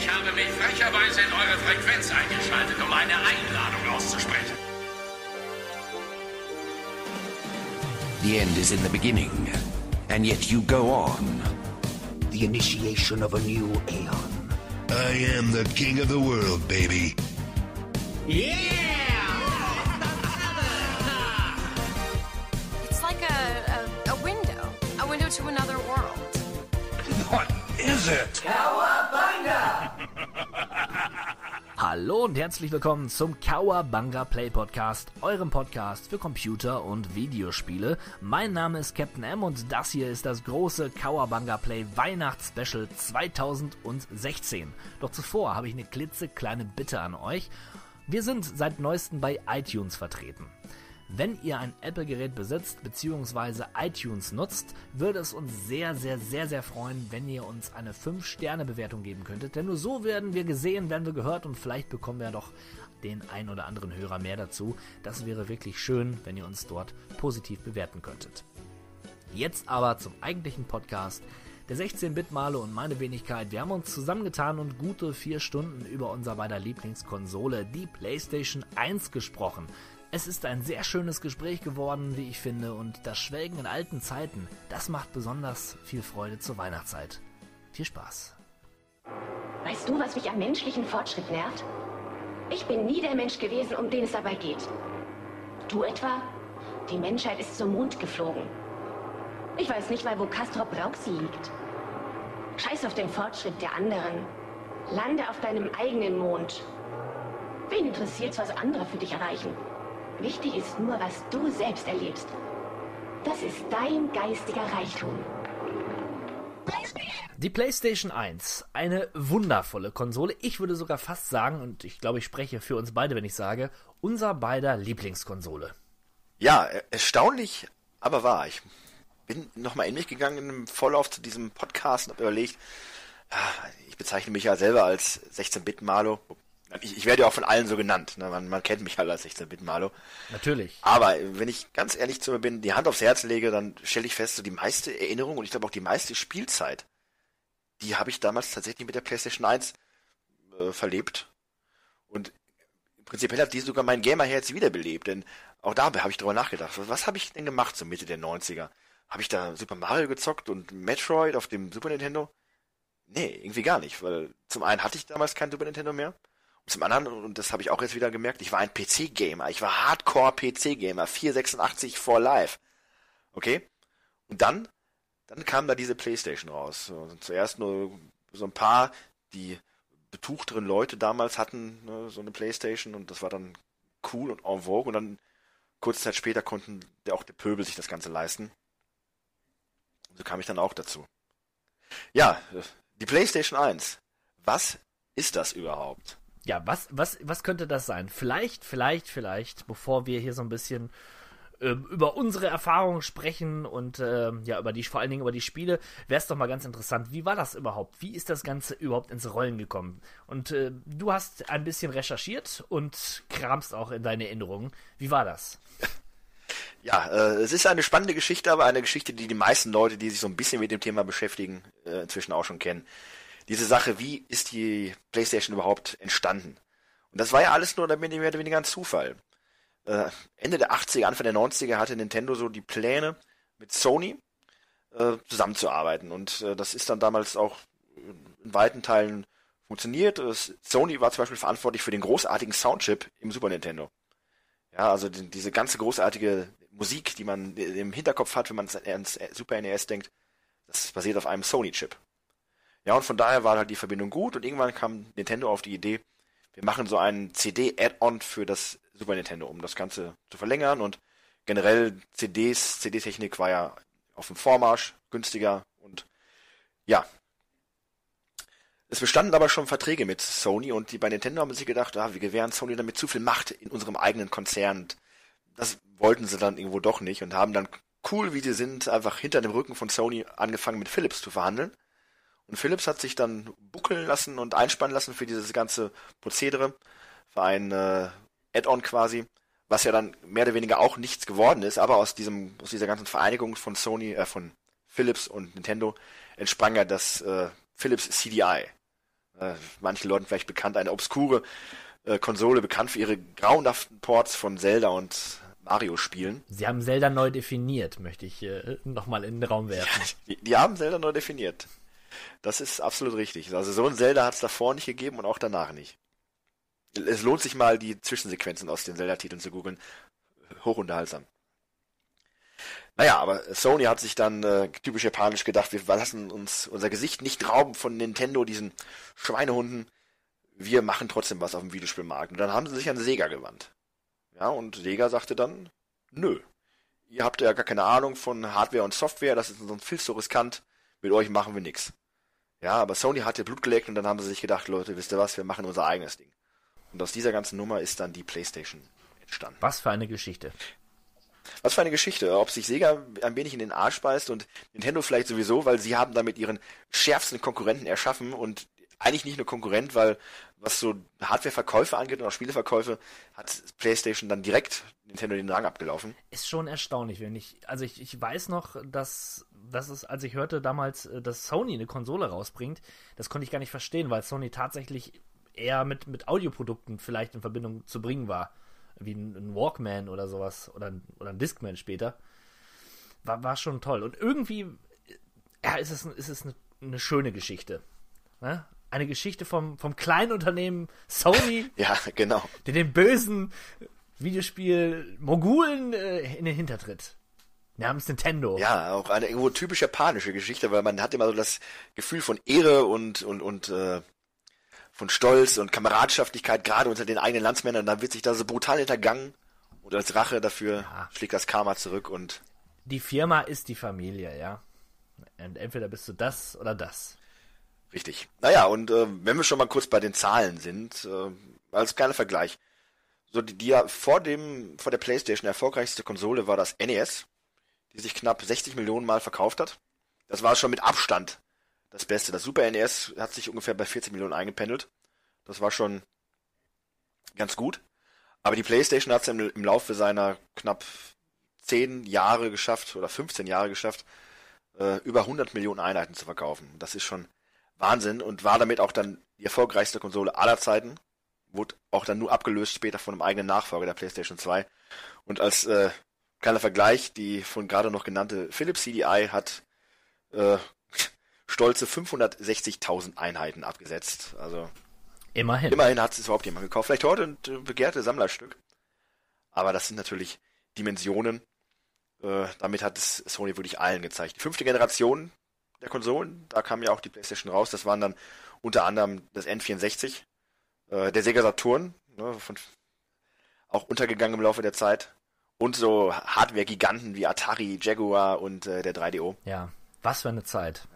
Ich habe mich frecherweise in eure Frequenz eingeschaltet, um eine Einladung auszusprechen. The end is in the beginning, and yet you go on. The initiation of a new aeon. I am the king of the world, baby. Yeah! It's like a, a, a window, a window to another world. What is it? Hallo und herzlich willkommen zum Kawabanga Play Podcast, eurem Podcast für Computer und Videospiele. Mein Name ist Captain M und das hier ist das große Kawabanga Play Weihnachtsspecial 2016. Doch zuvor habe ich eine klitzekleine Bitte an euch. Wir sind seit neuestem bei iTunes vertreten. Wenn ihr ein Apple-Gerät besitzt bzw. iTunes nutzt, würde es uns sehr, sehr, sehr, sehr freuen, wenn ihr uns eine 5-Sterne-Bewertung geben könntet. Denn nur so werden wir gesehen, werden wir gehört und vielleicht bekommen wir doch den ein oder anderen Hörer mehr dazu. Das wäre wirklich schön, wenn ihr uns dort positiv bewerten könntet. Jetzt aber zum eigentlichen Podcast. Der 16-Bit-Male und meine Wenigkeit, wir haben uns zusammengetan und gute vier Stunden über unser beider Lieblingskonsole, die PlayStation 1, gesprochen. Es ist ein sehr schönes Gespräch geworden, wie ich finde, und das Schwelgen in alten Zeiten, das macht besonders viel Freude zur Weihnachtszeit. Viel Spaß. Weißt du, was mich am menschlichen Fortschritt nervt? Ich bin nie der Mensch gewesen, um den es dabei geht. Du etwa? Die Menschheit ist zum Mond geflogen. Ich weiß nicht mal, wo Castrop Rauxi liegt. Scheiß auf den Fortschritt der anderen. Lande auf deinem eigenen Mond. Wen interessiert's, was andere für dich erreichen? Wichtig ist nur, was du selbst erlebst. Das ist dein geistiger Reichtum. Die PlayStation 1, eine wundervolle Konsole. Ich würde sogar fast sagen, und ich glaube, ich spreche für uns beide, wenn ich sage, unser beider Lieblingskonsole. Ja, er- erstaunlich, aber wahr. Ich bin nochmal in mich gegangen im Vorlauf zu diesem Podcast und habe überlegt, ja, ich bezeichne mich ja selber als 16-Bit-Malo. Ich, ich werde ja auch von allen so genannt. Ne? Man, man kennt mich halt als 16-Bit-Malo. Natürlich. Aber wenn ich ganz ehrlich zu mir bin, die Hand aufs Herz lege, dann stelle ich fest, so die meiste Erinnerung und ich glaube auch die meiste Spielzeit, die habe ich damals tatsächlich mit der PlayStation 1 äh, verlebt. Und prinzipiell hat die sogar mein Gamerherz wiederbelebt, denn auch da habe ich drüber nachgedacht. Was, was habe ich denn gemacht so Mitte der 90er? Habe ich da Super Mario gezockt und Metroid auf dem Super Nintendo? Nee, irgendwie gar nicht, weil zum einen hatte ich damals kein Super Nintendo mehr und zum anderen, und das habe ich auch jetzt wieder gemerkt, ich war ein PC-Gamer. Ich war Hardcore-PC-Gamer. 486 for life. Okay? Und dann, dann kam da diese Playstation raus. So, zuerst nur so ein paar, die betuchteren Leute damals hatten ne, so eine Playstation und das war dann cool und en vogue und dann kurze Zeit später konnten auch der Pöbel sich das Ganze leisten. Und so kam ich dann auch dazu. Ja, äh, die Playstation 1. Was ist das überhaupt? Ja, was, was, was könnte das sein? Vielleicht, vielleicht, vielleicht, bevor wir hier so ein bisschen ähm, über unsere Erfahrungen sprechen und ähm, ja, über die, vor allen Dingen über die Spiele, wäre es doch mal ganz interessant. Wie war das überhaupt? Wie ist das Ganze überhaupt ins Rollen gekommen? Und äh, du hast ein bisschen recherchiert und kramst auch in deine Erinnerungen. Wie war das? Ja, äh, es ist eine spannende Geschichte, aber eine Geschichte, die die meisten Leute, die sich so ein bisschen mit dem Thema beschäftigen, äh, inzwischen auch schon kennen. Diese Sache, wie ist die PlayStation überhaupt entstanden? Und das war ja alles nur mehr oder weniger ein Zufall. Äh, Ende der 80er, Anfang der 90er hatte Nintendo so die Pläne, mit Sony äh, zusammenzuarbeiten. Und äh, das ist dann damals auch in weiten Teilen funktioniert. Es, Sony war zum Beispiel verantwortlich für den großartigen Soundchip im Super Nintendo. Ja, also die, diese ganze großartige Musik, die man im Hinterkopf hat, wenn man ans Super NES denkt, das basiert auf einem Sony-Chip. Ja, und von daher war halt die Verbindung gut und irgendwann kam Nintendo auf die Idee, wir machen so einen CD-Add-on für das Super Nintendo, um das Ganze zu verlängern und generell CDs, CD-Technik war ja auf dem Vormarsch, günstiger und ja. Es bestanden aber schon Verträge mit Sony und die bei Nintendo haben sich gedacht, ah, wir gewähren Sony damit zu viel Macht in unserem eigenen Konzern. Das wollten sie dann irgendwo doch nicht und haben dann cool wie sie sind einfach hinter dem Rücken von Sony angefangen mit Philips zu verhandeln. Und Philips hat sich dann buckeln lassen und einspannen lassen für dieses ganze Prozedere, für ein äh, Add-on quasi, was ja dann mehr oder weniger auch nichts geworden ist, aber aus diesem, aus dieser ganzen Vereinigung von Sony, äh, von Philips und Nintendo entsprang ja das äh, Philips CDI. Äh, manchen Leuten vielleicht bekannt, eine obskure äh, Konsole, bekannt für ihre grauenhaften Ports von Zelda und Mario-Spielen. Sie haben Zelda neu definiert, möchte ich äh, nochmal in den Raum werfen. Die, die haben Zelda neu definiert. Das ist absolut richtig. Also so ein Zelda hat es davor nicht gegeben und auch danach nicht. Es lohnt sich mal, die Zwischensequenzen aus den Zelda-Titeln zu googeln. Hochunterhaltsam. Naja, aber Sony hat sich dann äh, typisch japanisch gedacht, wir lassen uns unser Gesicht nicht rauben von Nintendo, diesen Schweinehunden. Wir machen trotzdem was auf dem Videospielmarkt. Und dann haben sie sich an Sega gewandt. Ja, und Sega sagte dann, nö. Ihr habt ja gar keine Ahnung von Hardware und Software, das ist uns viel zu riskant. Mit euch machen wir nix. Ja, aber Sony hatte Blut geleckt und dann haben sie sich gedacht, Leute, wisst ihr was, wir machen unser eigenes Ding. Und aus dieser ganzen Nummer ist dann die PlayStation entstanden. Was für eine Geschichte. Was für eine Geschichte. Ob sich Sega ein wenig in den Arsch beißt und Nintendo vielleicht sowieso, weil sie haben damit ihren schärfsten Konkurrenten erschaffen und eigentlich nicht nur Konkurrent, weil was so Hardware-Verkäufe angeht und auch Spieleverkäufe, hat PlayStation dann direkt Nintendo den Rang abgelaufen. Ist schon erstaunlich, wenn ich, also ich, ich weiß noch, dass, dass es, als ich hörte damals, äh, dass Sony eine Konsole rausbringt, das konnte ich gar nicht verstehen, weil Sony tatsächlich eher mit, mit Audioprodukten vielleicht in Verbindung zu bringen war. Wie ein, ein Walkman oder sowas, oder, ein, oder ein Discman später. War, war schon toll. Und irgendwie, ja, ist es, ist es eine, eine schöne Geschichte. Ne? Eine Geschichte vom, vom kleinen Unternehmen Sony, Ja, genau. der den bösen Videospiel-Mogulen äh, in den Hintertritt. Namens Nintendo. Ja, auch eine irgendwo typisch japanische Geschichte, weil man hat immer so das Gefühl von Ehre und, und, und äh, von Stolz und Kameradschaftlichkeit, gerade unter den eigenen Landsmännern. Dann wird sich da so brutal hintergangen und als Rache dafür Ja. schlägt das Karma zurück und Die Firma ist die Familie, ja. Und entweder bist du das oder das. Richtig. Naja, und äh, wenn wir schon mal kurz bei den Zahlen sind, äh, als kleiner Vergleich. So, die, die ja vor dem, vor der Playstation erfolgreichste Konsole war das NES, die sich knapp 60 Millionen Mal verkauft hat. Das war schon mit Abstand das Beste. Das Super NES hat sich ungefähr bei 40 Millionen eingependelt. Das war schon ganz gut. Aber die Playstation hat es im, im Laufe seiner knapp 10 Jahre geschafft, oder 15 Jahre geschafft, äh, über 100 Millionen Einheiten zu verkaufen. Das ist schon Wahnsinn und war damit auch dann die erfolgreichste Konsole aller Zeiten. Wurde auch dann nur abgelöst später von einem eigenen Nachfolger der PlayStation 2. Und als äh, kleiner Vergleich, die von gerade noch genannte Philips CDI hat äh, stolze 560.000 Einheiten abgesetzt. Also Immerhin. immerhin hat es überhaupt jemand gekauft. Vielleicht heute ein äh, begehrtes Sammlerstück. Aber das sind natürlich Dimensionen. Äh, damit hat es Sony wirklich allen gezeigt. Die fünfte Generation der Konsolen, da kam ja auch die PlayStation raus. Das waren dann unter anderem das N64, äh, der Sega Saturn, ne, von, auch untergegangen im Laufe der Zeit. Und so Hardware-Giganten wie Atari, Jaguar und äh, der 3DO. Ja. Was für eine Zeit.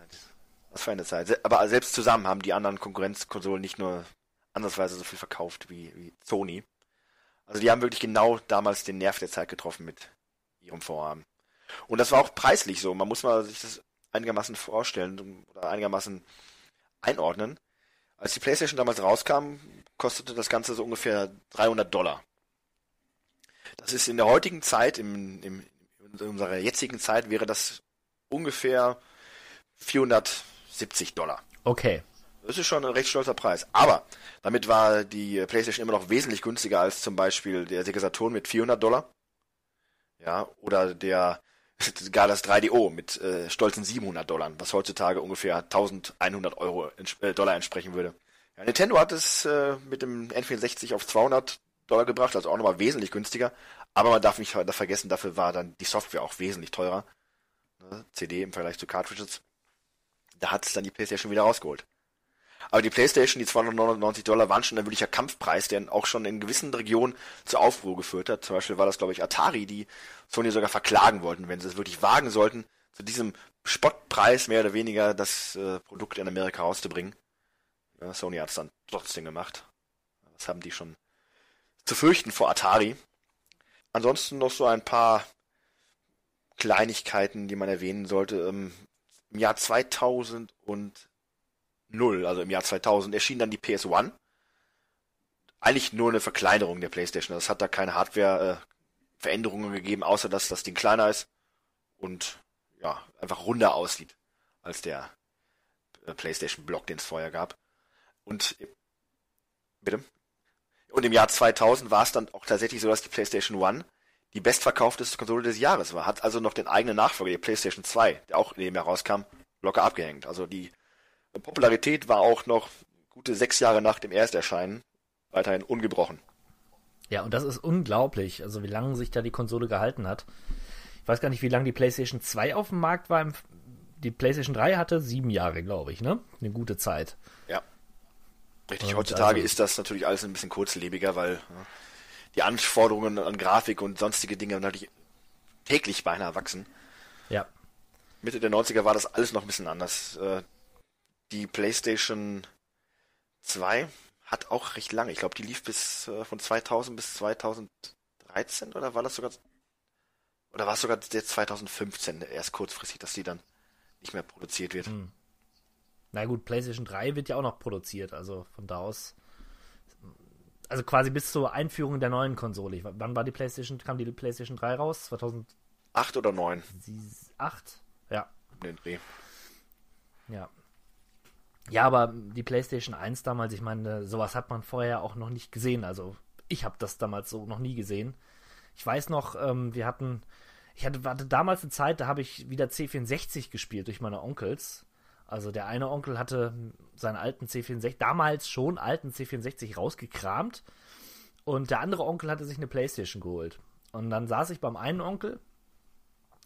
Was für eine Zeit. Aber selbst zusammen haben die anderen Konkurrenzkonsolen nicht nur andersweise so viel verkauft wie, wie Sony. Also die haben wirklich genau damals den Nerv der Zeit getroffen mit ihrem Vorhaben. Und das war auch preislich so. Man muss mal sich das einigermaßen vorstellen oder einigermaßen einordnen. Als die PlayStation damals rauskam, kostete das Ganze so ungefähr 300 Dollar. Das ist in der heutigen Zeit, im, im, in unserer jetzigen Zeit, wäre das ungefähr 470 Dollar. Okay. Das ist schon ein recht stolzer Preis. Aber damit war die PlayStation immer noch wesentlich günstiger als zum Beispiel der Sega Saturn mit 400 Dollar. Ja, oder der gar das 3DO mit äh, stolzen 700 Dollar, was heutzutage ungefähr 1100 Euro äh, Dollar entsprechen würde. Ja, Nintendo hat es äh, mit dem N64 auf 200 Dollar gebracht, also auch nochmal wesentlich günstiger. Aber man darf nicht ver- vergessen, dafür war dann die Software auch wesentlich teurer. Ne? CD im Vergleich zu Cartridges. Da hat es dann die PlayStation wieder rausgeholt. Aber die PlayStation, die 299 Dollar, waren schon ein wirklicher Kampfpreis, der auch schon in gewissen Regionen zu Aufruhr geführt hat. Zum Beispiel war das, glaube ich, Atari, die Sony sogar verklagen wollten, wenn sie es wirklich wagen sollten, zu diesem Spottpreis mehr oder weniger das äh, Produkt in Amerika rauszubringen. Ja, Sony hat es dann trotzdem gemacht. Das haben die schon zu fürchten vor Atari. Ansonsten noch so ein paar Kleinigkeiten, die man erwähnen sollte. Ähm, Im Jahr 2000 und 0, also im Jahr 2000, erschien dann die PS1. Eigentlich nur eine Verkleinerung der PlayStation. Das hat da keine Hardware-Veränderungen gegeben, außer dass das Ding kleiner ist und ja, einfach runder aussieht als der äh, PlayStation-Block, den es vorher gab. Und bitte? Und im Jahr 2000 war es dann auch tatsächlich so, dass die PlayStation One die bestverkaufteste Konsole des Jahres war. Hat also noch den eigenen Nachfolger, die PlayStation 2, der auch in dem Jahr rauskam, locker abgehängt. Also die Popularität war auch noch gute sechs Jahre nach dem Ersterscheinen weiterhin ungebrochen. Ja, und das ist unglaublich, also wie lange sich da die Konsole gehalten hat. Ich weiß gar nicht, wie lange die PlayStation 2 auf dem Markt war. Die PlayStation 3 hatte sieben Jahre, glaube ich, ne? Eine gute Zeit. Ja. Richtig, heutzutage also- ist das natürlich alles ein bisschen kurzlebiger, weil ja, die Anforderungen an Grafik und sonstige Dinge natürlich täglich beinahe wachsen. Ja. Mitte der 90er war das alles noch ein bisschen anders. Äh, Die PlayStation 2 hat auch recht lange. Ich glaube, die lief bis äh, von 2000 bis 2013 oder war das sogar oder war es sogar der 2015 erst kurzfristig, dass die dann nicht mehr produziert wird. Hm. Na gut, PlayStation 3 wird ja auch noch produziert, also von da aus. Also quasi bis zur Einführung der neuen Konsole. Ich- Wann war die PlayStation, kam die PlayStation 3 raus? 2008? Acht oder neun Ja, um den Dreh. ja. Ja, aber die PlayStation 1 damals, ich meine, sowas hat man vorher auch noch nicht gesehen. Also ich habe das damals so noch nie gesehen. Ich weiß noch, ähm, wir hatten, ich hatte, hatte damals eine Zeit, da habe ich wieder C64 gespielt durch meine Onkels. Also der eine Onkel hatte seinen alten C64, damals schon alten C64 rausgekramt und der andere Onkel hatte sich eine Playstation geholt. Und dann saß ich beim einen Onkel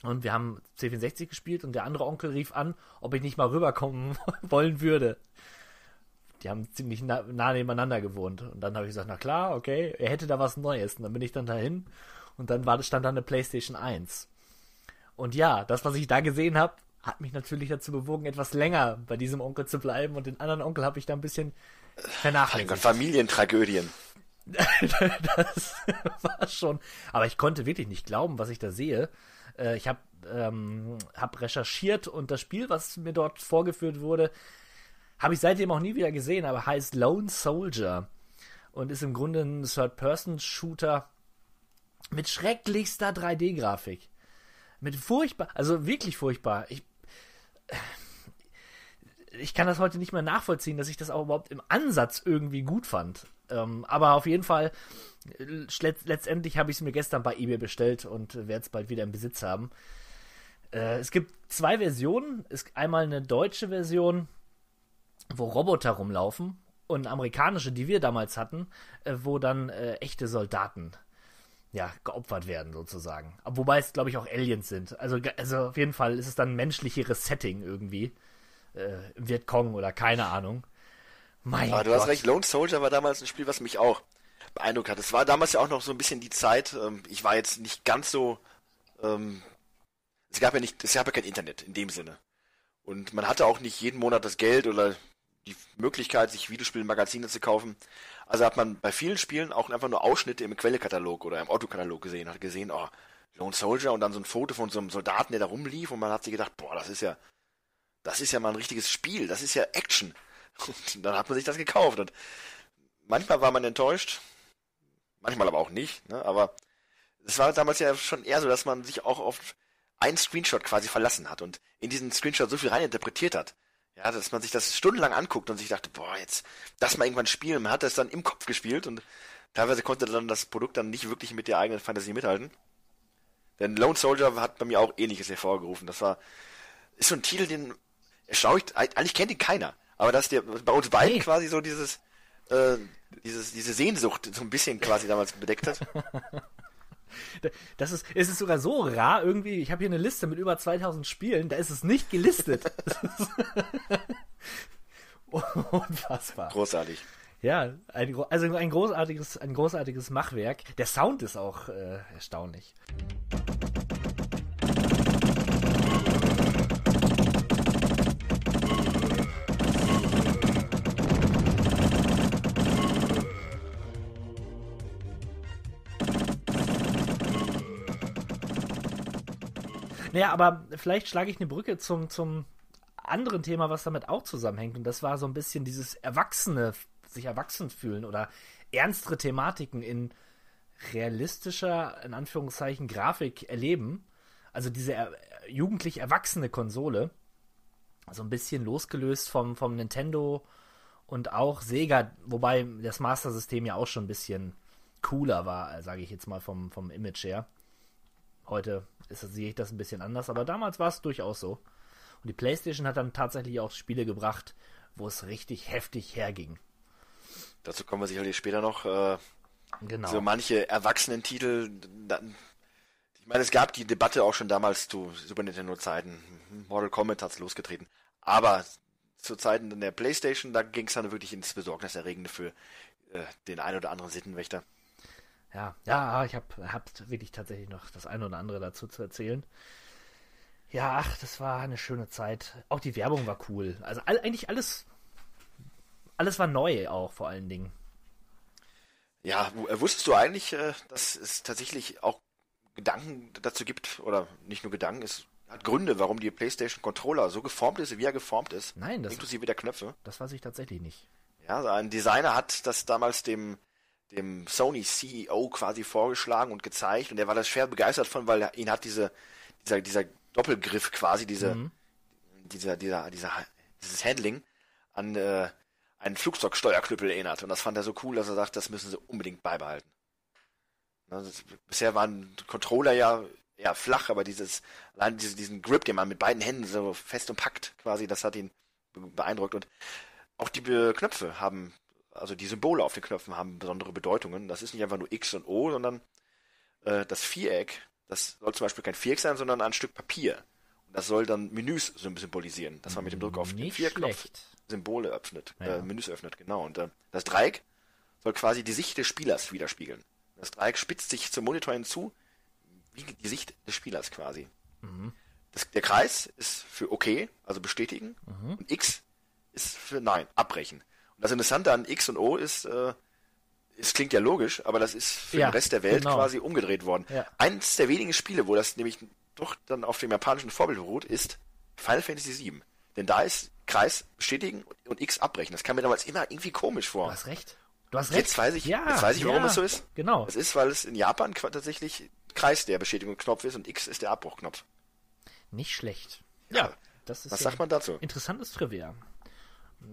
und wir haben C64 gespielt und der andere Onkel rief an, ob ich nicht mal rüberkommen wollen würde. Die haben ziemlich nah, nah nebeneinander gewohnt. Und dann habe ich gesagt, na klar, okay, er hätte da was Neues. Und dann bin ich dann dahin und dann war, stand da eine PlayStation 1. Und ja, das, was ich da gesehen habe, hat mich natürlich dazu bewogen, etwas länger bei diesem Onkel zu bleiben. Und den anderen Onkel habe ich da ein bisschen Mein Gott, vernachlässigt. Familientragödien. das war schon. Aber ich konnte wirklich nicht glauben, was ich da sehe. Äh, ich habe ähm, hab recherchiert und das Spiel, was mir dort vorgeführt wurde, habe ich seitdem auch nie wieder gesehen, aber heißt Lone Soldier und ist im Grunde ein Third-Person-Shooter mit schrecklichster 3D-Grafik. Mit furchtbar, also wirklich furchtbar. Ich, ich kann das heute nicht mehr nachvollziehen, dass ich das auch überhaupt im Ansatz irgendwie gut fand. Ähm, aber auf jeden Fall, äh, letzt- letztendlich habe ich es mir gestern bei eBay bestellt und werde es bald wieder im Besitz haben. Äh, es gibt zwei Versionen. Es ist einmal eine deutsche Version, wo Roboter rumlaufen und eine amerikanische, die wir damals hatten, äh, wo dann äh, echte Soldaten ja, geopfert werden sozusagen. Wobei es, glaube ich, auch Aliens sind. Also, also auf jeden Fall ist es dann ein menschlicheres Setting irgendwie. Äh, im Vietcong oder keine Ahnung. Mein Aber du Gott. hast recht, Lone Soldier war damals ein Spiel, was mich auch beeindruckt hat. Es war damals ja auch noch so ein bisschen die Zeit, ähm, ich war jetzt nicht ganz so, ähm, es gab ja nicht, es gab ja kein Internet in dem Sinne. Und man hatte auch nicht jeden Monat das Geld oder die Möglichkeit, sich Videospielmagazine zu kaufen. Also hat man bei vielen Spielen auch einfach nur Ausschnitte im Quellekatalog oder im Autokatalog gesehen, hat gesehen, oh, Lone Soldier und dann so ein Foto von so einem Soldaten, der da rumlief und man hat sich gedacht, boah, das ist ja, das ist ja mal ein richtiges Spiel, das ist ja Action. Und dann hat man sich das gekauft und manchmal war man enttäuscht, manchmal aber auch nicht, ne? aber es war damals ja schon eher so, dass man sich auch auf einen Screenshot quasi verlassen hat und in diesen Screenshot so viel reininterpretiert hat. Ja, dass man sich das stundenlang anguckt und sich dachte, boah, jetzt das mal irgendwann spielen. Man hat das dann im Kopf gespielt und teilweise konnte dann das Produkt dann nicht wirklich mit der eigenen Fantasie mithalten. Denn Lone Soldier hat bei mir auch ähnliches hervorgerufen. Das war, ist so ein Titel, den erstaunlich, eigentlich kennt ihn keiner. Aber dass der bei uns beiden Nee. quasi so dieses, äh, dieses, diese Sehnsucht so ein bisschen quasi damals bedeckt hat. Das ist, es ist sogar so rar irgendwie. Ich habe hier eine Liste mit über 2000 Spielen, da ist es nicht gelistet. Unfassbar. Großartig. Ja, ein, also ein großartiges, ein großartiges Machwerk. Der Sound ist auch äh, erstaunlich. Naja, aber vielleicht schlage ich eine Brücke zum, zum anderen Thema, was damit auch zusammenhängt. Und das war so ein bisschen dieses Erwachsene, sich erwachsen fühlen oder ernstere Thematiken in realistischer, in Anführungszeichen, Grafik erleben. Also diese er jugendlich erwachsene Konsole. So ein bisschen losgelöst vom, vom Nintendo Und auch Sega, wobei das Master-System ja auch schon ein bisschen cooler war, sage ich jetzt mal vom, vom Image her. Heute ist, sehe ich das ein bisschen anders, aber damals war es durchaus so. Und die PlayStation hat dann tatsächlich auch Spiele gebracht, wo es richtig heftig herging. Dazu kommen wir sicherlich später noch. Äh, Genau. So manche Erwachsenentitel. Ich meine, es gab die Debatte auch schon damals zu Super Nintendo-Zeiten. Mortal Kombat hat's losgetreten. Aber zu Zeiten der PlayStation, da ging es dann wirklich ins Besorgniserregende für äh, den einen oder anderen Sittenwächter. Ja, ja, ich habe hab wirklich tatsächlich noch das eine oder andere dazu zu erzählen. Ja, ach, das war eine schöne Zeit. Auch die Werbung war cool. Also all, eigentlich alles, alles war neu auch vor allen Dingen. Ja, äh, wusstest du eigentlich, äh, dass es tatsächlich auch Gedanken dazu gibt, oder nicht nur Gedanken, es hat Gründe, warum die PlayStation Controller so geformt ist, wie er geformt ist. Nein, das- Inklusive der Knöpfe. Das weiß ich tatsächlich nicht. Ja, also ein Designer hat das damals dem, dem Sony CEO quasi vorgeschlagen und gezeigt und er war da schwer begeistert von, weil er- ihn hat diese, dieser, dieser Doppelgriff quasi, diese, dieser, dieser, dieser, dieses Handling an äh, einen Flugzeugsteuerknüppel erinnert. Und das fand er so cool, dass er sagt, das müssen sie unbedingt beibehalten. Na, das, bisher waren Controller ja eher flach, aber dieses, allein diese, diesen Grip, den man mit beiden Händen so fest und packt, quasi, das hat ihn be- beeindruckt. Und auch die Knöpfe haben, also die Symbole auf den Knöpfen haben besondere Bedeutungen. Das ist nicht einfach nur X und O, sondern äh, das Viereck, das soll zum Beispiel kein Viereck sein, sondern ein Stück Papier. Und das soll dann Menüs sym- symbolisieren, dass man mit dem Druck auf den Vierknopf. Symbole öffnet, Ja. äh, Menüs öffnet, genau. Und äh, das Dreieck soll quasi die Sicht des Spielers widerspiegeln. Das Dreieck spitzt sich zum Monitor hinzu, wie die Sicht des Spielers quasi. Das, der Kreis ist für OK, also bestätigen, und X ist für Nein, abbrechen. Das Interessante an X und O ist, äh, es klingt ja logisch, aber das ist für Ja, den Rest der Welt genau. quasi umgedreht worden. Ja. Eins der wenigen Spiele, wo das nämlich doch dann auf dem japanischen Vorbild beruht, ist Final Fantasy VII. Denn da ist Kreis bestätigen und X abbrechen. Das kam mir damals immer irgendwie komisch vor. Du hast recht. Du hast recht. Jetzt weiß ich, ja, jetzt weiß ich, warum es so ist. Genau. Es ist, weil es in Japan tatsächlich Kreis der Bestätigungsknopf ist und X ist der Abbruchknopf. Nicht schlecht. Ja. Das ist Was sagt man dazu? Interessantes Trivia.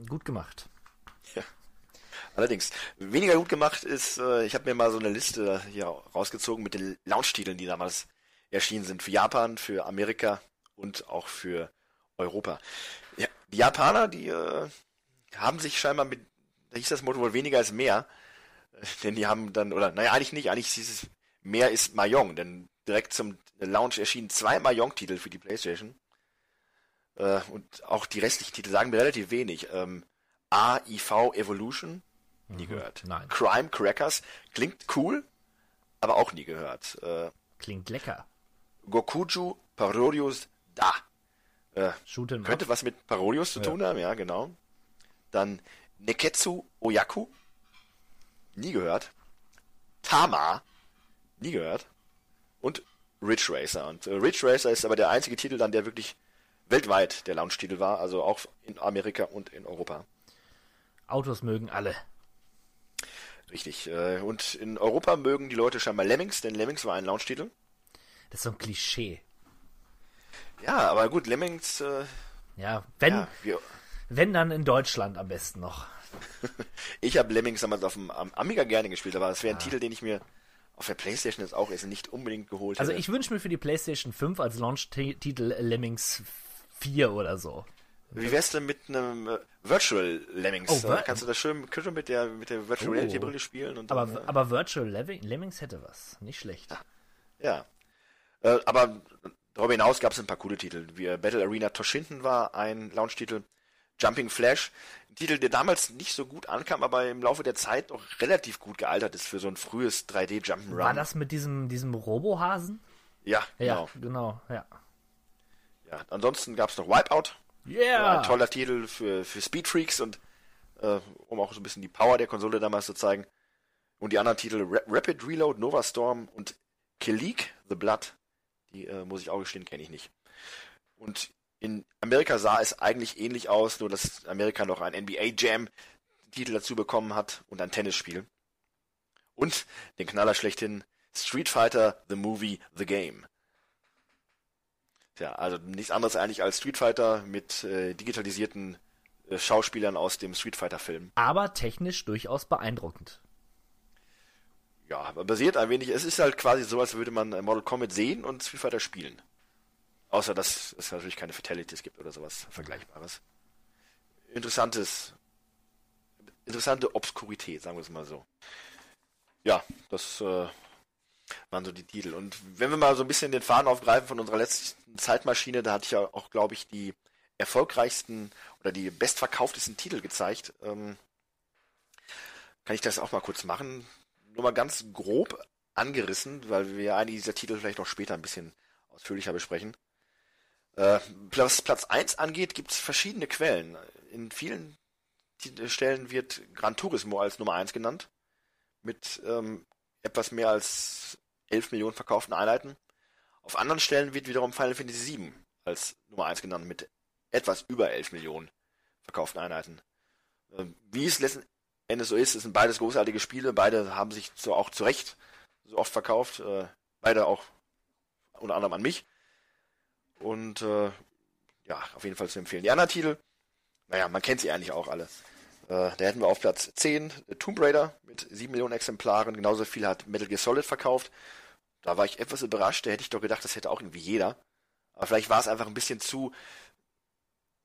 Gut gemacht. Ja. Allerdings, weniger gut gemacht ist, äh, ich habe mir mal so eine Liste hier rausgezogen mit den Launch-Titeln, die damals erschienen sind. Für Japan, für Amerika und auch für Europa. Ja, die Japaner, die äh, haben sich scheinbar mit, da hieß das Motto wohl weniger als mehr, äh, denn die haben dann, oder naja, eigentlich nicht, eigentlich hieß es, mehr ist Mahjong, denn direkt zum Launch erschienen zwei Mahjong-Titel für die Playstation. Äh, und auch die restlichen Titel sagen mir relativ wenig. Ähm, AIV Evolution, nie gehört. nein. Crime Crackers, klingt cool, aber auch nie gehört. Äh, Klingt lecker. Gokuju Parodius Da. Äh, könnte was mit Parodius zu tun haben, ja, genau. Dann Neketsu Oyaku, nie gehört. Tama, nie gehört. Und Ridge Racer. Und äh, Ridge Racer ist aber der einzige Titel dann, der wirklich weltweit der Launch-Titel war, also auch in Amerika und in Europa. Autos mögen alle. Richtig. Äh, und in Europa mögen die Leute scheinbar Lemmings, denn Lemmings war ein Launch-Titel. Das ist so ein Klischee. Ja, aber gut, Lemmings, äh, Ja, wenn, ja, wir, wenn dann in Deutschland am besten noch. Ich habe Lemmings damals auf dem am Amiga gerne gespielt, aber es wäre ein Titel, den ich mir auf der Playstation jetzt auch jetzt nicht unbedingt geholt Also hätte. ich wünsche mir für die PlayStation 5 als Launch-Titel Lemmings 4 oder so. Wie wär's denn mit einem äh, Virtual Lemmings? Oh, äh? Vir- Kannst du das schön, schön mit der mit der Virtual Oh. Reality Brille spielen und Aber, dann, äh, aber Virtual Lemming- Lemmings hätte was. Nicht schlecht. ja. Äh, aber darüber hinaus gab es ein paar coole Titel. Wie äh, Battle Arena Toshinden war ein Launch-Titel. Jumping Flash, ein Titel, der damals nicht so gut ankam, aber im Laufe der Zeit doch relativ gut gealtert ist für so ein frühes 3D Jump'n'Run. War das mit diesem, diesem Robohasen? Ja, Ja, genau. genau, ja. Ja. Ansonsten gab es noch Wipeout, Yeah! Ein toller Titel für, für Speed Freaks und äh, um auch so ein bisschen die Power der Konsole damals zu zeigen. Und die anderen Titel Ra Rapid Reload, Nova Storm und Kilik The Blood, die äh, muss ich auch gestehen, kenne ich nicht. Und in Amerika sah es eigentlich ähnlich aus, nur dass Amerika noch ein NBA Jam Titel dazu bekommen hat und ein Tennisspiel. Und den Knaller schlechthin Street Fighter The Movie The Game. Tja, also nichts anderes eigentlich als Street Fighter mit äh, digitalisierten äh, Schauspielern aus dem Street Fighter Film. Aber technisch durchaus beeindruckend. Ja, aber basiert ein wenig, es ist halt quasi so, als würde man Mortal Kombat sehen und Street Fighter spielen. Außer, dass es natürlich keine Fatalities gibt oder sowas Vergleichbares. Interessantes, interessante Obskurität, sagen wir es mal so. Ja, das äh, waren so die Titel. Und wenn wir mal so ein bisschen den Faden aufgreifen von unserer letzten Zeitmaschine, da hatte ich ja auch, glaube ich, die erfolgreichsten oder die bestverkauftesten Titel gezeigt. Ähm, kann ich das auch mal kurz machen? Nur mal ganz grob angerissen, weil wir einige dieser Titel vielleicht noch später ein bisschen ausführlicher besprechen. Äh, was Platz 1 angeht, gibt es verschiedene Quellen. In vielen Stellen wird Gran Turismo als Nummer 1 genannt, mit ähm, etwas mehr als 11 Millionen verkauften Einheiten. Auf anderen Stellen wird wiederum Final Fantasy VII als Nummer 1 genannt, mit etwas über 11 Millionen verkauften Einheiten. Äh, wie es letzten Endes so ist, es sind beides großartige Spiele, beide haben sich so auch zu Recht so oft verkauft, äh, beide auch unter anderem an mich. Und äh, ja, auf jeden Fall zu empfehlen. Die anderen Titel, naja, man kennt sie eigentlich auch alle. Äh, da hätten wir auf Platz 10 Tomb Raider mit 7 Millionen Exemplaren. Genauso viel hat Metal Gear Solid verkauft. Da war ich etwas überrascht. Da hätte ich doch gedacht, das hätte auch irgendwie jeder. Aber vielleicht war es einfach ein bisschen zu.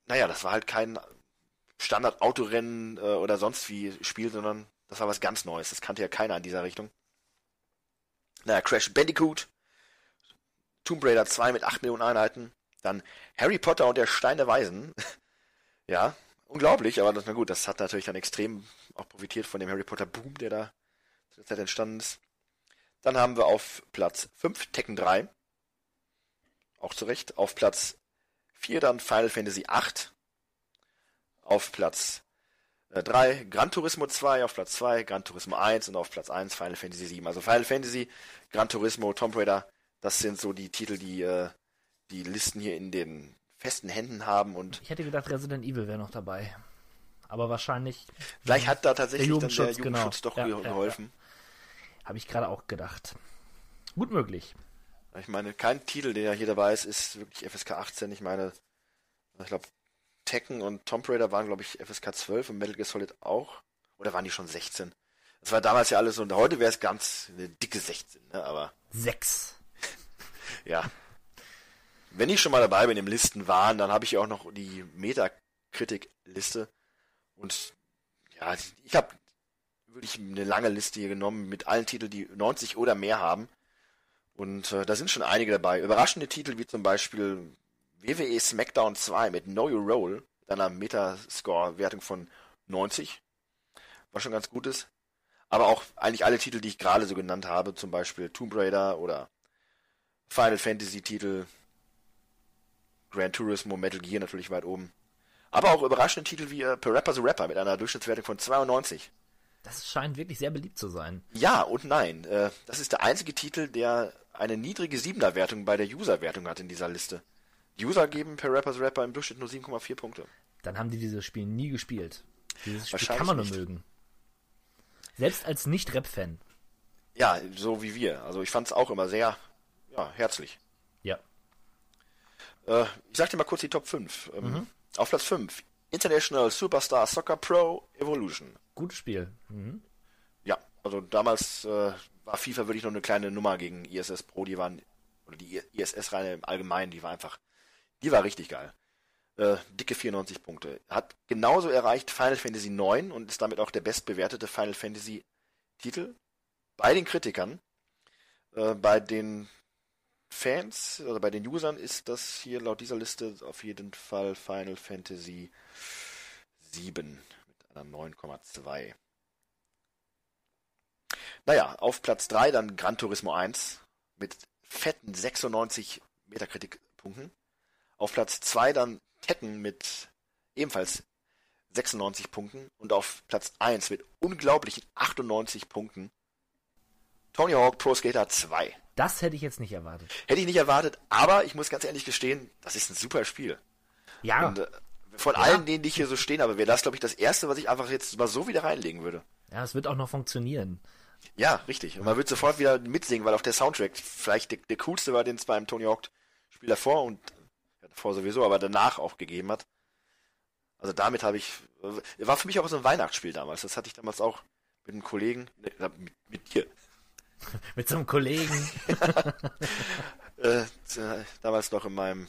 Naja, das war halt kein Standard-Autorennen äh, oder sonst wie Spiel, sondern das war was ganz Neues. Das kannte ja keiner in dieser Richtung. Naja, Crash Bandicoot Tomb Raider 2 mit 8 Millionen Einheiten. Dann Harry Potter und der Stein der Weisen. ja, unglaublich, aber das, na gut, das hat natürlich dann extrem auch profitiert von dem Harry Potter Boom, der da zu der Zeit entstanden ist. Dann haben wir auf Platz 5 Tekken 3. Auch zu Recht. Auf Platz 4 dann Final Fantasy 8. Auf Platz 3 äh, Gran Turismo 2, auf Platz 2 Gran Turismo 1 und auf Platz 1 Final Fantasy 7. Also Final Fantasy, Gran Turismo, Tomb Raider, das sind so die Titel, die äh, die Listen hier in den festen Händen haben und. Ich hätte gedacht, Resident Evil wäre noch dabei. Aber wahrscheinlich. Vielleicht hat da tatsächlich der Jugendschutz, dann der Jugendschutz genau. doch ja, geholfen. Ja. Habe ich gerade auch gedacht. Gut möglich. Ich meine, kein Titel, der hier dabei ist, ist wirklich FSK 18. Ich meine, ich glaube, Tekken und Tomb Raider waren, glaube ich, FSK 12 und Metal Gear Solid auch. Oder waren die schon 16? Das war damals ja alles so, und heute wäre es ganz eine dicke 16, ne? aber. Sechs ja. Wenn ich schon mal dabei bin im Listen waren, dann habe ich auch noch die Metakritik-Liste. Und ja, ich habe wirklich eine lange Liste hier genommen mit allen Titeln, die 90 oder mehr haben. Und äh, da sind schon einige dabei. Überraschende Titel wie zum Beispiel WWE SmackDown 2 mit Know Your Role, mit einer Metascore-Wertung von 90. Was schon ganz gut ist. Aber auch eigentlich alle Titel, die ich gerade so genannt habe, zum Beispiel Tomb Raider oder Final Fantasy Titel, Gran Turismo, Metal Gear natürlich weit oben. Aber auch überraschende Titel wie äh, Parappa the Rapper mit einer Durchschnittswertung von 92. Das scheint wirklich sehr beliebt zu sein. Ja und nein. Äh, das ist der einzige Titel, der eine niedrige 7er Wertung bei der User-Wertung hat in dieser Liste. Die User geben Parappa the Rapper im Durchschnitt nur 7,4 Punkte. Dann haben die dieses Spiel nie gespielt. Dieses Spiel kann man nur nicht. mögen. Selbst als Nicht-Rap-Fan. Ja, so wie wir. Also ich fand es auch immer sehr ja, herzlich. Ja. Äh, ich sag dir mal kurz die Top 5. Ähm, mhm. Auf Platz 5, International Superstar Soccer Pro Evolution. Gutes Spiel. Mhm. Ja, also damals äh, war FIFA wirklich noch eine kleine Nummer gegen ISS Pro, die waren, oder die ISS-Reihe im Allgemeinen, die war einfach, die war richtig geil. Äh, dicke 94 Punkte. Hat genauso erreicht Final Fantasy 9 und ist damit auch der bestbewertete Final Fantasy Titel bei den Kritikern. Äh, bei den Fans, also bei den Usern ist das hier laut dieser Liste auf jeden Fall Final Fantasy 7 mit einer 9,2. Naja, auf Platz 3 dann Gran Turismo 1 mit fetten 96 Metakritikpunkten. Auf Platz 2 dann Tekken mit ebenfalls 96 Punkten. Und auf Platz 1 mit unglaublichen 98 Punkten Tony Hawk Pro Skater 2. Das hätte ich jetzt nicht erwartet. Hätte ich nicht erwartet, aber ich muss ganz ehrlich gestehen, das ist ein super Spiel. Ja. Und, äh, von ja. allen denen, die hier so stehen, aber wäre das, glaube ich, das erste, was ich einfach jetzt mal so wieder reinlegen würde. Ja, es wird auch noch funktionieren. Ja, richtig. Und man wird sofort wieder mitsingen, weil auch der Soundtrack vielleicht der, der coolste war, den es beim Tony Hawk Spiel davor und ja, davor sowieso, aber danach auch gegeben hat. Also damit habe ich, äh, war für mich auch so ein Weihnachtsspiel damals. Das hatte ich damals auch mit einem Kollegen, ne, mit, mit dir. Mit so einem Kollegen. äh, damals noch in meinem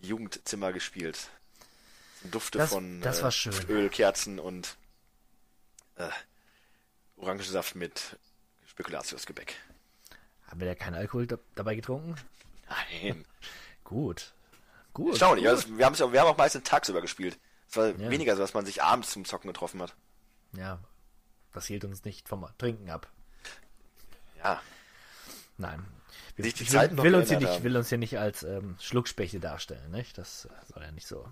Jugendzimmer gespielt. Dufte Das- von das äh. Öl, Kerzen und äh, Orangensaft mit Spekulatiusgebäck. Haben wir da keinen Alkohol da dabei getrunken? Nein. Gut. Gut. Erstaunlich. gut. Also, wir, haben es auch, wir haben auch meistens tagsüber gespielt. Es war Ja. weniger so, dass man sich abends zum Zocken getroffen hat. Ja, das hielt uns nicht vom Trinken ab. Ja. Nein. Wir, ich will, will, uns hier nicht, will uns hier nicht als ähm, Schluckspechte darstellen, nicht? Das äh, soll ja nicht so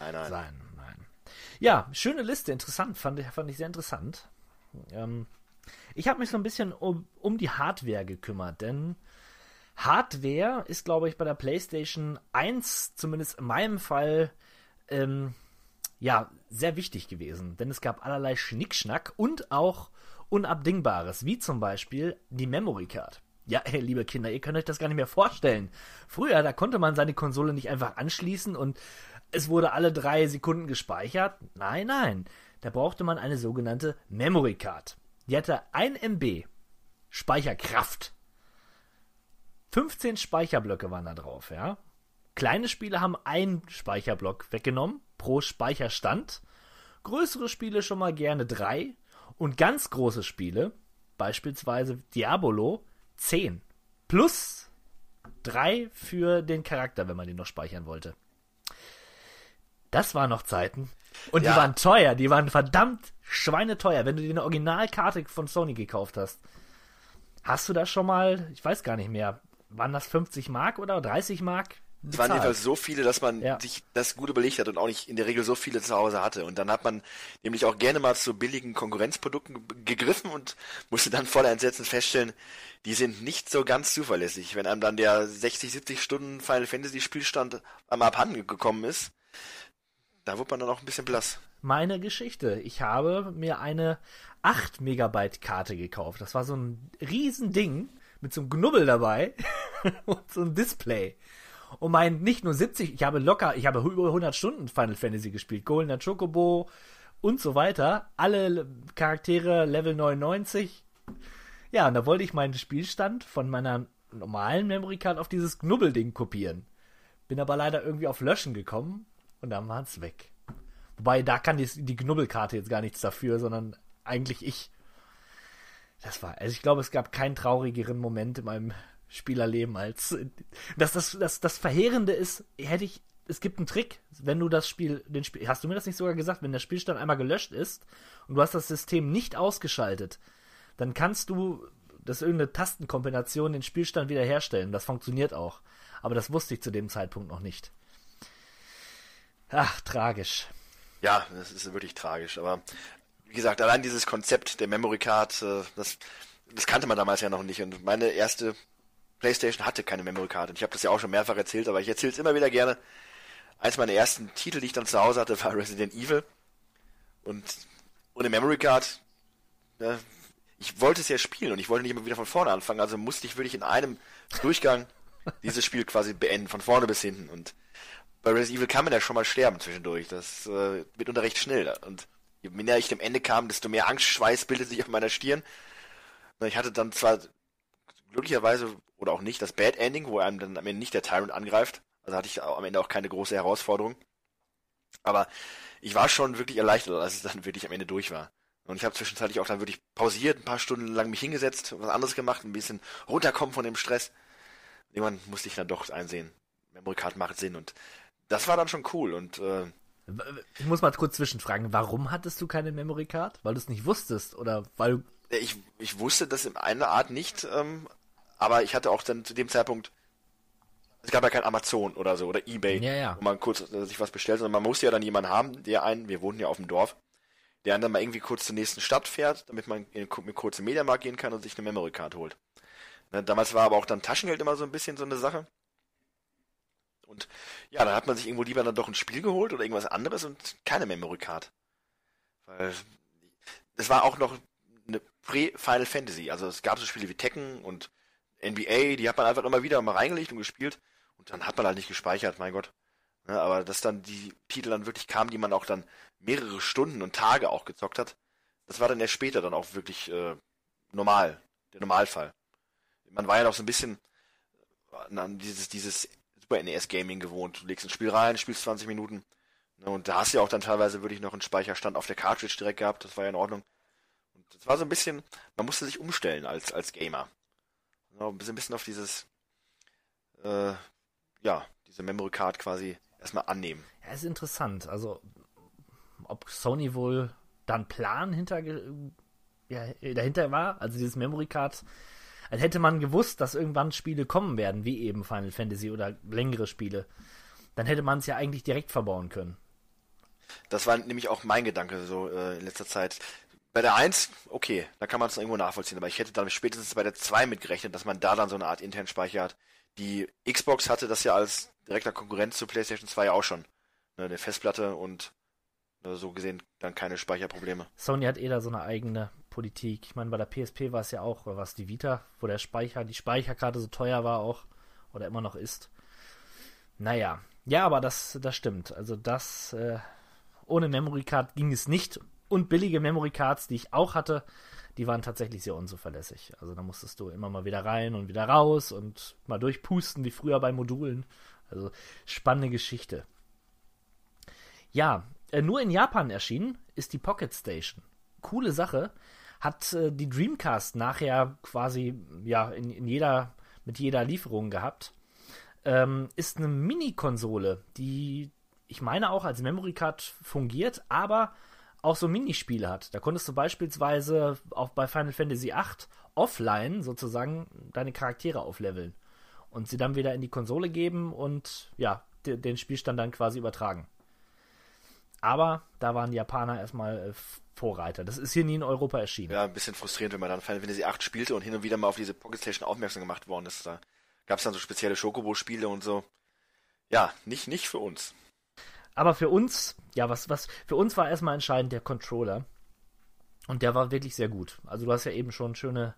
Nein, nein. sein. Nein. Ja, schöne Liste, interessant, fand ich, fand ich sehr interessant. Ähm, ich habe mich so ein bisschen um, um die Hardware gekümmert, denn Hardware ist, glaube ich, bei der PlayStation 1, zumindest in meinem Fall, ähm, ja, sehr wichtig gewesen. Denn es gab allerlei Schnickschnack und auch Unabdingbares, wie zum Beispiel die Memory Card. Ja, ey, liebe Kinder, ihr könnt euch das gar nicht mehr vorstellen. Früher, da konnte man seine Konsole nicht einfach anschließen und es wurde alle drei Sekunden gespeichert. Nein, nein. Da brauchte man eine sogenannte Memory Card. Die hatte 1 MB Speicherkraft. 15 Speicherblöcke waren da drauf, ja. Kleine Spiele haben einen Speicherblock weggenommen pro Speicherstand. Größere Spiele schon mal gerne drei. Und ganz große Spiele, beispielsweise Diabolo, 10. Plus drei für den Charakter, wenn man den noch speichern wollte. Das waren noch Zeiten. Und Ja. die waren teuer, die waren verdammt schweineteuer, wenn du dir eine Originalkarte von Sony gekauft hast. Hast du das schon mal, ich weiß gar nicht mehr, waren das 50 Mark oder 30 Mark? Es waren jedenfalls so viele, dass man Ja. sich das gut überlegt hat und auch nicht in der Regel so viele zu Hause hatte. Und dann hat man nämlich auch gerne mal zu billigen Konkurrenzprodukten ge- gegriffen und musste dann voller Entsetzen feststellen, die sind nicht so ganz zuverlässig. Wenn einem dann der 60, 70 Stunden Final Fantasy Spielstand einmal abhanden gekommen ist, da wird man dann auch ein bisschen blass. meine Geschichte. Ich habe mir eine 8 Megabyte Karte gekauft. Das war so ein Riesending mit so einem Knubbel dabei und so ein Display. Und mein nicht nur 70, ich habe locker, ich habe über 100 Stunden Final Fantasy gespielt. Goldener Chocobo und so weiter. Alle Charaktere Level 99. Ja, und da wollte ich meinen Spielstand von meiner normalen Memory Card auf dieses Knubbelding kopieren. Bin aber leider irgendwie auf Löschen gekommen und dann war es weg. Wobei, da kann die, die Knubbelkarte jetzt gar nichts dafür, sondern eigentlich ich. Das war, also ich glaube, es gab keinen traurigeren Moment in meinem Spielerleben als, dass das, das, das Verheerende ist, hätte ich, es gibt einen Trick, wenn du das Spiel, den Spiel, hast du mir das nicht sogar gesagt, wenn der Spielstand einmal gelöscht ist und du hast das System nicht ausgeschaltet, dann kannst du, das irgendeine Tastenkombination, den Spielstand wiederherstellen. Das funktioniert auch. Aber das wusste ich zu dem Zeitpunkt noch nicht. Ach, tragisch. Ja, das ist wirklich tragisch. Aber wie gesagt, allein dieses Konzept der Memory Card, äh, das, das kannte man damals ja noch nicht. Und meine erste PlayStation hatte keine Memory Card. Und ich habe das ja auch schon mehrfach erzählt, aber ich erzähle es immer wieder gerne. Eins meiner ersten Titel, die ich dann zu Hause hatte, war Resident Evil. Und ohne Memory Card, ne, ich wollte es ja spielen und ich wollte nicht immer wieder von vorne anfangen. Also musste ich wirklich in einem Durchgang dieses Spiel quasi beenden, von vorne bis hinten. Und bei Resident Evil kann man ja schon mal sterben zwischendurch. Das äh, mitunter recht schnell. Und je näher ich dem Ende kam, desto mehr Angstschweiß bildet sich auf meiner Stirn. Ich hatte dann zwar glücklicherweise oder auch nicht das Bad Ending, wo einem dann am Ende nicht der Tyrant angreift. Also hatte ich am Ende auch keine große Herausforderung. Aber ich war schon wirklich erleichtert, als es dann wirklich am Ende durch war. Und ich habe zwischenzeitlich auch dann wirklich pausiert, ein paar Stunden lang mich hingesetzt, was anderes gemacht, ein bisschen runterkommen von dem Stress. Irgendwann musste ich dann doch einsehen, Memory Card macht Sinn und das war dann schon cool und äh, Ich muss mal kurz zwischenfragen, warum hattest du keine Memory Card? Weil du es nicht wusstest oder weil ich, ich wusste das in einer Art nicht, ähm, aber ich hatte auch dann zu dem Zeitpunkt, es gab ja kein Amazon oder so oder Ebay, Ja, ja. wo man kurz äh, sich was bestellt, sondern man musste ja dann jemanden haben, der einen, wir wohnten ja auf dem Dorf, der einen dann mal irgendwie kurz zur nächsten Stadt fährt, damit man in eine kurze Mediamarkt gehen kann und sich eine Memory Card holt. Ne, damals war aber auch dann Taschengeld immer so ein bisschen so eine Sache. Und ja, dann hat man sich irgendwo lieber dann doch ein Spiel geholt oder irgendwas anderes und keine Memory Card. Weil es war auch noch eine Pre-Final Fantasy. Also es gab so Spiele wie Tekken und NBA, die hat man einfach immer wieder mal reingelegt und gespielt. Und dann hat man halt nicht gespeichert, mein Gott. Ja, aber dass dann die Titel dann wirklich kamen, die man auch dann mehrere Stunden und Tage auch gezockt hat, das war dann erst später dann auch wirklich äh, normal, der Normalfall. Man war ja noch so ein bisschen an dieses, dieses Super NES Gaming gewohnt. Du legst ein Spiel rein, spielst 20 Minuten. Ne, und da hast du ja auch dann teilweise wirklich noch einen Speicherstand auf der Cartridge direkt gehabt, das war ja in Ordnung. Und das war so ein bisschen, man musste sich umstellen als, als Gamer. Ja, ein bisschen auf dieses, äh, ja, diese Memory Card quasi erstmal annehmen. Ja, ist interessant. Also, ob Sony wohl dann Plan hinter, ja, dahinter war, also dieses Memory Card, als hätte man gewusst, dass irgendwann Spiele kommen werden, wie eben Final Fantasy oder längere Spiele, dann hätte man es ja eigentlich direkt verbauen können. Das war nämlich auch mein Gedanke so äh, in letzter Zeit. Bei der 1, okay, da kann man es irgendwo nachvollziehen, aber ich hätte dann spätestens bei der 2 mitgerechnet, dass man da dann so eine Art internen Speicher hat. Die Xbox hatte das ja als direkter Konkurrent zu PlayStation 2 auch schon. Ne, eine Festplatte und ne, so gesehen dann keine Speicherprobleme. Sony hat eh da so eine eigene Politik. Ich meine, bei der PSP war es ja auch, was die Vita, wo der Speicher, die Speicherkarte so teuer war auch oder immer noch ist. Naja, ja, aber das, das stimmt. Also das, äh, ohne Memory Card ging es nicht. Und billige Memory Cards, die ich auch hatte, die waren tatsächlich sehr unzuverlässig. Also da musstest du immer mal wieder rein und wieder raus und mal durchpusten, wie früher bei Modulen. Also spannende Geschichte. Ja, äh, nur in Japan erschienen ist die Pocket Station. Coole Sache. Hat äh, die Dreamcast nachher quasi ja in, in jeder mit jeder Lieferung gehabt. Ähm, ist eine Mini-Konsole, die ich meine auch als Memory Card fungiert, aber auch so Minispiele hat. Da konntest du beispielsweise auch bei Final Fantasy VIII offline sozusagen deine Charaktere aufleveln und sie dann wieder in die Konsole geben und ja, den Spielstand dann quasi übertragen. Aber da waren die Japaner erstmal äh, Vorreiter. Das ist hier nie in Europa erschienen. Ja, ein bisschen frustrierend, wenn man dann Final Fantasy VIII spielte und hin und wieder mal auf diese Pocket Station aufmerksam gemacht worden ist. Da gab es dann so spezielle Schokobo-Spiele und so. Ja, nicht, nicht für uns. Aber für uns, ja, was, was, für uns war erstmal entscheidend der Controller. Und der war wirklich sehr gut. Also du hast ja eben schon schöne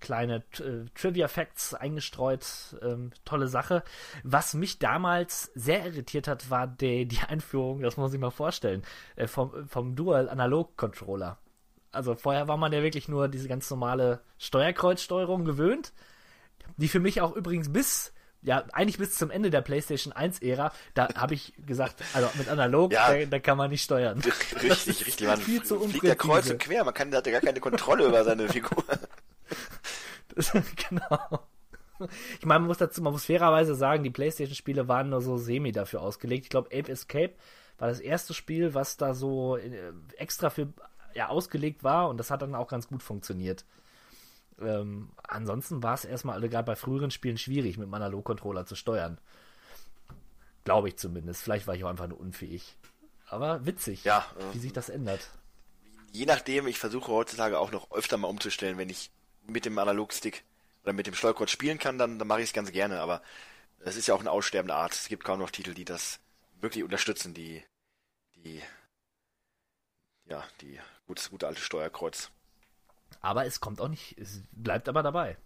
kleine äh, Trivia-Facts eingestreut. Ähm, tolle Sache. Was mich damals sehr irritiert hat, war die, die Einführung, das muss sich mal vorstellen, äh, vom, vom Dual-Analog-Controller. Also vorher war man ja wirklich nur diese ganz normale Steuerkreuzsteuerung gewöhnt, die für mich auch übrigens bis ja, eigentlich bis zum Ende der PlayStation 1-Ära, da habe ich gesagt, also mit analog, ja, da, da, kann man nicht steuern. Richtig, richtig. Man viel zu fliegt der kreuz und quer, man kann, hat ja gar keine Kontrolle über seine Figur. Das, genau. Ich meine, man muss dazu, man muss fairerweise sagen, die PlayStation-Spiele waren nur so semi dafür ausgelegt. Ich glaube, Ape Escape war das erste Spiel, was da so äh, extra für ja, ausgelegt war und das hat dann auch ganz gut funktioniert. Ähm, ansonsten war es erstmal, gerade bei früheren Spielen, schwierig, mit dem Analog-Controller zu steuern. Glaube ich zumindest. Vielleicht war ich auch einfach nur unfähig. Aber witzig, ja, äh, wie sich das ändert. Je nachdem, ich versuche heutzutage auch noch öfter mal umzustellen, wenn ich mit dem Analogstick oder mit dem Steuerkreuz spielen kann, dann, dann mache ich es ganz gerne. Aber es ist ja auch eine aussterbende Art. Es gibt kaum noch Titel, die das wirklich unterstützen, die, die, ja, die gutes, gute alte Steuerkreuz. Aber es kommt auch nicht, es bleibt aber dabei.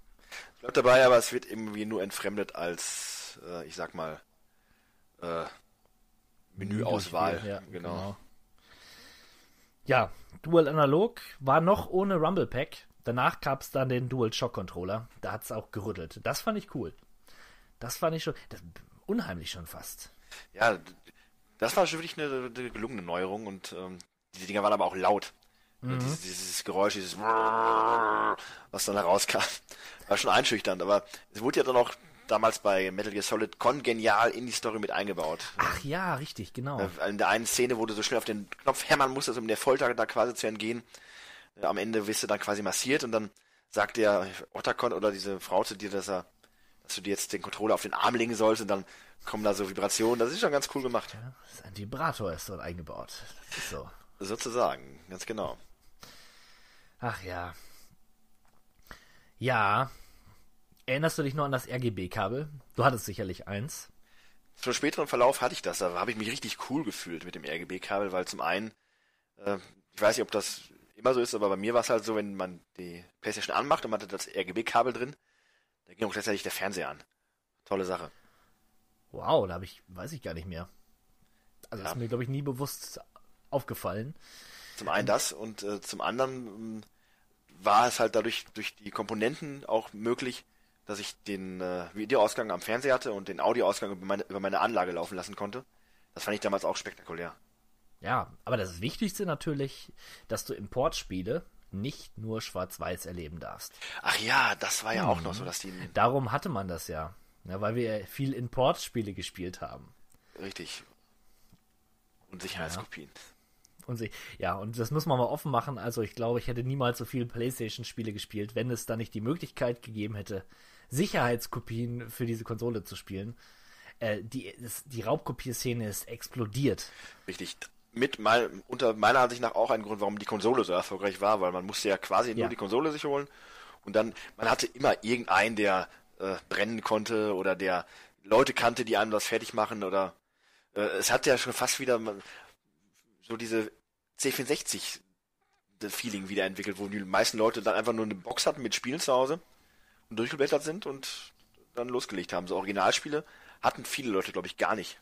Es bleibt dabei, aber es wird irgendwie nur entfremdet als, äh, ich sag mal, äh, Menüauswahl. Ja, genau. genau. Ja, Dual Analog war noch ohne Rumble Pack. Danach gab es dann den Dual Shock Controller. Da hat es auch gerüttelt. Das fand ich cool. Das fand ich schon, das, unheimlich schon fast. Ja, das war schon wirklich eine, eine gelungene Neuerung und ähm, die Dinger waren aber auch laut. Mhm. Dieses, dieses, Geräusch, dieses was dann herauskam, war schon einschüchternd, aber es wurde ja dann auch damals bei Metal Gear Solid kongenial in die Story mit eingebaut. Ach ja, richtig, genau. In der einen Szene, wo du so schnell auf den Knopf hämmern musstest, um der Folter da quasi zu entgehen. Am Ende wirst du dann quasi massiert und dann sagt der Otacon oder diese Frau zu dir, dass er, dass du dir jetzt den Controller auf den Arm legen sollst und dann kommen da so Vibrationen. Das ist schon ganz cool gemacht. Ja, ist ein Vibrator ist dort eingebaut. So. Sozusagen, ganz genau. Ach ja. Ja. Erinnerst du dich noch an das RGB-Kabel? Du hattest sicherlich eins. Zum späteren Verlauf hatte ich das, da habe ich mich richtig cool gefühlt mit dem RGB-Kabel, weil zum einen, äh, ich weiß nicht, ob das immer so ist, aber bei mir war es halt so, wenn man die Playstation anmacht und man hatte das RGB-Kabel drin, da ging auch tatsächlich der Fernseher an. Tolle Sache. Wow, da habe ich, weiß ich gar nicht mehr. Also ja. ist mir, glaube ich, nie bewusst aufgefallen. Zum einen das und äh, zum anderen ähm, war es halt dadurch durch die Komponenten auch möglich, dass ich den äh, Videoausgang am Fernseher hatte und den Audioausgang über meine, über meine Anlage laufen lassen konnte. Das fand ich damals auch spektakulär. Ja, aber das Wichtigste natürlich, dass du Importspiele nicht nur schwarz-weiß erleben darfst. Ach ja, das war ja hm. auch noch so, dass die. Darum hatte man das ja. ja weil wir viel Importspiele gespielt haben. Richtig. Und Sicherheitskopien. Ja. Und sie, ja, und das muss man mal offen machen. Also ich glaube, ich hätte niemals so viele PlayStation-Spiele gespielt, wenn es da nicht die Möglichkeit gegeben hätte, Sicherheitskopien für diese Konsole zu spielen. Äh, die, das, die Raubkopieszene ist explodiert. Richtig. Mit mal, unter meiner Ansicht nach auch ein Grund, warum die Konsole so erfolgreich war, weil man musste ja quasi nur ja. die Konsole sich holen und dann, man hatte immer irgendeinen, der äh, brennen konnte oder der Leute kannte, die einem das fertig machen oder äh, es hat ja schon fast wieder so diese C64 Feeling wieder entwickelt, wo die meisten Leute dann einfach nur eine Box hatten mit Spielen zu Hause und durchgeblättert sind und dann losgelegt haben. So Originalspiele hatten viele Leute, glaube ich, gar nicht.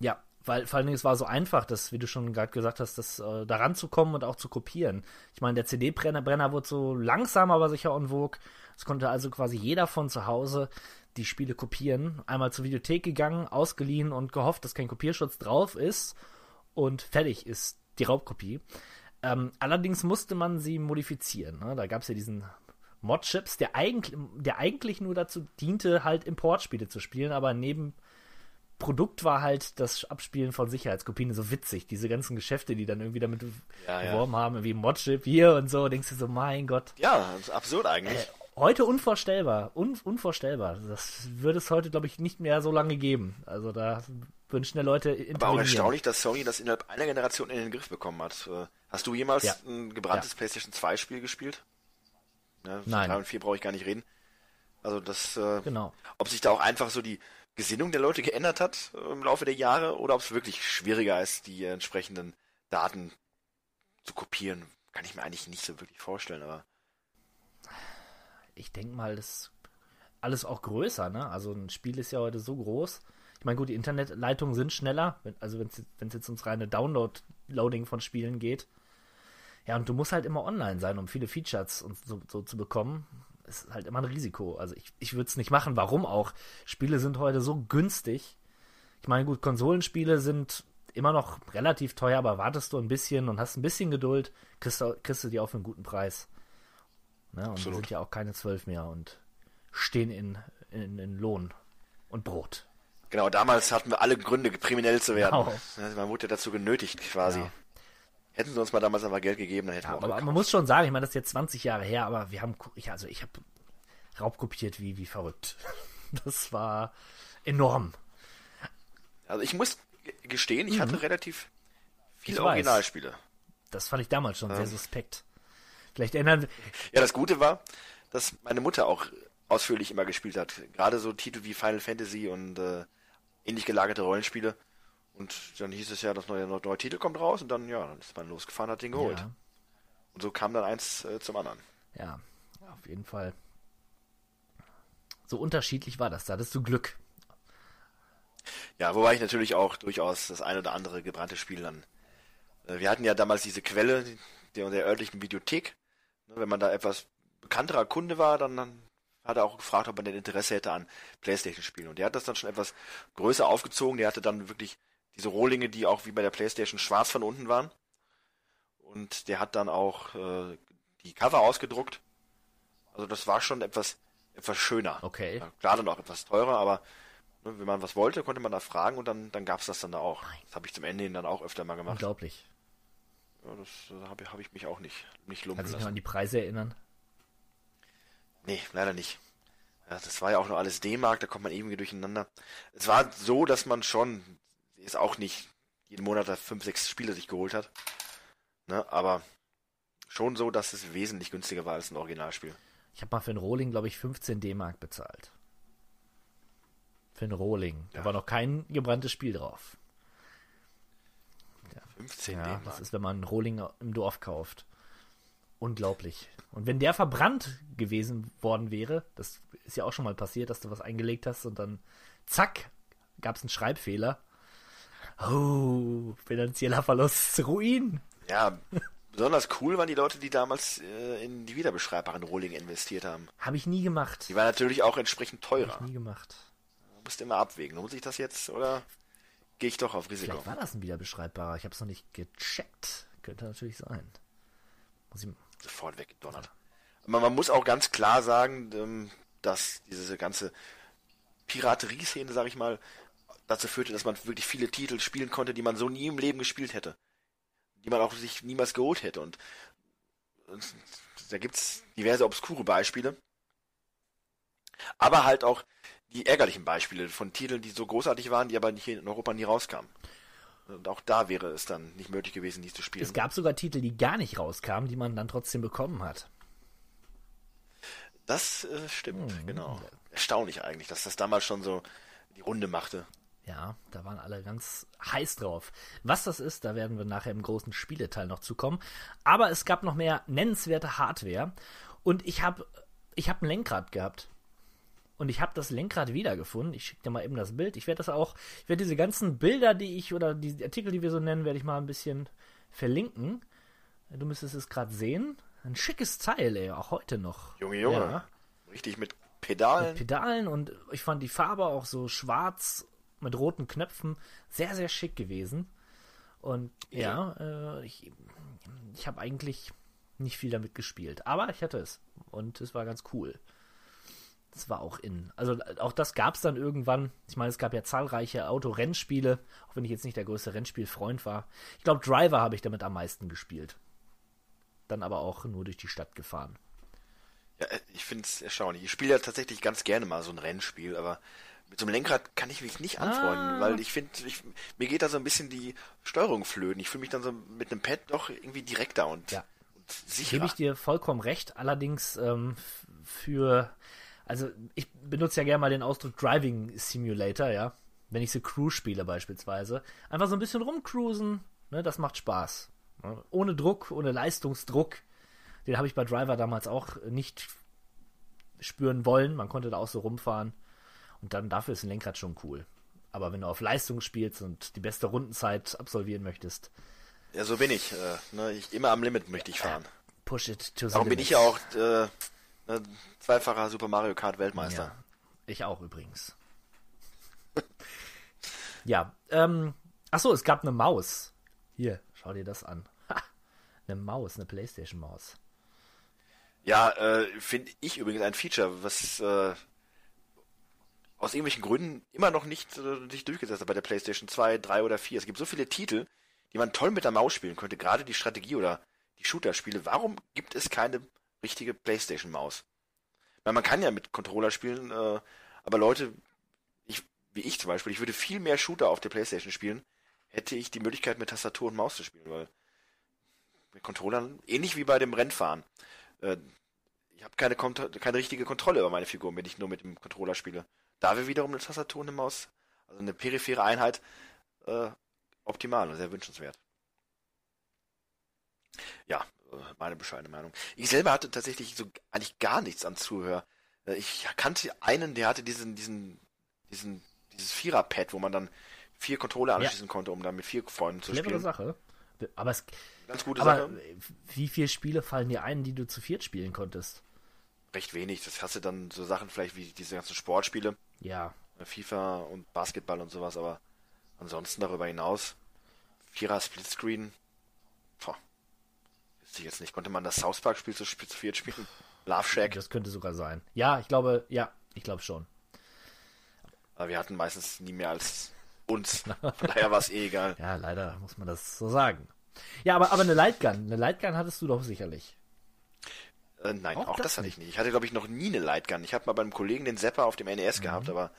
Ja, weil vor allen Dingen es war so einfach, dass, wie du schon gerade gesagt hast, das äh, daran zu kommen und auch zu kopieren. Ich meine, der CD-Brenner Brenner wurde so langsam, aber sicher en vogue. Es konnte also quasi jeder von zu Hause die Spiele kopieren. Einmal zur Videothek gegangen, ausgeliehen und gehofft, dass kein Kopierschutz drauf ist und fertig ist die Raubkopie. Ähm, allerdings musste man sie modifizieren. Ne? Da gab es ja diesen Mod-Chips, der eigentlich, der eigentlich nur dazu diente, halt Importspiele zu spielen, aber neben Produkt war halt das Abspielen von Sicherheitskopien so witzig. Diese ganzen Geschäfte, die dann irgendwie damit ja, beworben ja. haben, wie Modchip hier und so, denkst du so, mein Gott. Ja, absurd eigentlich. Äh, heute unvorstellbar. Un unvorstellbar. Das würde es heute, glaube ich, nicht mehr so lange geben. Also da würden schnell Leute intervenieren. Aber auch erstaunlich, dass Sony das innerhalb einer Generation in den Griff bekommen hat. Äh, hast du jemals ja. ein gebranntes ja. PlayStation 2 Spiel gespielt? Ne, Nein. 3 und 4 brauche ich gar nicht reden. Also das, äh, genau. ob sich da auch einfach so die Gesinnung der Leute geändert hat äh, im Laufe der Jahre oder ob es wirklich schwieriger ist, die entsprechenden Daten zu kopieren, kann ich mir eigentlich nicht so wirklich vorstellen, aber. Ich denke mal, das ist alles auch größer, ne? Also ein Spiel ist ja heute so groß ich meine, gut, die Internetleitungen sind schneller, also wenn es jetzt ums reine Download-Loading von Spielen geht. Ja, und du musst halt immer online sein, um viele Features und so, so zu bekommen. Ist halt immer ein Risiko. Also ich, ich würde es nicht machen. Warum auch? Spiele sind heute so günstig. Ich meine, gut, Konsolenspiele sind immer noch relativ teuer, aber wartest du ein bisschen und hast ein bisschen Geduld, kriegst du, kriegst du die auch für einen guten Preis. Ne? Und sind ja auch keine zwölf mehr und stehen in, in, in Lohn und Brot. Genau, damals hatten wir alle Gründe, kriminell zu werden. Genau. Man wurde dazu genötigt quasi. Ja. Hätten sie uns mal damals einfach Geld gegeben, dann hätten ja, wir auch Aber gekauft. man muss schon sagen, ich meine, das ist jetzt 20 Jahre her, aber wir haben, ich, also ich habe raubkopiert wie, wie verrückt. Das war enorm. Also ich muss gestehen, ich mhm. hatte relativ viele Originalspiele. Das fand ich damals schon ja. sehr suspekt. Vielleicht ändern. Ja, das Gute war, dass meine Mutter auch ausführlich immer gespielt hat. Gerade so Titel wie Final Fantasy und äh, ähnlich gelagerte Rollenspiele. Und dann hieß es ja, das neue, neue Titel kommt raus und dann, ja, dann ist man losgefahren, hat den geholt. Ja. Und so kam dann eins äh, zum anderen. Ja, auf jeden Fall. So unterschiedlich war das. Da hattest du Glück. Ja, wobei ich natürlich auch durchaus das eine oder andere gebrannte Spiel dann. Äh, wir hatten ja damals diese Quelle der, der örtlichen Videothek. Ne, wenn man da etwas bekannterer Kunde war, dann, dann hat er auch gefragt, ob man denn Interesse hätte an Playstation-Spielen. Und der hat das dann schon etwas größer aufgezogen. Der hatte dann wirklich diese Rohlinge, die auch wie bei der Playstation schwarz von unten waren. Und der hat dann auch äh, die Cover ausgedruckt. Also das war schon etwas etwas schöner. Okay. Klar dann auch etwas teurer, aber ne, wenn man was wollte, konnte man da fragen und dann, dann gab es das dann da auch. Nein. Das habe ich zum Ende hin dann auch öfter mal gemacht. Unglaublich. Ja, das da habe hab ich mich auch nicht, nicht lumpen Kannst du dich noch an die Preise erinnern? Nee, leider nicht. Ja, das war ja auch nur alles D-Mark, da kommt man irgendwie durcheinander. Es war so, dass man schon, ist auch nicht jeden Monat da fünf, sechs Spiele sich geholt hat. Ne, aber schon so, dass es wesentlich günstiger war als ein Originalspiel. Ich habe mal für ein Rolling, glaube ich, 15 D-Mark bezahlt. Für ein Rolling. Da ja. war noch kein gebranntes Spiel drauf. Ja. 15 ja, D-Mark. Das ist, wenn man ein Rolling im Dorf kauft. Unglaublich. Und wenn der verbrannt gewesen worden wäre, das ist ja auch schon mal passiert, dass du was eingelegt hast und dann zack, gab es einen Schreibfehler. Oh, finanzieller Verlust, Ruin. Ja, besonders cool waren die Leute, die damals äh, in die wiederbeschreibbaren Rohlinge investiert haben. Habe ich nie gemacht. Die waren natürlich auch entsprechend teurer. Hab ich nie gemacht. Du musst immer abwägen. Lohnt sich das jetzt oder gehe ich doch auf Risiko? Vielleicht war das ein wiederbeschreibbarer. Ich habe es noch nicht gecheckt. Könnte natürlich sein. Muss ich, Sofort weggedonnert. Aber man muss auch ganz klar sagen, ähm, dass diese ganze Piraterie-Szene, sag ich mal, dazu führte, dass man wirklich viele Titel spielen konnte, die man so nie im Leben gespielt hätte. Die man auch sich niemals geholt hätte. Und, und da gibt's diverse obskure Beispiele. Aber halt auch die ärgerlichen Beispiele von Titeln, die so großartig waren, die aber nicht in Europa nie rauskamen. Und auch da wäre es dann nicht möglich gewesen, die zu spielen. es gab sogar Titel, die gar nicht rauskamen, die man dann trotzdem bekommen hat. Das äh, stimmt, Hm. genau. Erstaunlich eigentlich, dass das damals schon so die Runde machte. Ja, da waren alle ganz heiß drauf. Was das ist, da werden wir nachher im großen Spieleteil noch zukommen. Aber es gab noch mehr nennenswerte Hardware. Und ich habe ich hab ein Lenkrad gehabt. Und ich habe das Lenkrad wiedergefunden. Ich schicke dir mal eben das Bild. Ich werde das auch, ich werde diese ganzen Bilder, die ich, oder die Artikel, die wir so nennen, werde ich mal ein bisschen verlinken. Du müsstest es gerade sehen. Ein schickes Teil, ey, auch heute noch. Junge, Junge. Ja. Richtig mit Pedalen. Pedalen und ich fand die Farbe auch so schwarz mit roten Knöpfen sehr, sehr schick gewesen. Und ja, äh, ich, ich habe eigentlich nicht viel damit gespielt, aber ich hatte es und es war ganz cool. Es war auch in. Also auch das gab es dann irgendwann. Ich meine, es gab ja zahlreiche Autorennspiele, auch wenn ich jetzt nicht der größte Rennspielfreund war. Ich glaube, Driver habe ich damit am meisten gespielt. Dann aber auch nur durch die Stadt gefahren. Ja, ich finde es erstaunlich. Ich spiele ja tatsächlich ganz gerne mal so ein Rennspiel, aber mit so einem Lenkrad kann ich mich nicht anfreunden, Ah. weil ich finde, mir geht da so ein bisschen die Steuerung flöten. Ich fühle mich dann so mit einem Pad doch irgendwie direkter und, Ja. und sicherer. Gebe ich dir vollkommen recht. Allerdings ähm, für, also ich benutze ja gerne mal den Ausdruck Driving Simulator, ja. Wenn ich so Cruise spiele beispielsweise. Einfach so ein bisschen rumcruisen, ne, das macht Spaß. Ne? Ohne Druck, ohne Leistungsdruck. Den habe ich bei Driver damals auch nicht spüren wollen. Man konnte da auch so rumfahren. Und dann dafür ist ein Lenkrad schon cool. Aber wenn du auf Leistung spielst und die beste Rundenzeit absolvieren möchtest, Ja, so bin ich. Äh, ne, ich immer am Limit möchte ich fahren. push it to the Darum bin ich ja auch äh, ne, zweifacher Super Mario Kart Weltmeister. Ja, ich auch übrigens. ja, ähm, ach so, es gab eine Maus. Hier, schau dir das an. Ha, eine Maus, eine Playstation-Maus. Ja, äh, finde ich übrigens ein Feature, was äh, aus irgendwelchen Gründen immer noch nicht äh, sich durchgesetzt hat bei der PlayStation 2, 3 oder 4. Es gibt so viele Titel, die man toll mit der Maus spielen könnte, gerade die Strategie- oder die Shooter-Spiele. Warum gibt es keine richtige PlayStation-Maus? Weil man kann ja mit Controller spielen, äh, aber Leute, ich, wie ich zum Beispiel, ich würde viel mehr Shooter auf der PlayStation spielen, hätte ich die Möglichkeit mit Tastatur und Maus zu spielen, weil mit Controllern, ähnlich wie bei dem Rennfahren, äh, ich habe keine, keine richtige Kontrolle über meine Figur, wenn ich nur mit dem Controller spiele. Da wäre wiederum eine Tastatur und eine Maus, also eine periphere Einheit, äh, optimal und sehr wünschenswert. Ja, meine bescheidene Meinung. Ich selber hatte tatsächlich so eigentlich gar nichts an Zuhör. Äh, Ich kannte einen, der hatte diesen, diesen, diesen, dieses Vierer-Pad, wo man dann vier Controller anschließen konnte, um dann mit vier Freunden zu Clevere spielen. Sache. Aber, es, Ganz gute aber Sache. wie viele Spiele fallen dir ein, die du zu viert spielen konntest? Recht wenig. Das hast du dann so Sachen vielleicht wie diese ganzen Sportspiele. Ja, FIFA und Basketball und sowas, aber ansonsten darüber hinaus, Vierer Splitscreen, boah, ich jetzt nicht. Konnte man das South Park Spiel zu, zu viert spielen? Love Shack, das könnte sogar sein. Ja, ich glaube, ja, ich glaube schon. aber wir hatten meistens nie mehr als uns. Von daher war es eh egal. Ja, leider muss man das so sagen. Ja, aber, aber eine Lightgun, eine Lightgun hattest du doch sicherlich. Äh, nein, Auch auch, das das, hatte ich nicht. Ich hatte, glaube ich, noch nie eine Lightgun. Ich habe mal beim Kollegen den Zapper auf dem NES gehabt, aber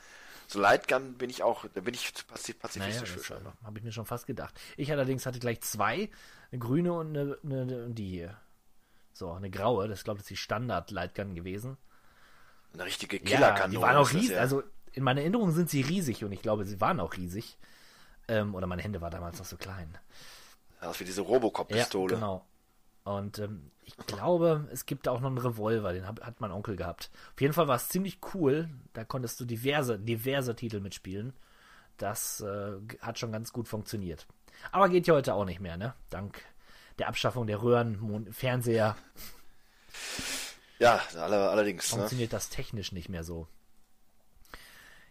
so Lightgun bin ich auch, da bin ich zu pazi- Naja, pazifistisch für habe ich mir schon fast gedacht. Ich allerdings hatte gleich zwei, eine grüne und eine, eine, eine die hier. So, eine graue, das glaube ich ist die Standard-Lightgun gewesen. Eine richtige Ja, Killerkanone. die waren auch riesig. ja. Also in meiner Erinnerung sind sie riesig und ich glaube, sie waren auch riesig. Ähm, oder meine Hände waren damals noch so klein. Das ist wie diese Robocop-Pistole. Ja, genau. Und ähm, ich glaube, es gibt auch noch einen Revolver, den hab, hat mein Onkel gehabt. Auf jeden Fall war es ziemlich cool. Da konntest du diverse, diverse Titel mitspielen. das äh, hat schon ganz gut funktioniert. Aber geht ja heute auch nicht mehr, ne? Dank der Abschaffung der Röhrenfernseher Ja, alle, allerdings. Ne? funktioniert das technisch nicht mehr so.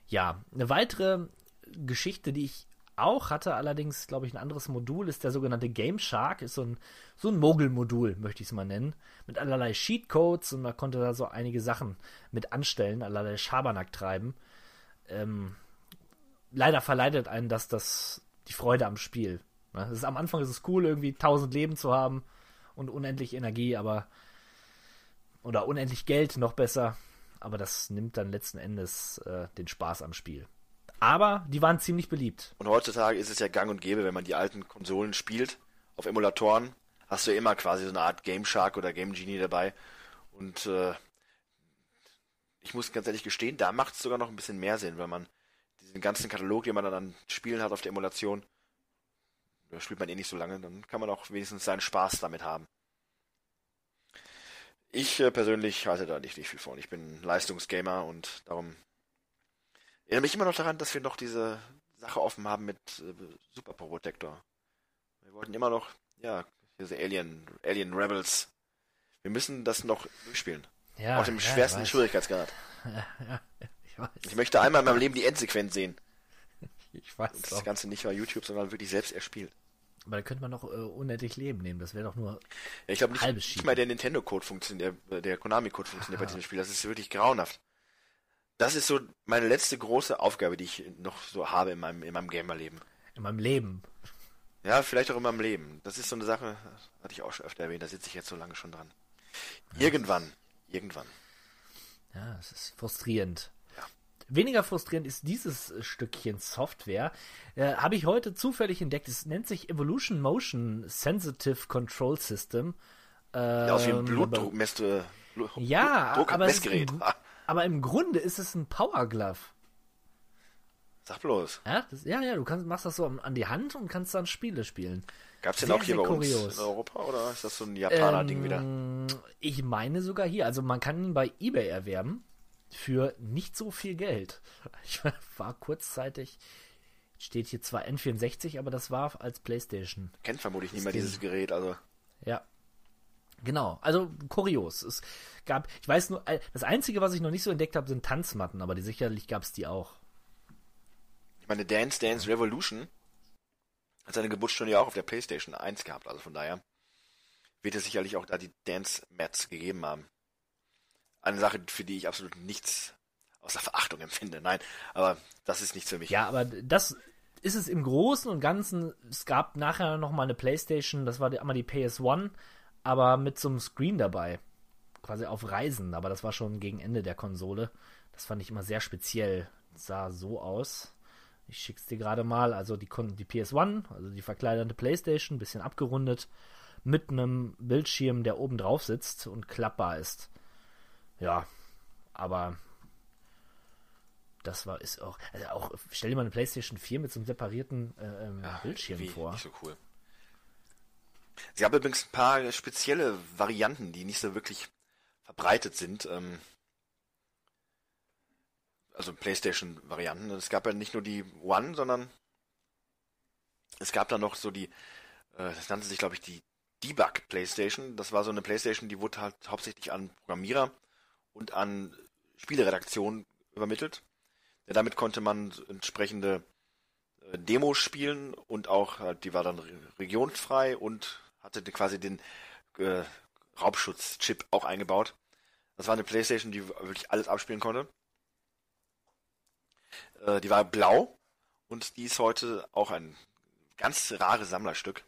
Ja, eine weitere Geschichte, die ich auch hatte, allerdings, glaube ich, ein anderes Modul, ist der sogenannte Game Shark. Ist so ein, so ein Mogel-Modul, möchte ich es mal nennen. Mit allerlei Cheatcodes und man konnte da so einige Sachen mit anstellen, allerlei Schabernack treiben. Ähm, leider verleitet einen das, das die Freude am Spiel. Ne? Ist, am Anfang ist es cool, irgendwie 1000 Leben zu haben und unendlich Energie, aber oder unendlich Geld, noch besser. Aber das nimmt dann letzten Endes äh, den Spaß am Spiel. Aber die waren ziemlich beliebt. Und heutzutage ist es ja gang und gäbe, wenn man die alten Konsolen spielt, auf Emulatoren, hast du immer quasi so eine Art Game Shark oder Game Genie dabei. Und äh, ich muss ganz ehrlich gestehen, da macht es sogar noch ein bisschen mehr Sinn, weil man diesen ganzen Katalog, den man dann an Spielen hat auf der Emulation, da spielt man eh nicht so lange, dann kann man auch wenigstens seinen Spaß damit haben. Ich äh, persönlich halte da nicht, nicht viel von. Ich bin Leistungsgamer und darum erinnere mich immer noch daran, dass wir noch diese Sache offen haben mit äh, Super Protector. Wir wollten immer noch, ja, diese Alien, Alien Rebels. Wir müssen das noch durchspielen. Ja, Auf dem ja, schwersten. Schwierigkeitsgrad. Ja, ja, ich weiß. Ich möchte einmal in meinem Leben die Endsequenz sehen. Ich weiß Das auch. Ganze nicht bei YouTube, sondern wirklich selbst erspielt. Aber da könnte man noch äh, unendlich Leben nehmen. Das wäre doch nur. Ja, ich glaube nicht, nicht mal der Nintendo-Code funktioniert, der, der Konami-Code funktioniert bei diesem Spiel. Das ist wirklich grauenhaft. Das ist so meine letzte große Aufgabe, die ich noch so habe in meinem, in meinem Gamerleben. In meinem Leben. Ja, vielleicht auch in meinem Leben. Das ist so eine Sache, das hatte ich auch schon öfter erwähnt, da sitze ich jetzt so lange schon dran. Irgendwann, irgendwann. Ja, es ist frustrierend. Weniger frustrierend ist dieses Stückchen Software. Äh, Habe ich heute zufällig entdeckt. Es nennt sich Evolution Motion Sensitive Control System. Ja, aus wie ein Ähm, Blutdruckmess, äh, Blut- Ja, Blutdruck- aber, es ist Messgerät. Aber im Grunde ist es ein Power Glove. sag bloß. Ja, das, ja, ja, du kannst, machst das so an, die Hand und kannst dann Spiele spielen. Gab's den Sehr, auch hier bei kurios. uns in Europa oder ist das so ein Japaner-Ding wieder? Ähm, Ich meine sogar hier. Also man kann ihn bei eBay erwerben für nicht so viel Geld. Ich war kurzzeitig, steht hier zwar N64, aber das war als Playstation. Kennt vermutlich niemand dieses Gerät, also. Ja. Genau, also kurios. Es gab, ich weiß nur, äh, das Einzige, was ich noch nicht so entdeckt habe, sind Tanzmatten, aber die, sicherlich gab es die auch. Ich meine, Dance Dance Revolution hat seine Geburtsstunde ja auch auf der PlayStation 1 gehabt, also von daher wird es sicherlich auch da die Dance Mats gegeben haben. Eine Sache, für die ich absolut nichts außer Verachtung empfinde. Nein, aber das ist nichts für mich. Ja, aber das ist es im Großen und Ganzen. Es gab nachher noch mal eine PlayStation, das war die, einmal die PS1, aber mit so einem Screen dabei. Quasi auf Reisen, aber das war schon gegen Ende der Konsole. Das fand ich immer sehr speziell. Das sah so aus. Ich schick's dir gerade mal. Also die, die PS1, also die verkleiderte PlayStation, bisschen abgerundet, mit einem Bildschirm, der oben drauf sitzt und klappbar ist. Ja, aber das war ist auch, also auch stell dir mal eine PlayStation 4 mit so einem separierten äh, ähm, Bildschirm Wie, vor. Nicht so cool. Sie haben übrigens ein paar spezielle Varianten, die nicht so wirklich verbreitet sind. Ähm, also PlayStation-Varianten. Es gab ja nicht nur die One, sondern es gab dann noch so die, äh, das nannte sich, glaube ich, die Debug PlayStation. Das war so eine PlayStation, die wurde halt hauptsächlich an Programmierer und an Spieleredaktionen übermittelt. Ja, damit konnte man entsprechende äh, Demos spielen und auch, halt, die war dann re regionfrei und hatte quasi den äh, Raubschutz-Chip auch eingebaut. Das war eine Playstation, die wirklich alles abspielen konnte. Äh, die war blau und die ist heute auch ein ganz rares Sammlerstück.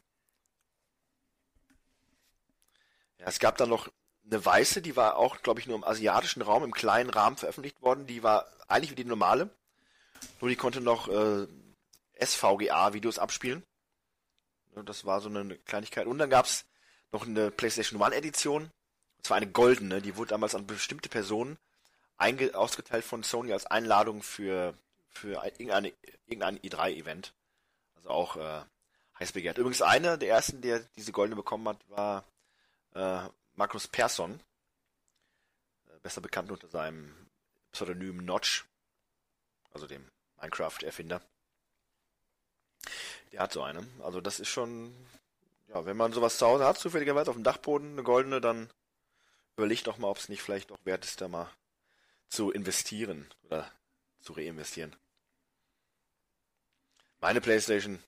Ja, es gab dann noch eine weiße, die war auch, glaube ich, nur im asiatischen Raum im kleinen Rahmen veröffentlicht worden. Die war eigentlich wie die normale, nur die konnte noch äh, SVGA-Videos abspielen. Ja, Das war so eine Kleinigkeit. Und dann gab's noch eine PlayStation One Edition. Und zwar eine goldene. Die wurde damals an bestimmte Personen ausgeteilt von Sony als Einladung für, für ein- irgendeine, irgendein E3-Event. Also auch äh, heiß begehrt. Übrigens einer der ersten, der diese goldene bekommen hat, war äh, Magnus Persson. Äh, besser bekannt unter seinem Pseudonym Notch. Also dem Minecraft-Erfinder. Der hat so eine. Also das ist schon, ja, wenn man sowas zu Hause hat, zufälligerweise auf dem Dachboden, eine goldene, dann überlegt doch mal, ob es nicht vielleicht noch wert ist, da mal zu investieren oder zu reinvestieren. Meine Playstation,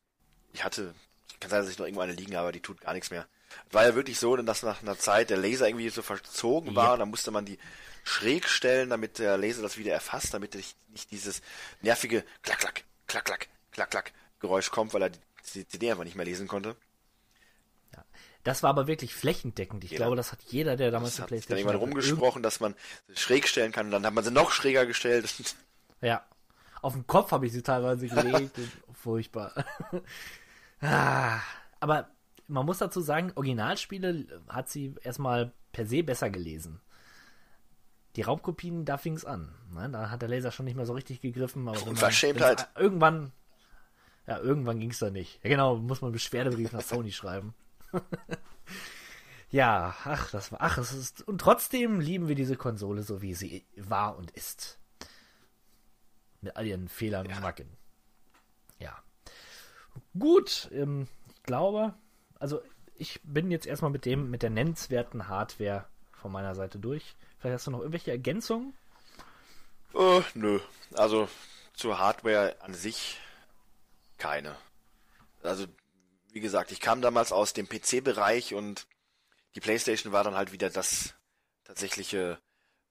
ich hatte, kann sein, dass ich noch irgendwo eine liegen habe, aber die tut gar nichts mehr. War ja wirklich so, dass nach einer Zeit der Laser irgendwie so verzogen war, ja. dann musste man die schräg stellen, damit der Laser das wieder erfasst, damit nicht dieses nervige Klack, Klack, Klack, Klack, Klack, Klack Geräusch kommt, weil er die CD einfach nicht mehr lesen konnte. Ja. Das war aber wirklich flächendeckend. Ich jeder. glaube, das hat jeder, der damals das Playstation hat dann jemand rumgesprochen, dass man schräg stellen kann und dann hat man sie noch schräger gestellt. Ja. Auf den Kopf habe ich sie teilweise gelegt. furchtbar. ah, aber man muss dazu sagen, Originalspiele hat sie erstmal per se besser gelesen. Die Raubkopien, da fing es an. Ne? Da hat der Laser schon nicht mehr so richtig gegriffen. Aber Unverschämtheit. Irgendwann, ja, irgendwann ging es da nicht. Ja, genau, muss man Beschwerdebrief nach Sony schreiben. ja, ach, das war, ach, es ist, und trotzdem lieben wir diese Konsole so, wie sie war und ist. Mit all ihren Fehlern ja. und Macken. Ja. Gut, ähm, ich glaube, also ich bin jetzt erstmal mit dem, mit der nennenswerten Hardware von meiner Seite durch. Vielleicht hast du noch irgendwelche Ergänzungen? Uh, nö. Also zur Hardware an sich keine. Also, wie gesagt, ich kam damals aus dem PC-Bereich und die PlayStation war dann halt wieder das tatsächliche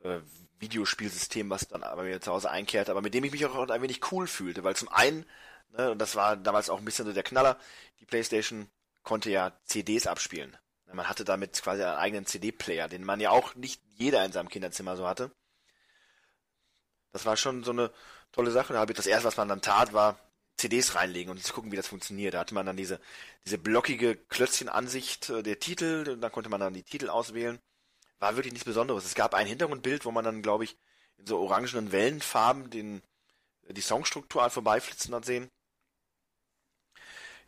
äh, Videospielsystem, was dann bei mir zu Hause einkehrt, aber mit dem ich mich auch ein wenig cool fühlte, weil zum einen, ne, und das war damals auch ein bisschen so der Knaller, die PlayStation konnte ja CDs abspielen. Man hatte damit quasi einen eigenen CD-Player, den man ja auch nicht jeder in seinem Kinderzimmer so hatte. Das war schon so eine tolle Sache. Da habe ich das erste, was man dann tat, war CDs reinlegen und zu gucken, wie das funktioniert. Da hatte man dann diese, diese blockige Klötzchenansicht äh, der Titel, da konnte man dann die Titel auswählen. War wirklich nichts Besonderes. Es gab ein Hintergrundbild, wo man dann, glaube ich, in so orangenen Wellenfarben den, die Songstruktur vorbeiflitzen hat sehen.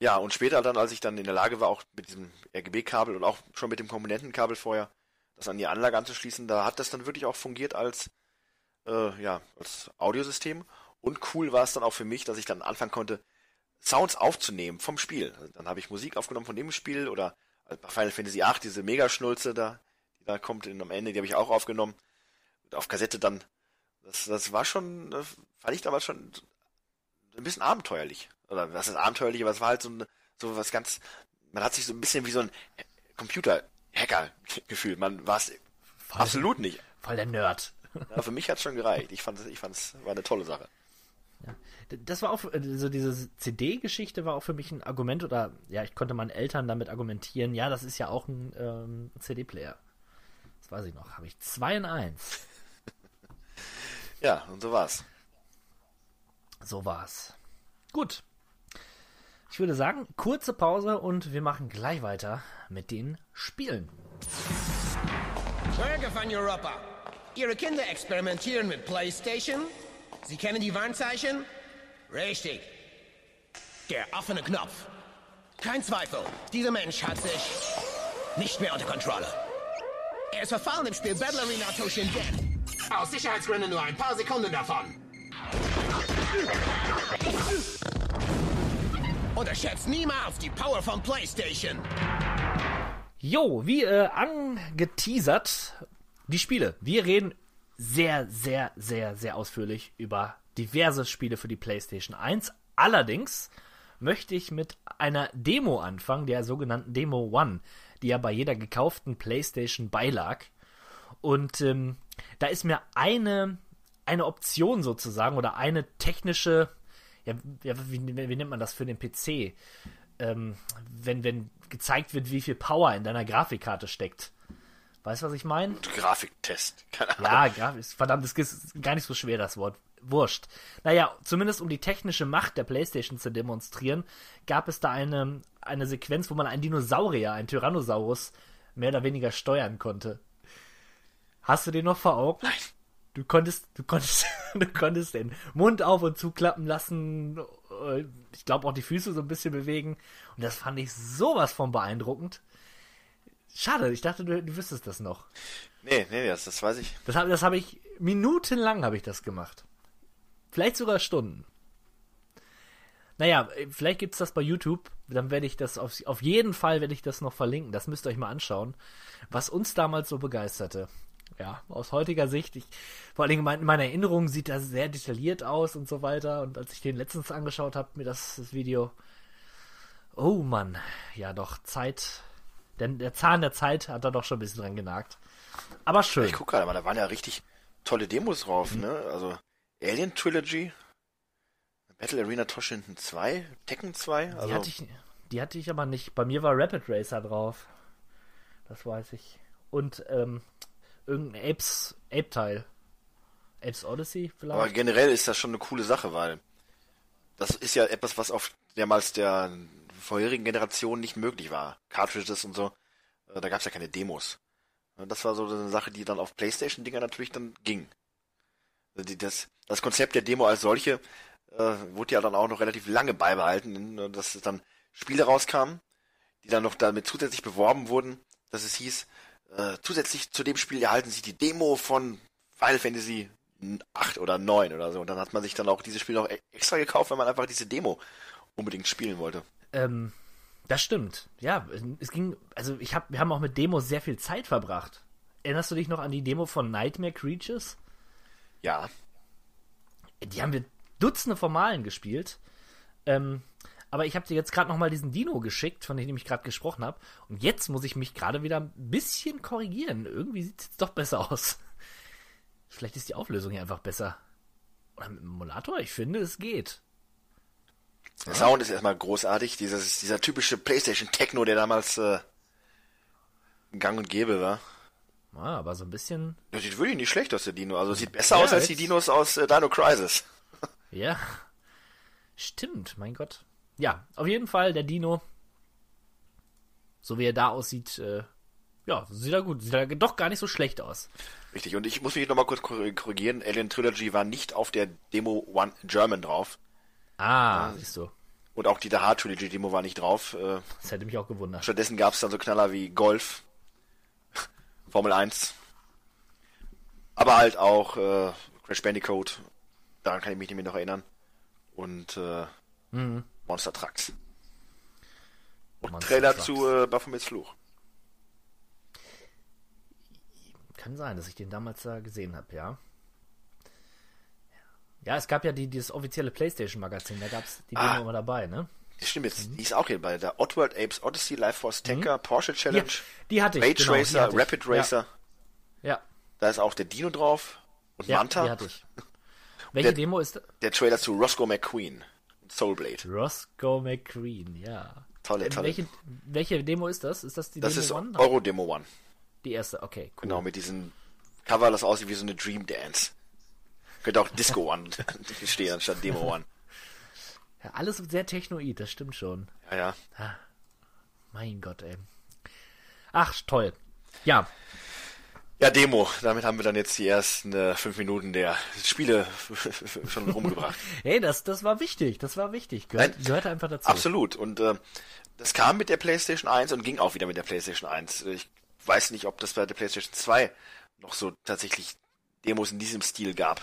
Ja, und später dann, als ich dann in der Lage war, auch mit diesem RGB-Kabel und auch schon mit dem Komponentenkabel vorher, das an die Anlage anzuschließen, da hat das dann wirklich auch fungiert als, äh, ja, als Audiosystem. Und cool war es dann auch für mich, dass ich dann anfangen konnte, Sounds aufzunehmen vom Spiel. Also dann habe ich Musik aufgenommen von dem Spiel oder bei Final Fantasy VIII diese Megaschnulze da, die da kommt in, am Ende, die habe ich auch aufgenommen. Und auf Kassette dann. Das, das war schon, das fand ich damals schon ein bisschen abenteuerlich oder was ist abenteuerlich, aber es war halt so, ein, so was ganz, man hat sich so ein bisschen wie so ein Computer-Hacker gefühlt. Man war es absolut nicht. Voll der Nerd. Ja, für mich hat es schon gereicht. Ich fand es, ich fand's, war eine tolle Sache. Ja. Das war auch, so also diese CD-Geschichte war auch für mich ein Argument oder, ja, ich konnte meinen Eltern damit argumentieren, ja, das ist ja auch ein ähm, CD-Player. Das weiß ich noch. Habe ich zwei in eins. ja, und so war's. So war's. Gut. Ich würde sagen, kurze Pause und wir machen gleich weiter mit den Spielen. Bürger von Europa, Ihre Kinder experimentieren mit PlayStation? Sie kennen die Warnzeichen? Richtig. Der offene Knopf. Kein Zweifel, dieser Mensch hat sich nicht mehr unter Kontrolle. Er ist verfallen im Spiel Battle Arena Toshin Dead. Aus Sicherheitsgründen nur ein paar Sekunden davon. Unterschätzt niemals die Power von PlayStation. Jo, wie äh, angeteasert, die Spiele. Wir reden sehr, sehr, sehr, sehr ausführlich über diverse Spiele für die PlayStation 1. Allerdings möchte ich mit einer Demo anfangen, der sogenannten Demo One, die ja bei jeder gekauften PlayStation beilag. Und ähm, da ist mir eine, eine Option sozusagen oder eine technische ja, wie, wie, nennt man das für den PC? Ähm, wenn, wenn gezeigt wird, wie viel Power in deiner Grafikkarte steckt. Weißt du, was ich meine? Grafiktest. Keine Ahnung. Ja, verdammt, das ist gar nicht so schwer, das Wort. Wurscht. Naja, zumindest um die technische Macht der PlayStation zu demonstrieren, gab es da eine, eine Sequenz, wo man einen Dinosaurier, einen Tyrannosaurus, mehr oder weniger steuern konnte. Hast du den noch vor Augen? Nein. Du konntest, du konntest, du konntest den Mund auf und zuklappen lassen. Äh, ich glaube auch die Füße so ein bisschen bewegen. Und das fand ich sowas von beeindruckend. Schade, ich dachte, du, du wüsstest das noch. Nee, nee, das, das weiß ich. Das habe das hab ich, minutenlang habe ich das gemacht. Vielleicht sogar Stunden. Naja, vielleicht gibt's das bei YouTube. Dann werde ich das auf, auf jeden Fall werde ich das noch verlinken. Das müsst ihr euch mal anschauen. Was uns damals so begeisterte. Ja, aus heutiger Sicht. Ich, vor allen Dingen in meiner Erinnerung sieht das sehr detailliert aus und so weiter. Und als ich den letztens angeschaut habe, mir das, das Video. Oh Mann. Ja, doch, Zeit. Denn der Zahn der Zeit hat da doch schon ein bisschen dran genagt. Aber schön. Ich guck gerade mal, da waren ja richtig tolle Demos drauf, Mhm. ne? Also Alien Trilogy, Battle Arena Toshinden 2, Tekken 2, Die, also hatte ich, die hatte ich aber nicht. Bei mir war Rapid Racer drauf. Das weiß ich. Und ähm, irgendein Apes, Ape-Teil. Apes Odyssey vielleicht? aber generell ist das schon eine coole Sache, weil das ist ja etwas, was auf damals der vorherigen Generation nicht möglich war. Cartridges und so, äh, da gab's ja keine Demos. Und Das war so eine Sache, die dann auf Playstation-Dinger natürlich dann ging. Also Das, das Konzept der Demo als solche äh, wurde ja dann auch noch relativ lange beibehalten, ne, dass es dann Spiele rauskamen, die dann noch damit zusätzlich beworben wurden, dass es hieß, äh, zusätzlich zu dem Spiel erhalten Sie die Demo von Final Fantasy 8 oder 9 oder so. Und dann hat man sich dann auch dieses Spiel noch e- extra gekauft, weil man einfach diese Demo unbedingt spielen wollte. Ähm, das stimmt. Ja, es ging, also ich hab, wir haben auch mit Demos sehr viel Zeit verbracht. Erinnerst du dich noch an die Demo von Nightmare Creatures? Ja, Die haben wir Dutzende Formalen gespielt. Ähm, aber ich habe dir jetzt gerade noch mal diesen Dino geschickt, von dem ich gerade gesprochen habe. Und jetzt muss ich mich gerade wieder ein bisschen korrigieren. Irgendwie sieht es jetzt doch besser aus. Vielleicht ist die Auflösung hier einfach besser. Oder mit dem Emulator? Ich finde, es geht. Der Sound ist erstmal großartig. Dieses, dieser typische PlayStation Techno, der damals äh, gang und gäbe war. Ah, aber so ein bisschen. Das sieht wirklich nicht schlecht aus, der Dino. Also sieht besser Ja, aus als die jetzt- Dinos aus äh, Dino Crisis. Ja. Stimmt, mein Gott. Ja, auf jeden Fall der Dino. So wie er da aussieht, äh, ja, sieht er gut. Sieht er doch gar nicht so schlecht aus. Richtig, und ich muss mich nochmal kurz korri- korrigieren. Alien Trilogy war nicht auf der Demo One German drauf. Ah, siehst du. Und auch die The Hard Trilogy Demo war nicht drauf. Äh, Das hätte mich auch gewundert. stattdessen gab es dann so Knaller wie Golf, Formel 1. Aber halt auch äh, Crash Bandicoot. Daran kann ich mich nicht mehr noch erinnern. Und äh, Mhm. Monster Trucks. Und Monster Trailer Trucks. zu äh, Baphomets Fluch. Kann sein, dass ich den damals da gesehen habe, ja. Ja, es gab ja die, dieses offizielle PlayStation-Magazin, da gab es die Demo Ah. immer dabei, ne? Das stimmt jetzt. Mhm. Die ist auch hier bei der Oddworld Apes Odyssey, Life Force Tanker, Porsche Challenge, die hatte ich, Rage genau, Racer, hatte ich. Rapid Racer. Ja, Da ist auch der Dino drauf. Und ja, Manta. die hatte ich. Welche Der- Demo ist Der Trailer zu Roscoe McQueen. Soulblade. Roscoe McQueen, ja. Tolle, Ähm, tolle. welche, welche Demo ist das? Ist das die Das Demo ist One? Euro Demo One. Die erste, okay, cool. Genau, mit diesem Cover, das aussieht wie so eine Dream Dance. Könnte auch Disco One stehen anstatt Demo One. Ja, alles sehr technoid, das stimmt schon. Ja, ja. Mein Gott, ey. Ach, toll. Ja, Ja, Demo. Damit haben wir dann jetzt die ersten äh, fünf Minuten der Spiele schon rumgebracht. hey, das, das war wichtig, das war wichtig. Gehört, Nein, gehört einfach dazu. Absolut. Und äh, das kam mit der PlayStation 1 und ging auch wieder mit der PlayStation 1. Ich weiß nicht, ob das bei der PlayStation 2 noch so tatsächlich Demos in diesem Stil gab.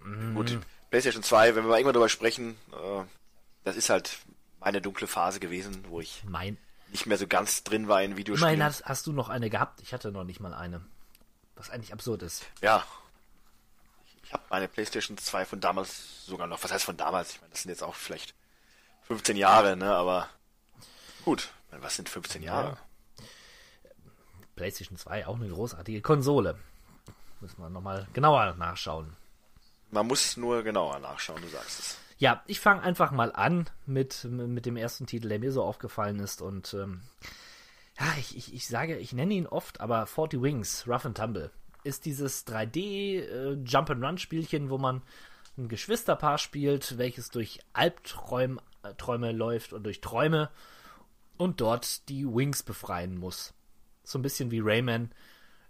Mhm. Gut, PlayStation 2, wenn wir mal irgendwann darüber sprechen, äh, das ist halt meine dunkle Phase gewesen, wo ich Mein, nicht mehr so ganz drin war in Videospielen. immerhin hast, hast du noch eine gehabt. Ich hatte noch nicht mal eine. Was eigentlich absurd ist. Ja. Ich habe meine PlayStation 2 von damals sogar noch. Was heißt von damals? Ich meine, das sind jetzt auch vielleicht 15 Jahre, ne? Aber gut. Was sind 15 Jahre? PlayStation 2, auch eine großartige Konsole. Müssen wir nochmal genauer nachschauen. Man muss nur genauer nachschauen, du sagst es. Ja, ich fange einfach mal an mit, mit dem ersten Titel, der mir so aufgefallen ist. Und ähm, ja, ich, ich, ich sage, ich nenne ihn oft, aber 40 Wings, Rough and Tumble, ist dieses 3D äh, wo man ein Geschwisterpaar spielt, welches durch Albträume äh, läuft und durch Träume und dort die Wings befreien muss. So ein bisschen wie Rayman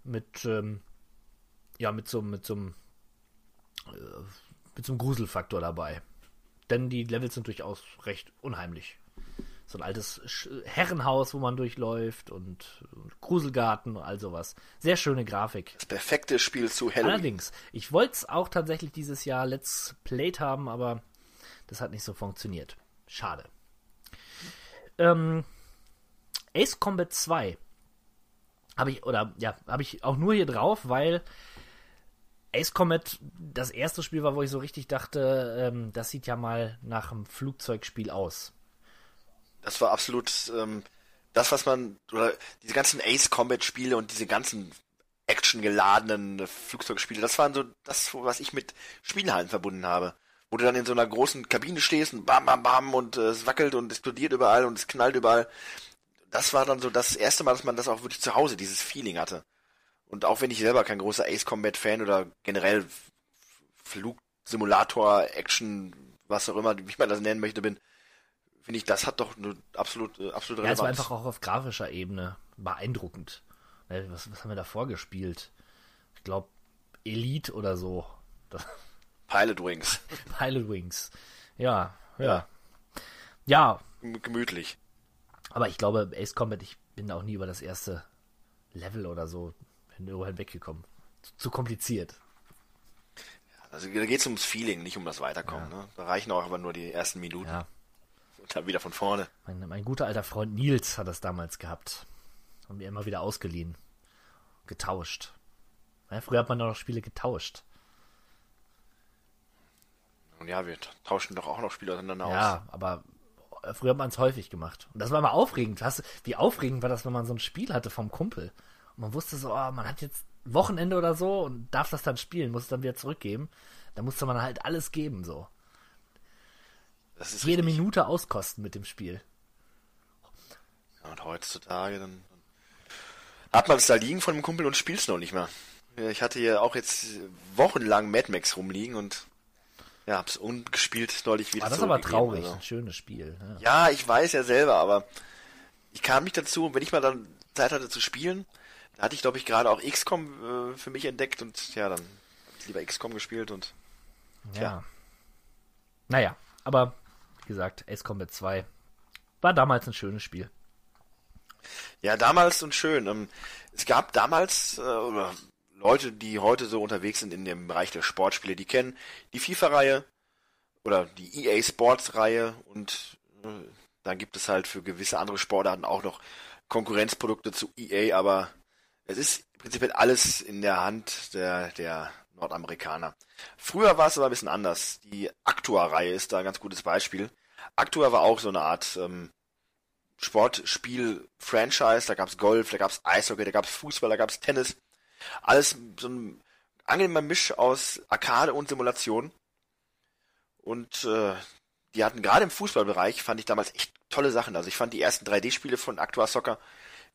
mit, ähm, ja, mit so, mit so einem mit so einem Gruselfaktor dabei. Denn die Levels sind durchaus recht unheimlich. So ein altes Herrenhaus, wo man durchläuft und, und Gruselgarten und all sowas. Sehr schöne Grafik. Das perfekte Spiel zu Halloween. Allerdings, ich wollte es auch tatsächlich dieses Jahr Let's Played haben, aber Das hat nicht so funktioniert. Schade. Ähm, Ace Combat 2 habe ich, oder ja, habe ich auch nur hier drauf, weil Ace Combat das erste Spiel war, wo ich so richtig dachte, ähm, das sieht ja mal nach einem Flugzeugspiel aus. Das war absolut ähm, das, was man, oder diese ganzen Ace Combat Spiele und diese ganzen actiongeladenen Flugzeugspiele, das waren so das, was ich mit Spielhallen verbunden habe. Wo du dann in so einer großen Kabine stehst und bam, bam, bam und äh, es wackelt und explodiert überall und es knallt überall. Das war dann so das erste Mal, dass man das auch wirklich zu Hause, dieses Feeling hatte. Und auch wenn ich selber kein großer Ace Combat Fan oder generell Flugsimulator, Action, was auch immer, wie man das nennen möchte, bin, finde ich, das hat doch eine absolut, äh, absolute Ja, es Relevanz. war einfach auch auf grafischer Ebene beeindruckend. Ne, Was, was haben wir da vorgespielt? Ich glaube, Elite oder so. Pilot Wings. Pilot Wings. Ja, ja. Ja, Gem- Gemütlich. aber ich glaube, Ace Combat, ich bin auch nie über das erste Level oder so hin- hinweggekommen. Zu, zu kompliziert. Also da geht es ums Feeling, nicht um das Weiterkommen. Ne? Da reichen auch aber nur die ersten Minuten. Ja. Und dann wieder von vorne. Mein, mein guter alter Freund Nils hat das damals gehabt. Und mir immer wieder ausgeliehen. Getauscht. Ja, früher hat man noch Spiele getauscht. Und ja, wir tauschen doch auch noch Spiele auseinander aus. Ja, aber früher hat man es häufig gemacht. Und das war mal aufregend. Hast, wie aufregend war das, wenn man so ein Spiel hatte vom Kumpel. Man wusste so, oh, man hat jetzt Wochenende oder so und darf das dann spielen, muss es dann wieder zurückgeben. Da musste man halt alles geben, so. Das ist Jede richtig. Minute auskosten mit dem Spiel. Ja, und heutzutage dann, hat man es da liegen von dem Kumpel und spielt es noch nicht mehr. Ja, Ich hatte hier auch jetzt wochenlang Mad Max rumliegen und ja, hab's ungespielt neulich wieder War das aber traurig, also. ein schönes Spiel. Ja. Ja, ich weiß ja selber, aber ich kam nicht dazu, wenn ich mal dann Zeit hatte zu spielen, da hatte ich glaube ich gerade auch XCOM äh, für mich entdeckt und ja, dann lieber XCOM gespielt und Ja. Naja, aber wie gesagt, Ace Combat 2 war damals ein schönes Spiel. Ja, damals und schön. Ähm, es gab damals äh, oder Leute, die heute so unterwegs sind in dem Bereich der Sportspiele, die kennen die FIFA-Reihe oder die EA Sports-Reihe und äh, dann gibt es halt für gewisse andere Sportarten auch noch Konkurrenzprodukte zu EA, aber es ist prinzipiell alles in der Hand der, der Nordamerikaner. Früher war es aber ein bisschen anders. Die Actua-Reihe ist da ein ganz gutes Beispiel. Actua war auch so eine Art ähm, Sportspiel-Franchise. Da gab's Golf, da gab's Eishockey, da gab's Fußball, da gab's Tennis. Alles so ein angenehmer Misch aus Arcade und Simulation. Und äh, die hatten gerade im Fußballbereich, fand ich damals echt tolle Sachen. Also ich fand die ersten 3D-Spiele von Actua Soccer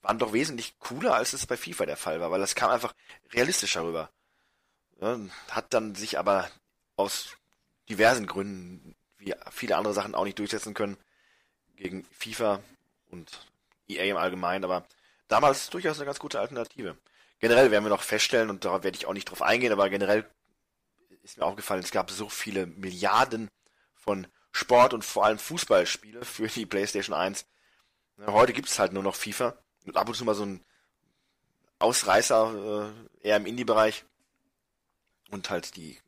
waren doch wesentlich cooler, als es bei FIFA der Fall war, weil das kam einfach realistischer rüber. Ja, hat dann sich aber aus diversen Gründen, wie viele andere Sachen, auch nicht durchsetzen können gegen FIFA und EA im Allgemeinen, aber damals durchaus eine ganz gute Alternative. Generell werden wir noch feststellen, und darauf werde ich auch nicht drauf eingehen, aber generell ist mir aufgefallen, es gab so viele Milliarden von Sport- und vor allem Fußballspiele für die PlayStation 1. Ja, Heute gibt es halt nur noch FIFA ab und zu mal so ein Ausreißer äh, eher im Indie-Bereich und halt die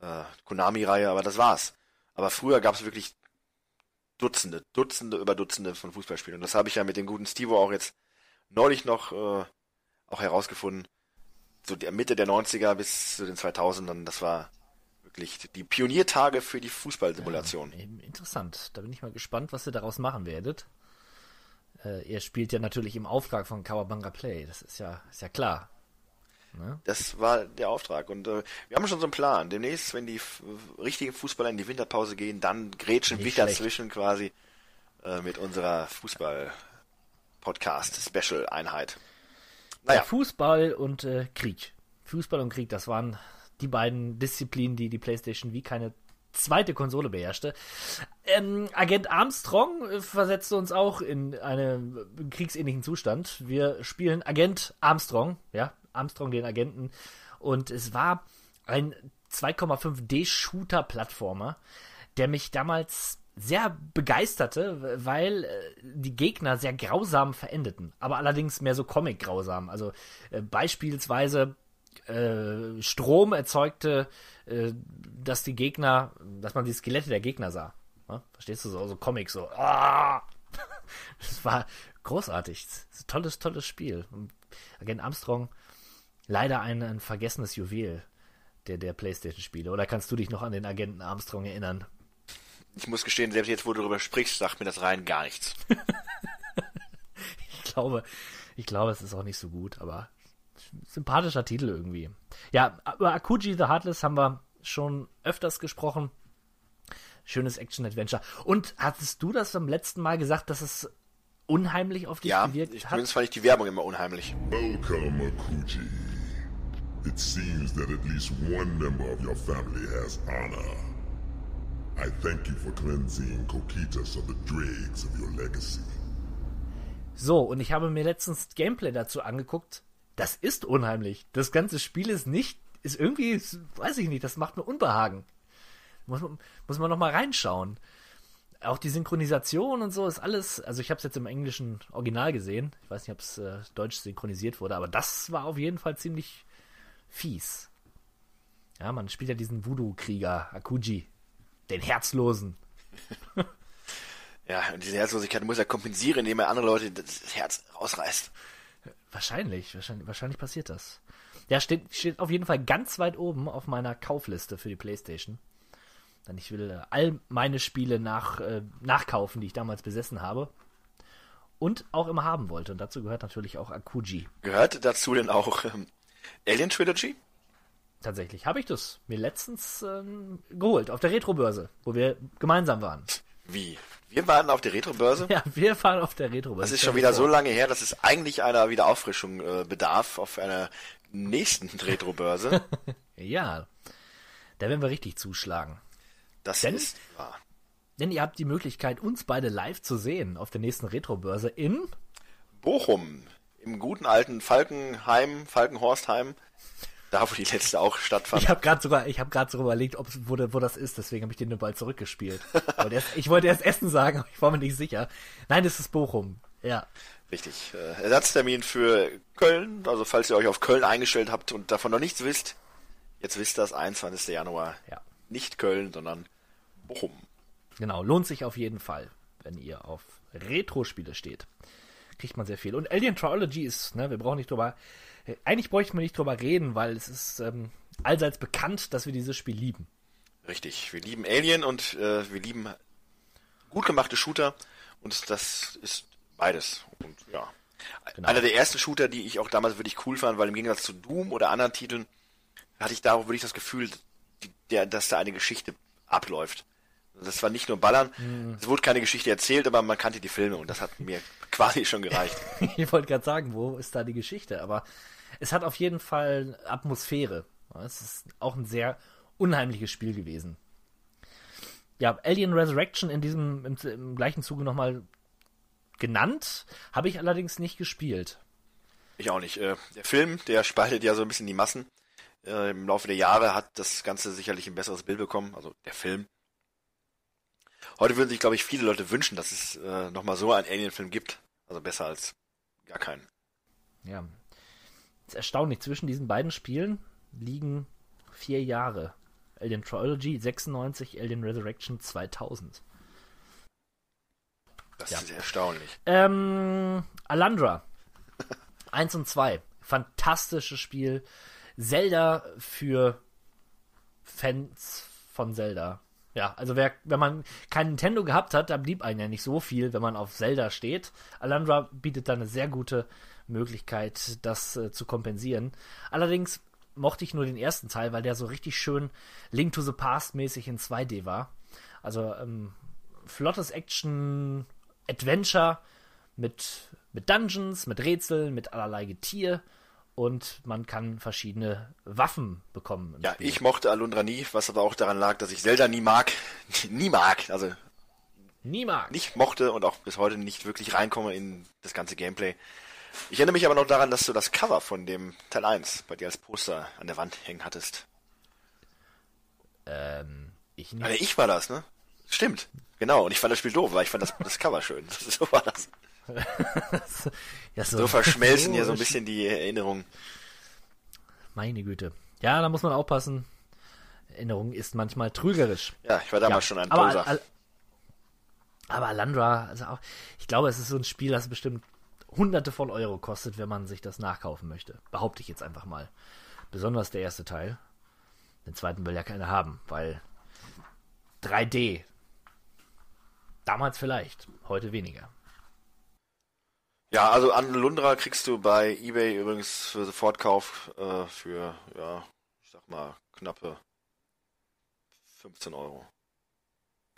äh, Konami-Reihe, aber das war's. Aber früher gab es wirklich Dutzende, Dutzende über Dutzende von Fußballspielen. Und das habe ich ja mit dem guten Stevo auch jetzt neulich noch äh, auch herausgefunden. So der Mitte der 90er bis zu den 2000ern, das war wirklich die Pioniertage für die Fußballsimulation. Eben Interessant. Da bin ich mal gespannt, was ihr daraus machen werdet. Äh, ihr spielt ja natürlich im Auftrag von Kawabanga Play. Das ist ja, ist ja klar. Das war der Auftrag. Und äh, wir haben schon so einen Plan. Demnächst, wenn die richtigen Fußballer in die Winterpause gehen, dann grätschen Nicht wir schlecht. dazwischen quasi äh, mit unserer Fußball-Podcast-Special-Einheit. Ja, Naja, Fußball und äh, Krieg. Fußball und Krieg, das waren die beiden Disziplinen, die die PlayStation wie keine zweite Konsole beherrschte. Ähm, Agent Armstrong äh, versetzte uns auch in einen kriegsähnlichen Zustand. Wir spielen Agent Armstrong, ja, Armstrong den Agenten. Und es war ein 2,5D Shooter-Plattformer, der mich damals sehr begeisterte, weil äh, die Gegner sehr grausam verendeten, aber allerdings mehr so Comic-grausam. Also äh, beispielsweise äh, Strom erzeugte, äh, dass die Gegner, dass man die Skelette der Gegner sah. Ja? Verstehst du so, so Comics so. Ah! Das war großartig. Das tolles, tolles Spiel. Und Agent Armstrong, leider ein, ein vergessenes Juwel der, der PlayStation-Spiele. Oder kannst du dich noch an den Agenten Armstrong erinnern? Ich muss gestehen, selbst jetzt, wo du darüber sprichst, sagt mir das rein gar nichts. ich glaube, ich glaube, es ist auch nicht so gut, aber sympathischer Titel irgendwie. Ja, über Akuji the Heartless haben wir schon öfters gesprochen. Schönes Action-Adventure. Und hattest du das beim letzten Mal gesagt, dass es unheimlich auf dich ja, gewirkt ich, hat? zumindest fand ich die Werbung immer unheimlich. Welcome, Akuji. It seems that at least one member of your family has honor. I thank you for cleansing Kokitas of the dregs of your legacy. So, und ich habe mir letztens Gameplay dazu angeguckt. Das ist unheimlich. Das ganze Spiel ist nicht, ist irgendwie, weiß ich nicht, das macht mir Unbehagen. Muss man, muss man noch mal reinschauen. Auch die Synchronisation und so ist alles, also ich habe es jetzt im englischen Original gesehen. Ich weiß nicht, ob es äh, deutsch synchronisiert wurde, aber das war auf jeden Fall ziemlich fies. Ja, man spielt ja diesen Voodoo-Krieger, Akuji, den Herzlosen. Ja, und diese Herzlosigkeit muss er kompensieren, indem er andere Leute das Herz rausreißt. Wahrscheinlich, wahrscheinlich, wahrscheinlich passiert das. Ja, steht, steht auf jeden Fall ganz weit oben auf meiner Kaufliste für die Playstation. Denn ich will äh, all meine Spiele nach, äh, nachkaufen, die ich damals besessen habe. Und auch immer haben wollte. Und dazu gehört natürlich auch Akuji. Gehört dazu denn auch ähm, Alien Trilogy? Tatsächlich habe ich das mir letztens ähm, geholt auf der Retrobörse, wo wir gemeinsam waren. Wie? Wir waren auf der Retrobörse? Ja, wir waren auf der Retrobörse. Das ist schon wieder so lange her, dass es eigentlich einer Wiederauffrischung äh, bedarf auf einer nächsten Retrobörse. Ja, da werden wir richtig zuschlagen. Das Denn- ist wahr. Denn ihr habt die Möglichkeit, uns beide live zu sehen auf der nächsten Retrobörse in Bochum, im guten alten Falkenheim, Falkenhorstheim, da wo die letzte auch stattfand. Ich habe gerade sogar, ich habe gerade so überlegt, ob wo, wo das ist, deswegen habe ich den Ball zurückgespielt. erst, ich wollte erst Essen sagen, aber ich war mir nicht sicher. Nein, das ist Bochum. Ja. Richtig. Äh, Ersatztermin für Köln, also falls ihr euch auf Köln eingestellt habt und davon noch nichts wisst, jetzt wisst ihr das, 21. Januar. Ja. Nicht Köln, sondern Bochum. Genau, lohnt sich auf jeden Fall, wenn ihr auf Retro-Spiele steht. Kriegt man sehr viel. Und Alien Trilogy ist, ne, wir brauchen nicht drüber, eigentlich bräuchten wir nicht drüber reden, weil es ist ähm, allseits bekannt, dass wir dieses Spiel lieben. Richtig. Wir lieben Alien und äh, wir lieben gut gemachte Shooter und das ist beides. Und ja. Genau. Einer der ersten Shooter, die ich auch damals wirklich cool fand, weil im Gegensatz zu Doom oder anderen Titeln hatte ich da auch wirklich das Gefühl, die, der, dass da eine Geschichte abläuft. Das war nicht nur Ballern, Mhm. es wurde keine Geschichte erzählt, aber man kannte die Filme und das hat mir quasi schon gereicht. ich wollte gerade sagen, wo ist da die Geschichte? Aber es hat auf jeden Fall Atmosphäre. Es ist auch ein sehr unheimliches Spiel gewesen. Ja, Alien Resurrection in diesem, im, im gleichen Zuge nochmal genannt, habe ich allerdings nicht gespielt. Ich auch nicht. Äh, der Film, der spaltet ja so ein bisschen die Massen. Äh, Im Laufe der Jahre hat das Ganze sicherlich ein besseres Bild bekommen, also der Film. Heute würden sich, glaube ich, viele Leute wünschen, dass es äh, nochmal so einen Alien-Film gibt. Also besser als gar keinen. Ja. Ist erstaunlich, zwischen diesen beiden Spielen liegen vier Jahre. Alien Trilogy 96, Alien Resurrection 2000. Das Ja. ist erstaunlich. Ähm, Alandra. 1 und 2. Fantastisches Spiel. Zelda für Fans von Zelda. Ja, also wer, wenn man kein Nintendo gehabt hat, da blieb einem ja nicht so viel, wenn man auf Zelda steht. Alandra bietet da eine sehr gute Möglichkeit, das äh, zu kompensieren. Allerdings mochte ich nur den ersten Teil, weil der so richtig schön Link to the Past mäßig in 2D war. Also ähm, flottes Action Adventure mit, mit Dungeons, mit Rätseln, mit allerlei Getier und man kann verschiedene Waffen bekommen. Ja, Spiel. ich mochte Alundra nie, was aber auch daran lag, dass ich Zelda nie mag. nie mag. Also nie mag. nicht mochte und auch bis heute nicht wirklich reinkomme in das ganze Gameplay. Ich erinnere mich aber noch daran, dass du das Cover von dem Teil 1 bei dir als Poster an der Wand hängen hattest. Ähm, ich nicht. Also ich war das, ne? Stimmt. Genau, und ich fand das Spiel doof, weil ich fand das, das Cover schön. so war das. ja, So verschmelzen hier so ein bisschen die Erinnerungen. Meine Güte. Ja, da muss man aufpassen. Erinnerung ist manchmal trügerisch. Ja, ich war damals Ja, schon ein aber Poser. Al- Aber Alandra, also auch, ich glaube, es ist so ein Spiel, das bestimmt hunderte von Euro kostet, wenn man sich das nachkaufen möchte. Behaupte ich jetzt einfach mal. Besonders der erste Teil. Den zweiten will ja keiner haben, weil 3D. Damals vielleicht, heute weniger. Ja, also an Lundra kriegst du bei eBay übrigens für Sofortkauf äh, für, ja, ich sag mal, knappe 15 Euro.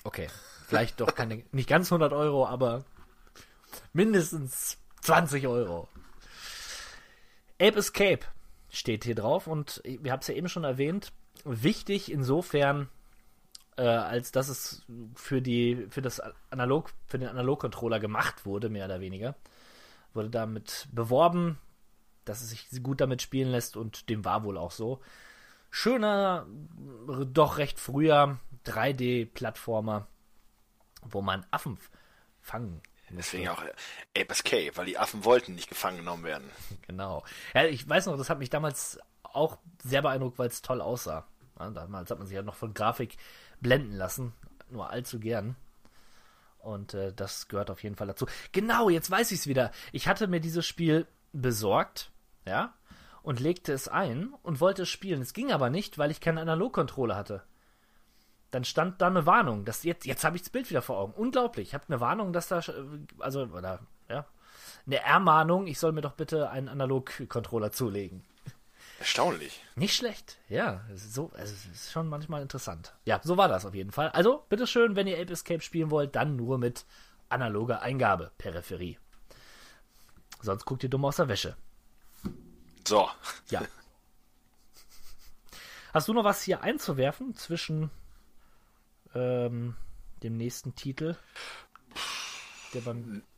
Okay, vielleicht doch keine, nicht ganz 100 Euro, aber mindestens 20 Euro. Ape Escape steht hier drauf und wir haben es ja eben schon erwähnt. Wichtig insofern, äh, als dass es für die für das Analog für den Analogcontroller gemacht wurde, mehr oder weniger, wurde damit beworben, dass es sich gut damit spielen lässt und dem war wohl auch so. Schöner, doch recht früher 3D-Plattformer, wo man Affen fangen Deswegen auch äh, Ape Escape, weil die Affen wollten nicht gefangen genommen werden. Genau. Ja, ich weiß noch, das hat mich damals auch sehr beeindruckt, weil es toll aussah. Ja, damals hat man sich ja noch von Grafik blenden lassen. Nur allzu gern. Und äh, das gehört auf jeden Fall dazu. Genau, jetzt weiß ich es wieder. Ich hatte mir dieses Spiel besorgt, ja, und legte es ein und wollte es spielen. Es ging aber nicht, weil ich keinen Analogcontroller hatte. Dann stand da eine Warnung. Das jetzt jetzt habe ich das Bild wieder vor Augen. Unglaublich. Ich habe eine Warnung, dass da äh, also oder ja, eine Ermahnung, ich soll mir doch bitte einen Analogcontroller zulegen. Erstaunlich. Nicht schlecht, ja. es ist So, also es ist schon manchmal interessant. Ja, so war das auf jeden Fall. Also, bitteschön, wenn ihr Ape Escape spielen wollt, dann nur mit analoger Eingabe, Peripherie. Sonst guckt ihr dumm aus der Wäsche. So. Ja. Hast du noch was hier einzuwerfen zwischen ähm, dem nächsten Titel? Der bei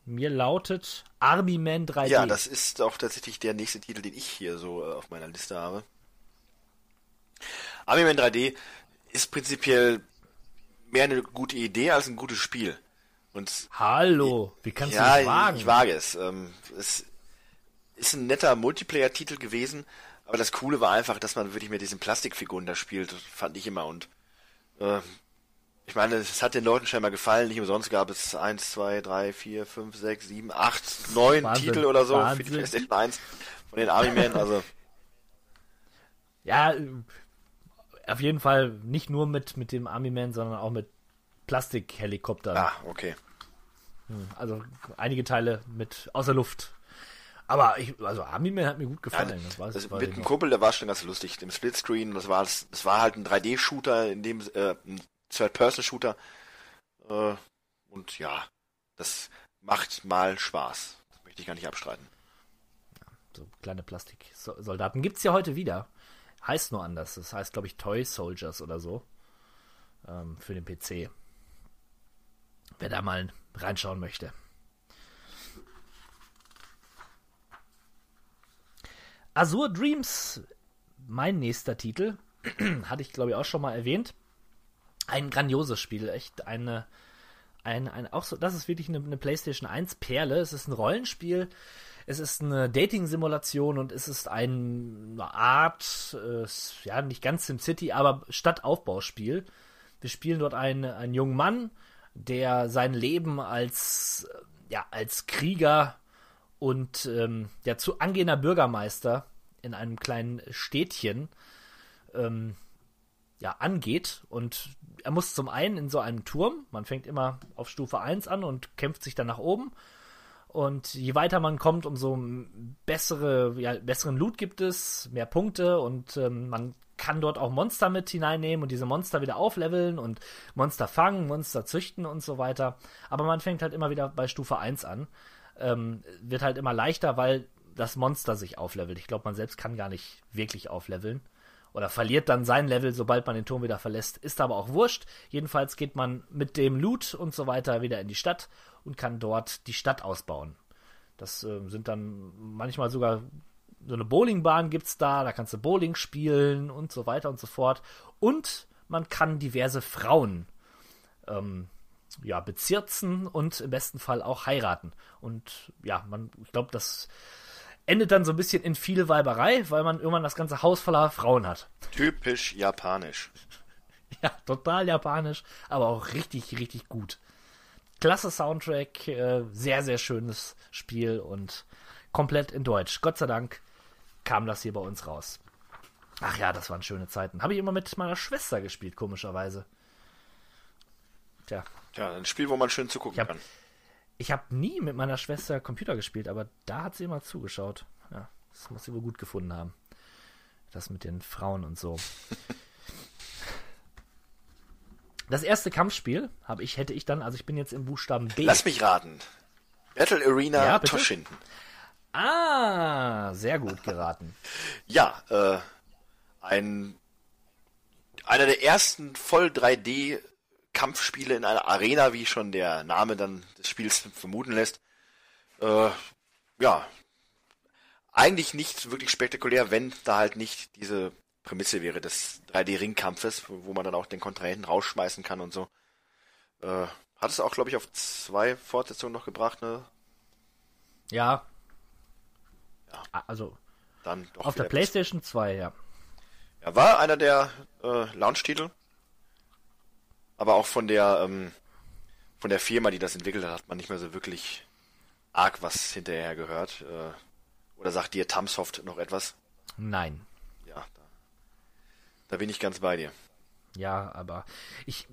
mir lautet Army Man 3D. Ja, das ist auch tatsächlich der nächste Titel, den ich hier so äh, auf meiner Liste habe. Army Man 3D ist prinzipiell mehr eine gute Idee als ein gutes Spiel. Und Hallo, wie kannst ja, du das wagen? ich, wage es. Ähm, es ist ein netter Multiplayer-Titel gewesen, aber das Coole war einfach, dass man wirklich mit diesen Plastikfiguren da spielt, fand ich immer. Und äh, ich meine, es hat den Leuten scheinbar gefallen. Nicht umsonst gab es 1, 2, 3, 4, 5, 6, 7, 8, 9 Wahnsinn, Titel oder so für Wahnsinn. die PlayStation 1 von den Army Men. Also Ja, auf jeden Fall nicht nur mit, mit dem Army Man, sondern auch mit Plastikhelikoptern. Ah, okay. Also einige Teile mit außer Luft. Aber ich, also Army Man hat mir gut Ja, gefallen. das weiß, das, mit dem noch. Kumpel, der war schon ganz lustig. Dem Splitscreen, das war, das war halt ein 3D-Shooter, in dem, äh, ein Third-Person-Shooter. Äh, und ja, das macht mal Spaß. Das möchte ich gar nicht abstreiten. So kleine Plastiksoldaten. Gibt's ja heute wieder. Heißt nur anders. Das heißt, glaube ich, Toy Soldiers oder so. Ähm, für den PC. Wer da mal reinschauen möchte. Azure Dreams, mein nächster Titel, hatte ich glaube ich auch schon mal erwähnt. Ein grandioses Spiel, echt eine, ein, ein auch so, das ist wirklich eine, eine PlayStation 1 Perle. Es ist ein Rollenspiel, es ist eine Dating-Simulation und es ist ein, eine Art, äh, ja, nicht ganz SimCity, aber Stadtaufbauspiel. Wir spielen dort einen, einen jungen Mann, der sein Leben als, ja, als Krieger und ähm, ja, zu angehender Bürgermeister in einem kleinen Städtchen ähm, ja, angeht. Und er muss zum einen in so einem Turm, man fängt immer auf Stufe 1 an und kämpft sich dann nach oben. Und je weiter man kommt, umso bessere, ja, besseren Loot gibt es, mehr Punkte und ähm, man kann dort auch Monster mit hineinnehmen und diese Monster wieder aufleveln und Monster fangen, Monster züchten und so weiter. Aber man fängt halt immer wieder bei Stufe 1 an. Ähm, wird halt immer leichter, weil das Monster sich auflevelt. Ich glaube, man selbst kann gar nicht wirklich aufleveln. Oder verliert dann sein Level, sobald man den Turm wieder verlässt. Ist aber auch wurscht. Jedenfalls geht man mit dem Loot und so weiter wieder in die Stadt und kann dort die Stadt ausbauen. Das äh, sind dann manchmal sogar so eine Bowlingbahn gibt's da, da kannst du Bowling spielen und so weiter und so fort. Und man kann diverse Frauen ähm, ja, bezirzen und im besten Fall auch heiraten. Und ja, man, ich glaube, das endet dann so ein bisschen in viel Weiberei, weil man irgendwann das ganze Haus voller Frauen hat. Typisch japanisch. Ja, total japanisch, aber auch richtig, richtig gut. Klasse Soundtrack, äh, sehr, sehr schönes Spiel und komplett in Deutsch. Gott sei Dank kam das hier bei uns raus. Ach ja, das waren schöne Zeiten. Habe ich immer mit meiner Schwester gespielt, komischerweise. Tja. Ja, ein Spiel, wo man schön zugucken hab- kann. Ich habe nie mit meiner Schwester Computer gespielt, aber da hat sie immer zugeschaut. Ja, das muss sie wohl gut gefunden haben. Das mit den Frauen und so. Das erste Kampfspiel habe ich, hätte ich dann, also ich bin jetzt im Buchstaben B. Lass mich raten. Battle Arena Ja? Toshinden. Ah, sehr gut geraten. Ja, äh, ein einer der ersten voll 3D Kampfspiele in einer Arena, wie schon der Name dann des Spiels vermuten lässt. Äh, ja, eigentlich nicht wirklich spektakulär, wenn da halt nicht diese Prämisse wäre des 3D-Ringkampfes, wo man dann auch den Kontrahenten rausschmeißen kann und so. Äh, hat es auch, glaube ich, auf zwei Fortsetzungen noch gebracht, ne? Ja. Ah, Also Dann doch auf der PlayStation 2, ja. Ja, war einer der äh, Launch-Titel. Aber auch von der ähm, von der Firma, die das entwickelt hat, hat man nicht mehr so wirklich arg was hinterher gehört. Äh, oder sagt dir Tamsoft noch etwas? Nein. Ja, da, da bin ich ganz bei dir. Ja, aber ich,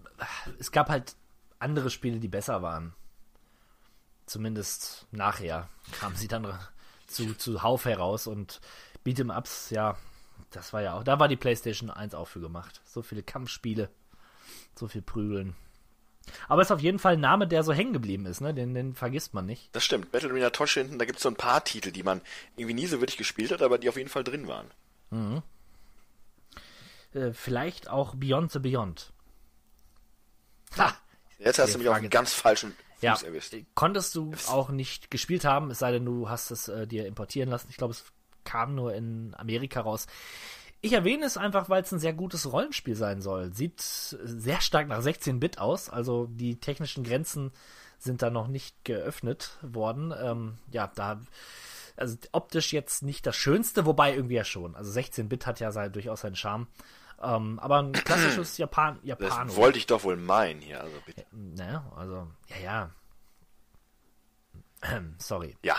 es gab halt andere Spiele, die besser waren. Zumindest nachher kamen sie dann zu, zu Hauf heraus und Beat'em Ups, ja, das war ja auch, da war die PlayStation 1 auch für gemacht. So viele Kampfspiele, so viel Prügeln. Aber es ist auf jeden Fall ein Name, der so hängen geblieben ist, ne? Den, den vergisst man nicht. Das stimmt. Battle Arena Toshinden, da gibt es so ein paar Titel, die man irgendwie nie so wirklich gespielt hat, aber die auf jeden Fall drin waren. Äh, vielleicht auch Beyond the Beyond. Ha! Jetzt hast du mich auf einen ganz falschen Fuß Ja, erwischt. konntest du auch nicht gespielt haben, es sei denn, du hast es äh, dir importieren lassen. Ich glaube, es kam nur in Amerika raus. Ich erwähne es einfach, weil es ein sehr gutes Rollenspiel sein soll. Sieht sehr stark nach 16-Bit aus, also die technischen Grenzen sind da noch nicht geöffnet worden. Ähm, ja, da, also optisch jetzt nicht das Schönste, wobei irgendwie ja schon. Also 16-Bit hat ja sein, durchaus seinen Charme. Ähm, aber ein klassisches Japan, Das Japano. wollte ich doch wohl meinen hier, also bitte. Naja, also, ja, ja. Sorry. Ja,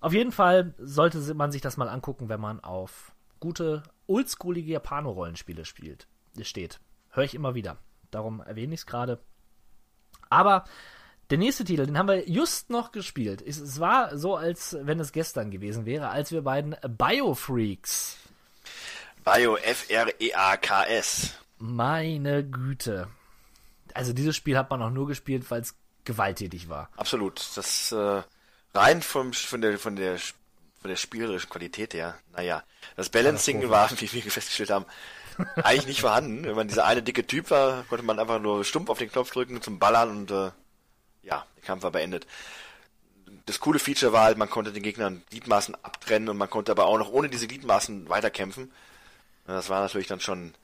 Auf jeden Fall sollte man sich das mal angucken, wenn man auf gute, oldschoolige Japano-Rollenspiele spielt, steht. Höre ich immer wieder. Darum erwähne ich es gerade. Aber der nächste Titel, den haben wir just noch gespielt. Es, war so, als wenn es gestern gewesen wäre, als wir beiden Biofreaks. Bio F-R-E-A-K-S. Meine Güte. Also dieses Spiel hat man auch nur gespielt, weil es gewalttätig war. Absolut. Das äh, rein vom, von, der, von, der, von der spielerischen Qualität her, naja. Das Balancing war, wie wir festgestellt haben, eigentlich nicht vorhanden. Wenn man dieser eine dicke Typ war, konnte man einfach nur stumpf auf den Knopf drücken zum Ballern und äh, ja, der Kampf war beendet. Das coole Feature war halt, man konnte den Gegnern Gliedmaßen abtrennen und man konnte aber auch noch ohne diese Gliedmaßen weiterkämpfen. Das war natürlich dann schon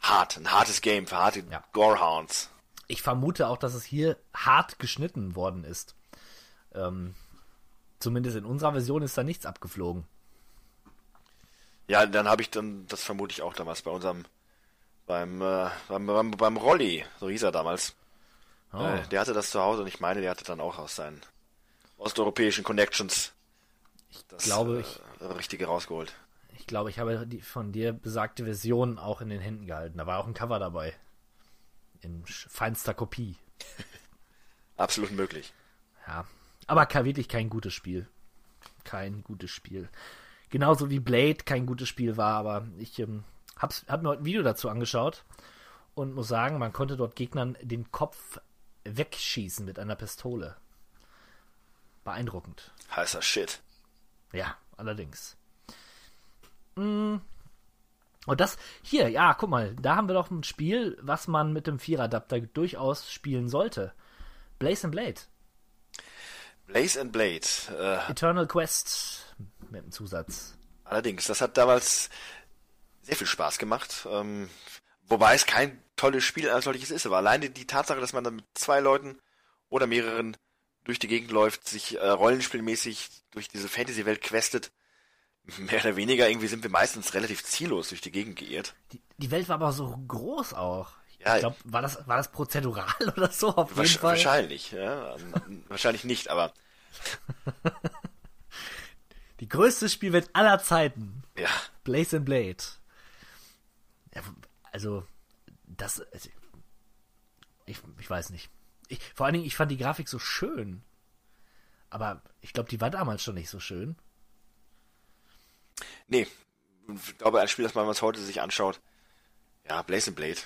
hart, ein hartes Game für harte Ja. Gorehounds. Ich vermute auch, dass es hier hart geschnitten worden ist. Ähm, zumindest in unserer Version ist da nichts abgeflogen. Ja, dann habe ich dann, das vermute ich auch damals bei unserem, beim, äh, beim, beim, beim Rolli, so hieß er damals. Oh. Äh, der hatte das zu Hause und ich meine, der hatte dann auch aus seinen osteuropäischen Connections das glaube, äh, Richtige rausgeholt. Ich glaube, ich habe die von dir besagte Version auch in den Händen gehalten. Da war auch ein Cover dabei. In feinster Kopie. Absolut möglich. Ja. Aber wirklich kein gutes Spiel. Kein gutes Spiel. Genauso wie Blade kein gutes Spiel war, aber ich ähm, hab's, hab mir heute ein Video dazu angeschaut und muss sagen, man konnte dort Gegnern den Kopf wegschießen mit einer Pistole. Beeindruckend. Heißer Shit. Ja, allerdings. Mm. Und das hier, ja, guck mal, da haben wir doch ein Spiel, was man mit dem Vieradapter durchaus spielen sollte. Blaze and Blade. Blaze and Blade. Äh, Eternal Quest mit dem Zusatz. allerdings, das hat damals sehr viel Spaß gemacht. Ähm, wobei es kein tolles Spiel als solches ist, aber alleine die Tatsache, dass man dann mit zwei Leuten oder mehreren durch die Gegend läuft, sich äh, rollenspielmäßig durch diese Fantasy-Welt questet. Mehr oder weniger irgendwie sind wir meistens relativ ziellos durch die Gegend geirrt. Die, die Welt war aber so groß auch. Ja, ich glaube, war das, war das prozedural oder so auf jeden wahrscheinlich, Fall? wahrscheinlich, ja. wahrscheinlich nicht, aber Die größte Spielwelt aller Zeiten. ja. Blaze and Blade. Ja, also, das. Ich, ich weiß nicht. Ich, vor allen Dingen, ich fand die Grafik so schön. Aber ich glaube, die war damals schon nicht so schön. Nee. Ich glaube, ein Spiel, das man was heute sich anschaut. Ja, Blaze and Blade.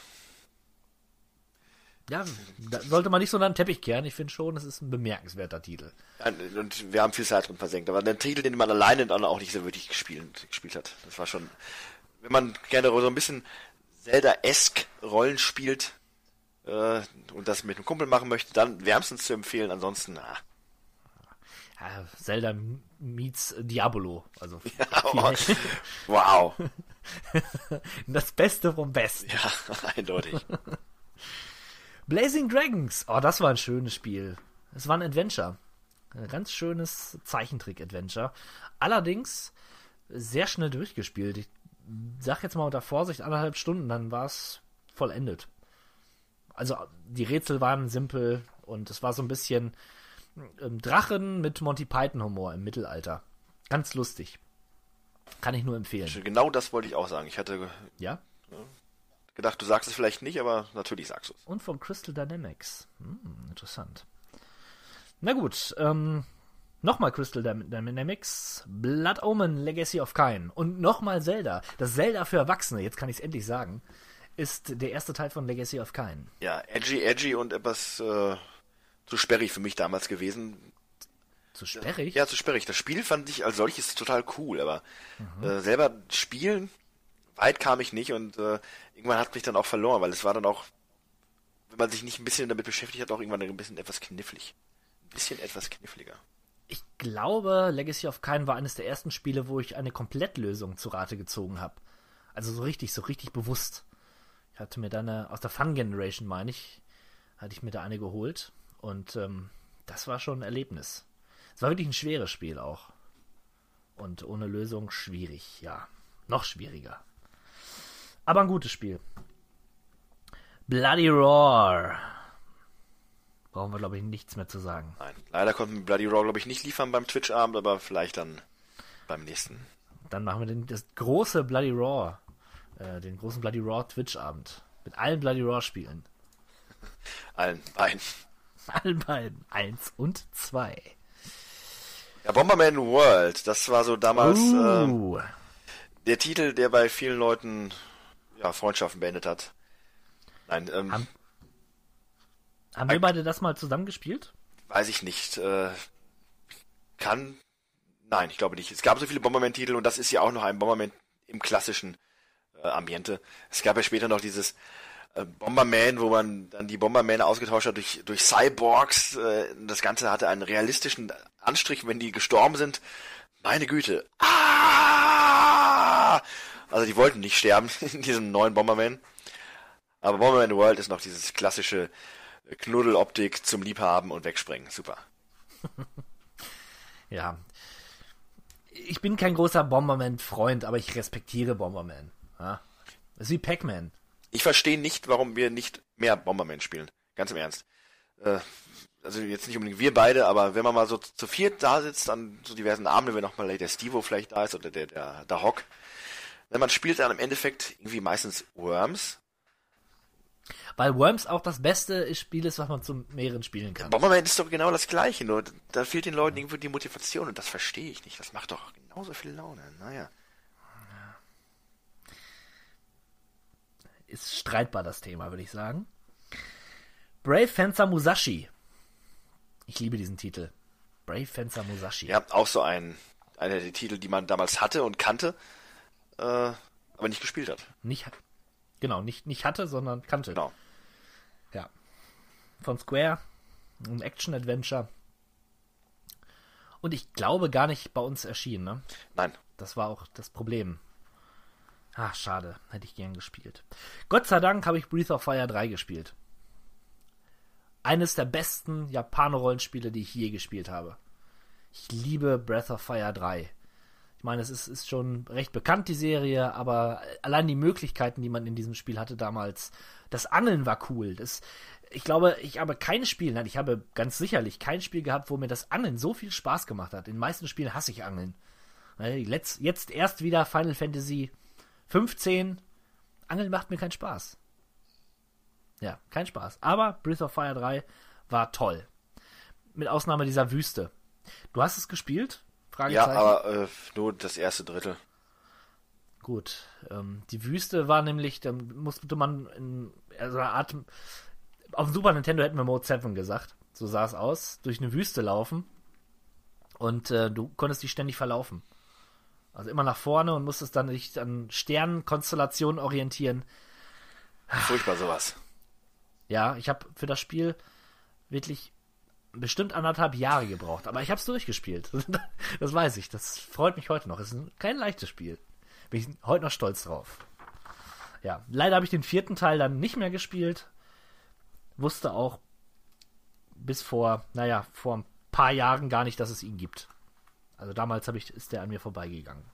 Ja, da sollte man nicht so den Teppich kehren. Ich finde schon, es ist ein bemerkenswerter Titel. Ja, Und wir haben viel Zeit drin versenkt. Aber der Titel, den man alleine dann auch nicht so wirklich gespielt, gespielt hat. Das war schon. Wenn man gerne so ein bisschen Zelda-esque Rollen spielt äh, und das mit einem Kumpel machen möchte, dann wärmstens zu empfehlen. Ansonsten, ah, Ja, Zelda meets Diabolo. Also viel- oh, wow. das Beste vom Besten. Ja, eindeutig. Blazing Dragons. Oh, das war ein schönes Spiel. Es war ein Adventure. Ein ganz schönes Zeichentrick-Adventure. Allerdings sehr schnell durchgespielt. Ich sag jetzt mal unter Vorsicht anderthalb Stunden, dann war es vollendet. Also die Rätsel waren simpel und es war so ein bisschen ähm, Drachen mit Monty Python Humor im Mittelalter. Ganz lustig. Kann ich nur empfehlen. Genau das wollte ich auch sagen. Ich hatte Ja? Gedacht, du sagst es vielleicht nicht, aber natürlich sagst du es. Und von Crystal Dynamics. Hm, interessant. Na gut, ähm, nochmal Crystal Dynamics, Blood Omen, Legacy of Kain und nochmal Zelda. Das Zelda für Erwachsene, jetzt kann ich es endlich sagen, ist der erste Teil von Legacy of Kain. Ja, edgy, edgy und etwas äh, zu sperrig für mich damals gewesen. Zu sperrig? Ja, zu sperrig. Das Spiel fand ich als solches total cool, aber äh, selber spielen, weit kam ich nicht und äh, irgendwann hat mich dann auch verloren, weil es war dann auch, wenn man sich nicht ein bisschen damit beschäftigt hat, auch irgendwann ein bisschen etwas knifflig. Ein bisschen etwas kniffliger. Ich glaube, Legacy of Kain war eines der ersten Spiele, wo ich eine Komplettlösung zu Rate gezogen habe. Also so richtig, so richtig bewusst. Ich hatte mir da eine, aus der Fun Generation, meine ich, hatte ich mir da eine geholt. Und ähm, das war schon ein Erlebnis. Es war wirklich ein schweres Spiel auch. Und ohne Lösung schwierig, ja. Noch schwieriger. Aber ein gutes Spiel. Bloody Roar. Brauchen wir, glaube ich, nichts mehr zu sagen. Nein, leider konnten wir Bloody Raw, glaube ich, nicht liefern beim Twitch-Abend, aber vielleicht dann beim nächsten. Dann machen wir den, das große Bloody Raw, äh, den großen Bloody Raw Twitch-Abend. Mit allen Bloody Raw-Spielen. Allen beiden. Allen beiden. Eins und zwei. Ja, Bomberman World, das war so damals Uh, der Titel, der bei vielen Leuten ja, Freundschaften beendet hat. Nein, ähm, Haben- haben wir beide das mal zusammen gespielt? weiß ich nicht. Äh, kann. Nein, ich glaube nicht. Es gab so viele Bomberman-Titel und das ist ja auch noch ein Bomberman im klassischen äh, Ambiente. Es gab ja später noch dieses äh, Bomberman, wo man dann die Bomberman ausgetauscht hat durch, durch Cyborgs. Äh, das Ganze hatte einen realistischen Anstrich, wenn die gestorben sind. Meine Güte. Ah! Also die wollten nicht sterben in diesem neuen Bomberman. Aber Bomberman World ist noch dieses klassische Knuddeloptik zum Liebhaben und wegspringen. Super. Ja. Ich bin kein großer Bomberman-Freund, aber ich respektiere Bomberman. Ja. Das ist wie Pac-Man. Ich verstehe nicht, warum wir nicht mehr Bomberman spielen. Ganz im Ernst. Äh, also jetzt nicht unbedingt wir beide, aber wenn man mal so zu viert da sitzt an so diversen Abenden, wenn auch mal der Stevo vielleicht da ist oder der, der, der Hock, wenn man spielt dann im Endeffekt irgendwie meistens Worms. Weil Worms auch das beste Spiel ist, was man zu mehreren spielen kann. Bomberman ist doch genau das gleiche, nur da fehlt den Leuten irgendwie die Motivation und das verstehe ich nicht. Das macht doch genauso viel Laune. Naja. Ist streitbar das Thema, würde ich sagen. Brave Fencer Musashi. Ich liebe diesen Titel. Brave Fencer Musashi. Ja, auch so ein, einer der Titel, die man damals hatte und kannte, äh, aber nicht gespielt hat. Nicht, genau, nicht, nicht hatte, sondern kannte. Genau. Ja. Von Square. Ein Action-Adventure. Und ich glaube gar nicht bei uns erschienen, ne? Nein. Das war auch das Problem. Ach, schade. Hätte ich gern gespielt. Gott sei Dank habe ich Breath of Fire 3 gespielt. eines der besten Japaner-Rollenspiele, die ich je gespielt habe. Ich liebe Breath of Fire 3. Ich meine, es ist, ist schon recht bekannt, die Serie, aber allein die Möglichkeiten, die man in diesem Spiel hatte damals, das Angeln war cool. Das, ich glaube, ich habe kein Spiel, nein, ich habe ganz sicherlich kein Spiel gehabt, wo mir das Angeln so viel Spaß gemacht hat. In den meisten Spielen hasse ich Angeln. Letzt, jetzt erst wieder Final Fantasy 15. Angeln macht mir keinen Spaß. Ja, kein Spaß. Aber Breath of Fire 3 war toll. Mit Ausnahme dieser Wüste. Du hast es gespielt? Ja, aber äh, nur das erste Drittel. Gut. Ähm, die Wüste war nämlich, da musste man in also eine Art. Auf dem Super Nintendo hätten wir Mode 7 gesagt. So sah es aus. Durch eine Wüste laufen. Und äh, du konntest dich ständig verlaufen. Also immer nach vorne und musstest dann dich an Sternenkonstellationen orientieren. Furchtbar sowas. Ja, ich habe für das Spiel wirklich bestimmt anderthalb Jahre gebraucht, aber ich habe es durchgespielt. das weiß ich. Das freut mich heute noch. Es ist kein leichtes Spiel. Bin ich heute noch stolz drauf. Ja, leider habe ich den vierten Teil dann nicht mehr gespielt. Wusste auch bis vor, naja, vor ein paar Jahren gar nicht, dass es ihn gibt. Also damals ich, ist der an mir vorbeigegangen.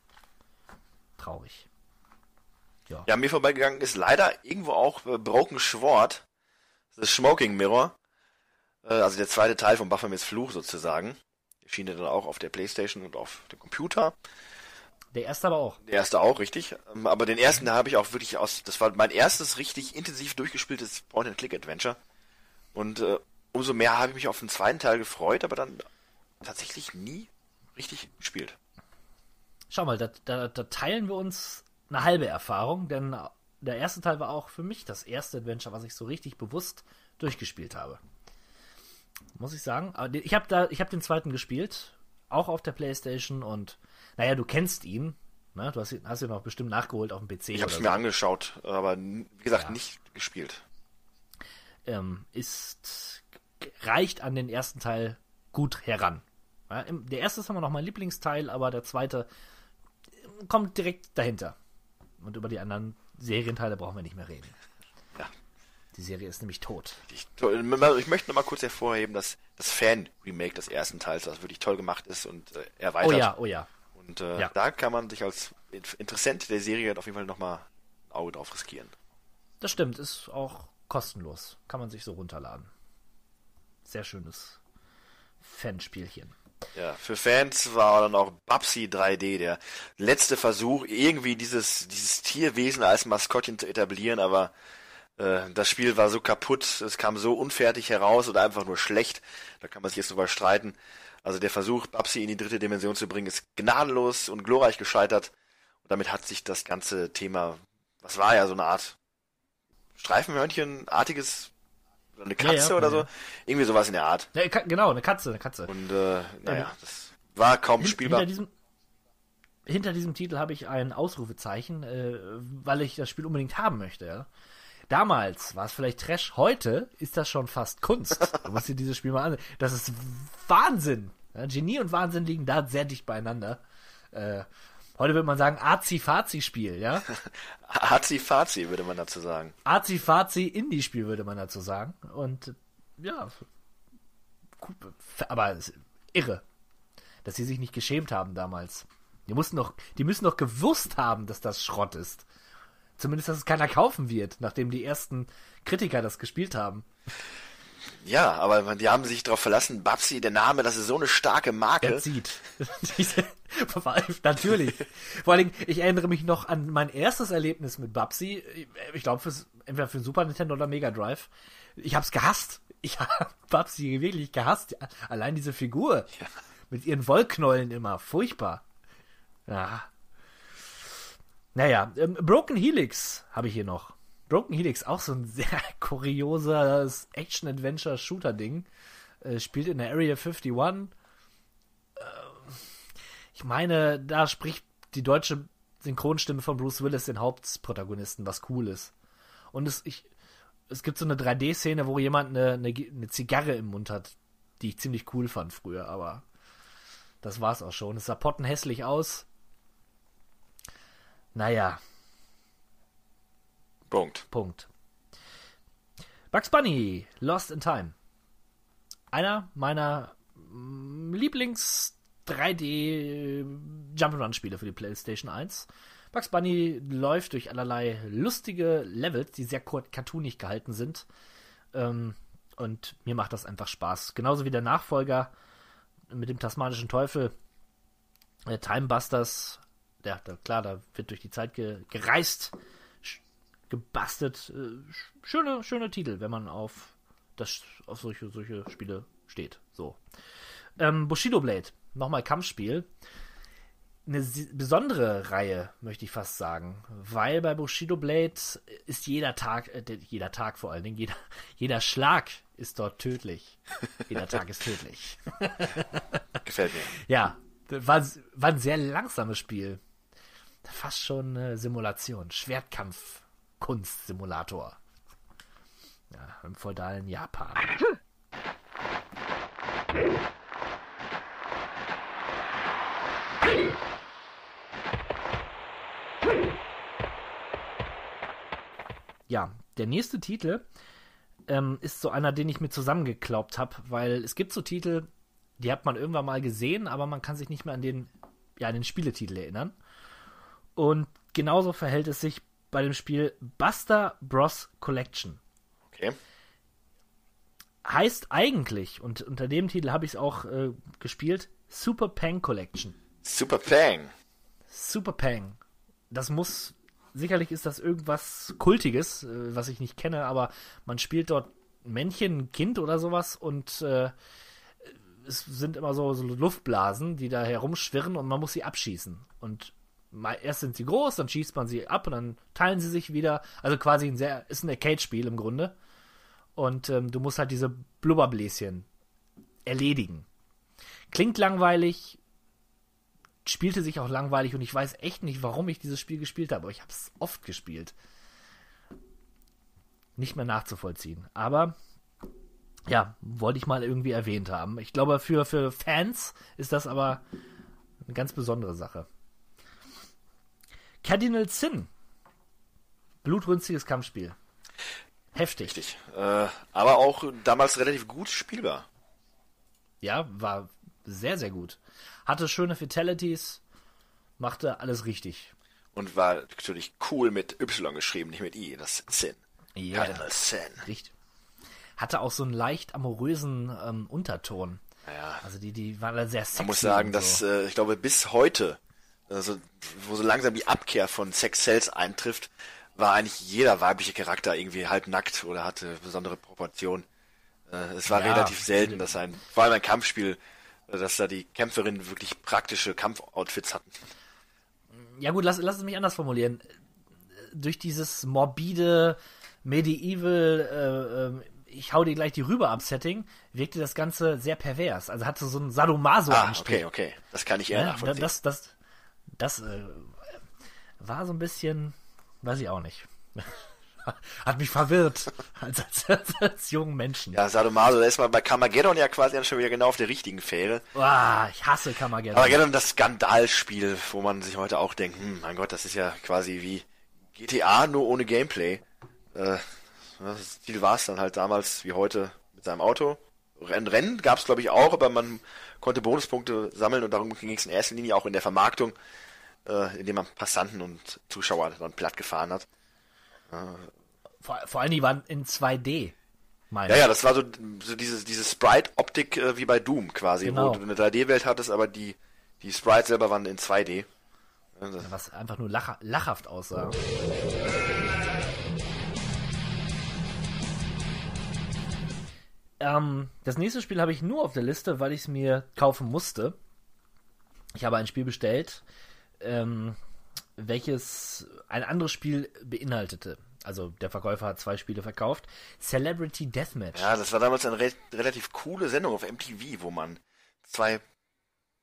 Traurig. Ja. ja, mir vorbeigegangen ist leider irgendwo auch äh, Broken Sword. The Smoking Mirror. Äh, also der zweite Teil von Baphomets Fluch sozusagen. Erschien dann auch auf der Playstation und auf dem Computer. Der erste aber auch. Der erste auch, richtig. Ähm, aber den ersten habe ich auch wirklich aus, das war mein erstes richtig intensiv durchgespieltes Point-and-Click-Adventure. Und äh, umso mehr habe ich mich auf den zweiten Teil gefreut, aber dann tatsächlich nie richtig gespielt. Schau mal, da, da, da teilen wir uns eine halbe Erfahrung, denn der erste Teil war auch für mich das erste Adventure, was ich so richtig bewusst durchgespielt habe. Muss ich sagen. Aber ich habe da, ich habe den zweiten gespielt, auch auf der PlayStation und naja, du kennst ihn. Ne? Du hast, hast ihn auch bestimmt nachgeholt auf dem PC. Ich habe es mir angeschaut, aber wie gesagt ja. nicht gespielt. Ähm, ist reicht an den ersten Teil gut heran. Ja, der erste ist immer noch mein Lieblingsteil, aber der zweite kommt direkt dahinter. Und über die anderen Serienteile brauchen wir nicht mehr reden. Die Serie ist nämlich tot. Ich, ich möchte noch mal kurz hervorheben, dass das Fan-Remake des ersten Teils, das wirklich toll gemacht ist und äh, erweitert. Oh ja, oh ja. Und äh, ja. da kann man sich als Interessent der Serie auf jeden Fall noch mal ein Auge drauf riskieren. Das stimmt, ist auch kostenlos. Kann man sich so runterladen. Sehr schönes Fanspielchen. Ja, für Fans war dann auch Babsi 3D der letzte Versuch, irgendwie dieses, dieses Tierwesen als Maskottchen zu etablieren, aber das Spiel war so kaputt, es kam so unfertig heraus oder einfach nur schlecht, da kann man sich jetzt drüber streiten. Also der Versuch, Babsi in die dritte Dimension zu bringen, ist gnadenlos und glorreich gescheitert. Und damit hat sich das ganze Thema, was war ja so eine Art Streifenhörnchen-artiges eine Katze ja, ja, oder so. Irgendwie sowas in der Art. Ja, genau, eine Katze, eine Katze. Und äh, naja, das war kaum Hin spielbar. Hinter diesem, hinter diesem Titel habe ich ein Ausrufezeichen, äh, weil ich das Spiel unbedingt haben möchte. Ja? Damals war es vielleicht Trash, heute ist das schon fast Kunst. du musst dir dieses Spiel mal an. Das ist Wahnsinn. Genie und Wahnsinn liegen da sehr dicht beieinander. Äh, Heute würde man sagen Azi-Fazi-Spiel, ja? Azi-Fazi würde man dazu sagen. Azi-Fazi-Indie-Spiel würde man dazu sagen. Und ja, aber irre, dass sie sich nicht geschämt haben damals. Die mussten doch, die müssen doch gewusst haben, dass das Schrott ist. Zumindest, dass es keiner kaufen wird, nachdem die ersten Kritiker das gespielt haben. Ja, aber die haben sich darauf verlassen, Babsi, der Name, das ist so eine starke Marke. Er zieht. Natürlich. Vor allem, ich erinnere mich noch an mein erstes Erlebnis mit Babsi. Ich glaube, entweder für Super Nintendo oder Mega Drive. Ich hab's gehasst. Ich habe Babsi wirklich gehasst. Allein diese Figur. Ja. Mit ihren Wollknollen immer. Furchtbar. Ja. Naja, ähm, Broken Helix habe ich hier noch. Broken Helix, auch so ein sehr kurioses Action-Adventure-Shooter-Ding. Äh, spielt in der Area 51. Äh, ich meine, da spricht die deutsche Synchronstimme von Bruce Willis den Hauptprotagonisten, was cool ist. Und es, ich, es gibt so eine 3D-Szene, wo jemand eine, eine, eine Zigarre im Mund hat, die ich ziemlich cool fand früher, aber das war's auch schon. Es sah pottenhässlich aus. Naja, Punkt. Punkt. Bugs Bunny, Lost in Time. einer meiner mm, Lieblings 3D Jump'n'Run Spiele für die PlayStation 1. Bugs Bunny läuft durch allerlei lustige Levels, die sehr cartoonig gehalten sind. Ähm, und mir macht das einfach Spaß. Genauso wie der Nachfolger mit dem tasmanischen Teufel, äh, Time Busters. Ja, da, klar, da wird durch die Zeit ge gereist, gebastelt. Äh, schöne, schöne Titel, wenn man auf, das, auf solche, solche Spiele steht. So. Ähm, Bushido Blade, nochmal Kampfspiel eine besondere Reihe, möchte ich fast sagen, weil bei Bushido Blade ist jeder Tag, äh, jeder Tag vor allen Dingen, jeder, jeder Schlag ist dort tödlich. Jeder Tag ist tödlich. Gefällt mir. Ja, war, war ein sehr langsames Spiel. Fast schon eine Simulation. Schwertkampf, Kunstsimulator. Ja, im feudalen Japan. ja, der nächste Titel ähm, ist so einer, den ich mir zusammengeklaubt habe, weil es gibt so Titel, die hat man irgendwann mal gesehen, aber man kann sich nicht mehr an den, ja, an den Spieletitel erinnern. Und genauso verhält es sich bei dem Spiel Buster Bros Collection. Okay. Heißt eigentlich, und unter dem Titel habe ich es auch äh, gespielt, Super Pang Collection. Super Pang. Super Pang. Das muss sicherlich ist das irgendwas Kultiges, äh, was ich nicht kenne, aber man spielt dort Männchen, Kind oder sowas und äh, es sind immer so, so, Luftblasen, die da herumschwirren und man muss sie abschießen. Und mal, erst sind sie groß, dann schießt man sie ab und dann teilen sie sich wieder. Also quasi ein sehr, ist ein Arcade-Spiel im Grunde. Und ähm, du musst halt diese Blubberbläschen erledigen. Klingt langweilig, spielte sich auch langweilig und ich weiß echt nicht, warum ich dieses Spiel gespielt habe, aber ich habe es oft gespielt. Nicht mehr nachzuvollziehen. Aber ja, wollte ich mal irgendwie erwähnt haben. Ich glaube, für, für Fans ist das aber eine ganz besondere Sache. Cardinal Sin. Blutrünstiges Kampfspiel. Heftig. Richtig. Äh, aber auch damals relativ gut spielbar. Ja, war sehr, sehr gut hatte schöne Fatalities, machte alles richtig. Und war natürlich cool mit Y geschrieben, nicht mit I, das Sin. Ja, Cardinal Sin. Richtig. Hatte auch so einen leicht amorösen ähm, Unterton. Ja. Also die, die waren sehr sexy. Man muss sagen, so. dass äh, ich glaube bis heute, also wo so langsam die Abkehr von Sex Cells eintrifft, war eigentlich jeder weibliche Charakter irgendwie halb nackt oder hatte besondere Proportionen. Äh, es war ja, relativ selten, dass ein, vor allem ein Kampfspiel dass da die Kämpferinnen wirklich praktische Kampfoutfits hatten. Ja gut, lass, lass es mich anders formulieren. Durch dieses morbide, medieval, äh, äh ich hau dir gleich die Rübe ab Setting, wirkte das Ganze sehr pervers. Also hatte so ein Sadomaso ah, okay, okay. Das kann ich eher ja, nachvollziehen. Das, das, das, äh, war so ein bisschen, weiß ich auch nicht. hat mich verwirrt als, als, als, als jungen Menschen. Ja, Sadomaso, da ist man bei Carmageddon ja quasi schon wieder genau auf der richtigen Fähre. Ah, ich hasse Carmageddon. Carmageddon, das Skandalspiel, wo man sich heute auch denkt, hm, mein Gott, das ist ja quasi wie GTA, nur ohne Gameplay. Äh, das Ziel war es dann halt damals wie heute mit seinem Auto. Rennen, Rennen gab es glaube ich auch, aber man konnte Bonuspunkte sammeln und darum ging es in erster Linie auch in der Vermarktung, äh, indem man Passanten und Zuschauer dann platt gefahren hat. Vor, vor allem, die waren in 2D. Meine. Ja, ja, das war so, so diese, diese Sprite-Optik äh, wie bei Doom quasi, genau. wo du eine 3D-Welt hattest, aber die, die Sprites selber waren in 2D. Also. Was einfach nur lach, lachhaft aussah. Ähm, das nächste Spiel habe ich nur auf der Liste, weil ich es mir kaufen musste. Ich habe ein Spiel bestellt, ähm, welches ein anderes Spiel beinhaltete also der Verkäufer hat zwei Spiele verkauft. Celebrity Deathmatch. Ja, das war damals eine re relativ coole Sendung auf MTV, wo man zwei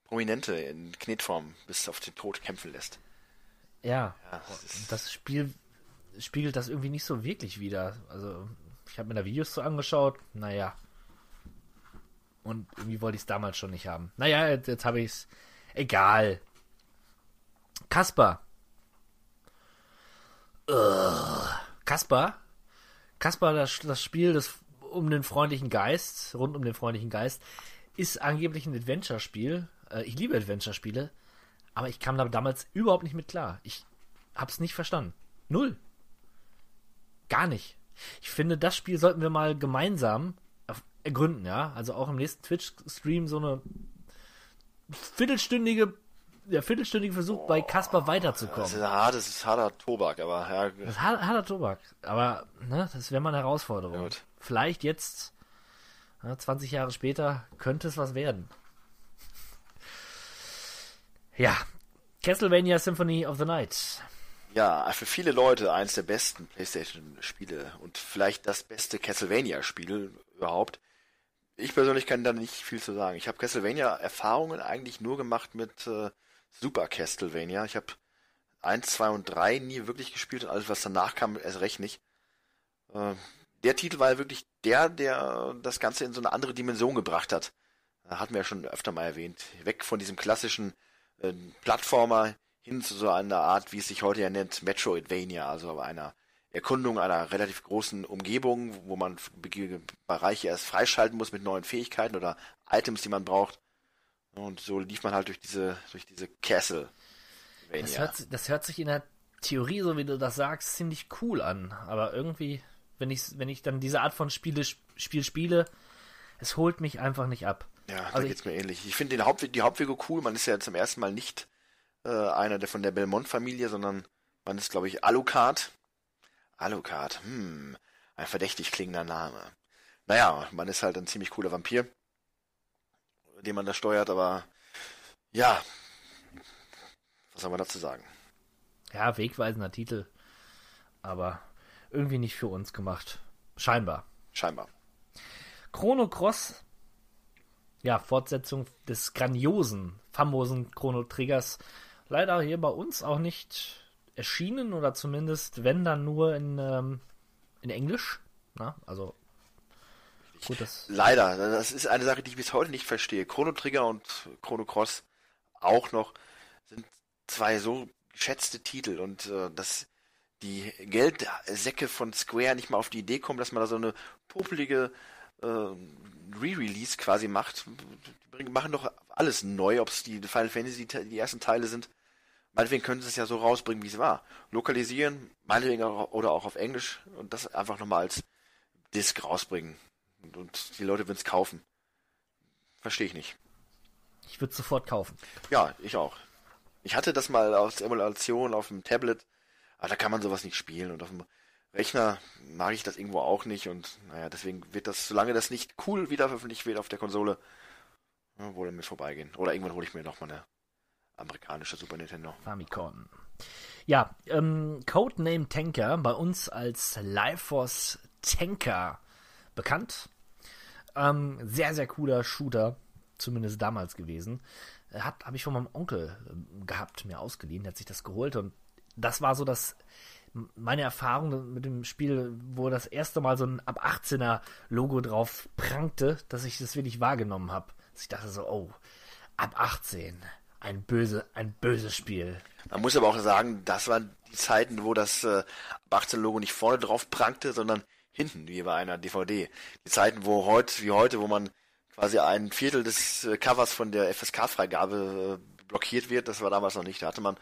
Prominente in Knetform bis auf den Tod kämpfen lässt. Ja, ja das, das Spiel spiegelt das irgendwie nicht so wirklich wider. Also, ich habe mir da Videos zu angeschaut, naja. Und irgendwie wollte ich es damals schon nicht haben. Naja, jetzt, jetzt habe ich es. Egal. Kasper. Ugh. Kaspar, Kaspar, das, das Spiel des um den freundlichen Geist, rund um den freundlichen Geist, ist angeblich ein Adventure-Spiel. Äh, ich liebe Adventure-Spiele, aber ich kam da damals überhaupt nicht mit klar. Ich hab's nicht verstanden. Null. Gar nicht. Ich finde, das Spiel sollten wir mal gemeinsam ergründen, ja. Also auch im nächsten Twitch-Stream so eine viertelstündige, der viertelstündige Versuch bei Kasper weiterzukommen. Das ist hart, das ist harter Tobak, aber ja. Das ist harter Tobak. Aber, ne, das wäre mal eine Herausforderung. Gut. Vielleicht jetzt, ja, 20 Jahre später, könnte es was werden. Ja. Castlevania Symphony of the Night. Ja, für viele Leute eins der besten PlayStation-Spiele und vielleicht das beste Castlevania-Spiel überhaupt. Ich persönlich kann da nicht viel zu sagen. Ich habe Castlevania-Erfahrungen eigentlich nur gemacht mit äh, Super Castlevania. Ich habe 1, 2 und 3 nie wirklich gespielt und alles, was danach kam, erst recht nicht. Äh, der Titel war ja wirklich der, der das Ganze in so eine andere Dimension gebracht hat. Da hatten wir ja schon öfter mal erwähnt. Weg von diesem klassischen äh, Plattformer hin zu so einer Art, wie es sich heute ja nennt, Metroidvania, also einer Erkundung einer relativ großen Umgebung, wo man Bereiche erst freischalten muss mit neuen Fähigkeiten oder Items, die man braucht. Und so lief man halt durch diese, durch diese Castle. Das hört, das hört sich in der Theorie, so wie du das sagst, ziemlich cool an. Aber irgendwie, wenn ich, wenn ich dann diese Art von Spiele, Spiel spiele, es holt mich einfach nicht ab. Ja, also da geht's ich, mir ähnlich. Ich finde Haupt, die Hauptwege cool. Man ist ja zum ersten Mal nicht äh, einer der von der Belmont-Familie, sondern man ist, glaube ich, Alucard. Alucard, hm, ein verdächtig klingender Name. Naja, man ist halt ein ziemlich cooler Vampir, den man da steuert, aber ja, was soll man dazu sagen? Ja, wegweisender Titel, aber irgendwie nicht für uns gemacht. Scheinbar. Scheinbar. Chrono Cross, ja, Fortsetzung des grandiosen, famosen Chrono Triggers leider hier bei uns auch nicht erschienen oder zumindest, wenn dann nur in, ähm, in Englisch. Na, also gut, das leider, das ist eine Sache, die ich bis heute nicht verstehe. Chrono Trigger und Chrono Cross auch noch sind zwei so geschätzte Titel und äh, dass die Geldsäcke von Square nicht mal auf die Idee kommen, dass man da so eine popelige äh, Re-Release quasi macht. Die machen doch alles neu, ob es die Final Fantasy die ersten Teile sind. Meinetwegen können sie es ja so rausbringen, wie es war. Lokalisieren, meinetwegen auch, oder auch auf Englisch und das einfach nochmal als Disc rausbringen. Und, und die Leute würden es kaufen. Verstehe ich nicht. Ich würde sofort kaufen. Ja, ich auch. Ich hatte das mal als Emulation auf dem Tablet, aber da kann man sowas nicht spielen und auf dem Rechner mag ich das irgendwo auch nicht und naja, deswegen wird das, solange das nicht cool wieder veröffentlicht wird auf der Konsole, wohl an mir vorbeigehen. Oder irgendwann hole ich mir noch mal eine amerikanische Super Nintendo. Famicom. Ja, ähm, Codename Tanker, bei uns als Life Force Tanker bekannt. Ähm, sehr, sehr cooler Shooter, zumindest damals gewesen. Hat, habe ich von meinem Onkel äh, gehabt, mir ausgeliehen, der hat sich das geholt und das war so das meine Erfahrung mit dem Spiel, wo das erste Mal so ein ab 18er Logo drauf prangte, dass ich das wirklich wahrgenommen habe. ich dachte so, oh, ab 18, ein böse, ein böses Spiel. Man muss aber auch sagen, das waren die Zeiten, wo das äh, ab 18 Logo nicht vorne drauf prangte, sondern hinten, wie bei einer DVD. Die Zeiten, wo heute, wie heute, wo man quasi ein Viertel des äh, Covers von der FSK-Freigabe äh, blockiert wird, das war damals noch nicht. Da hatte man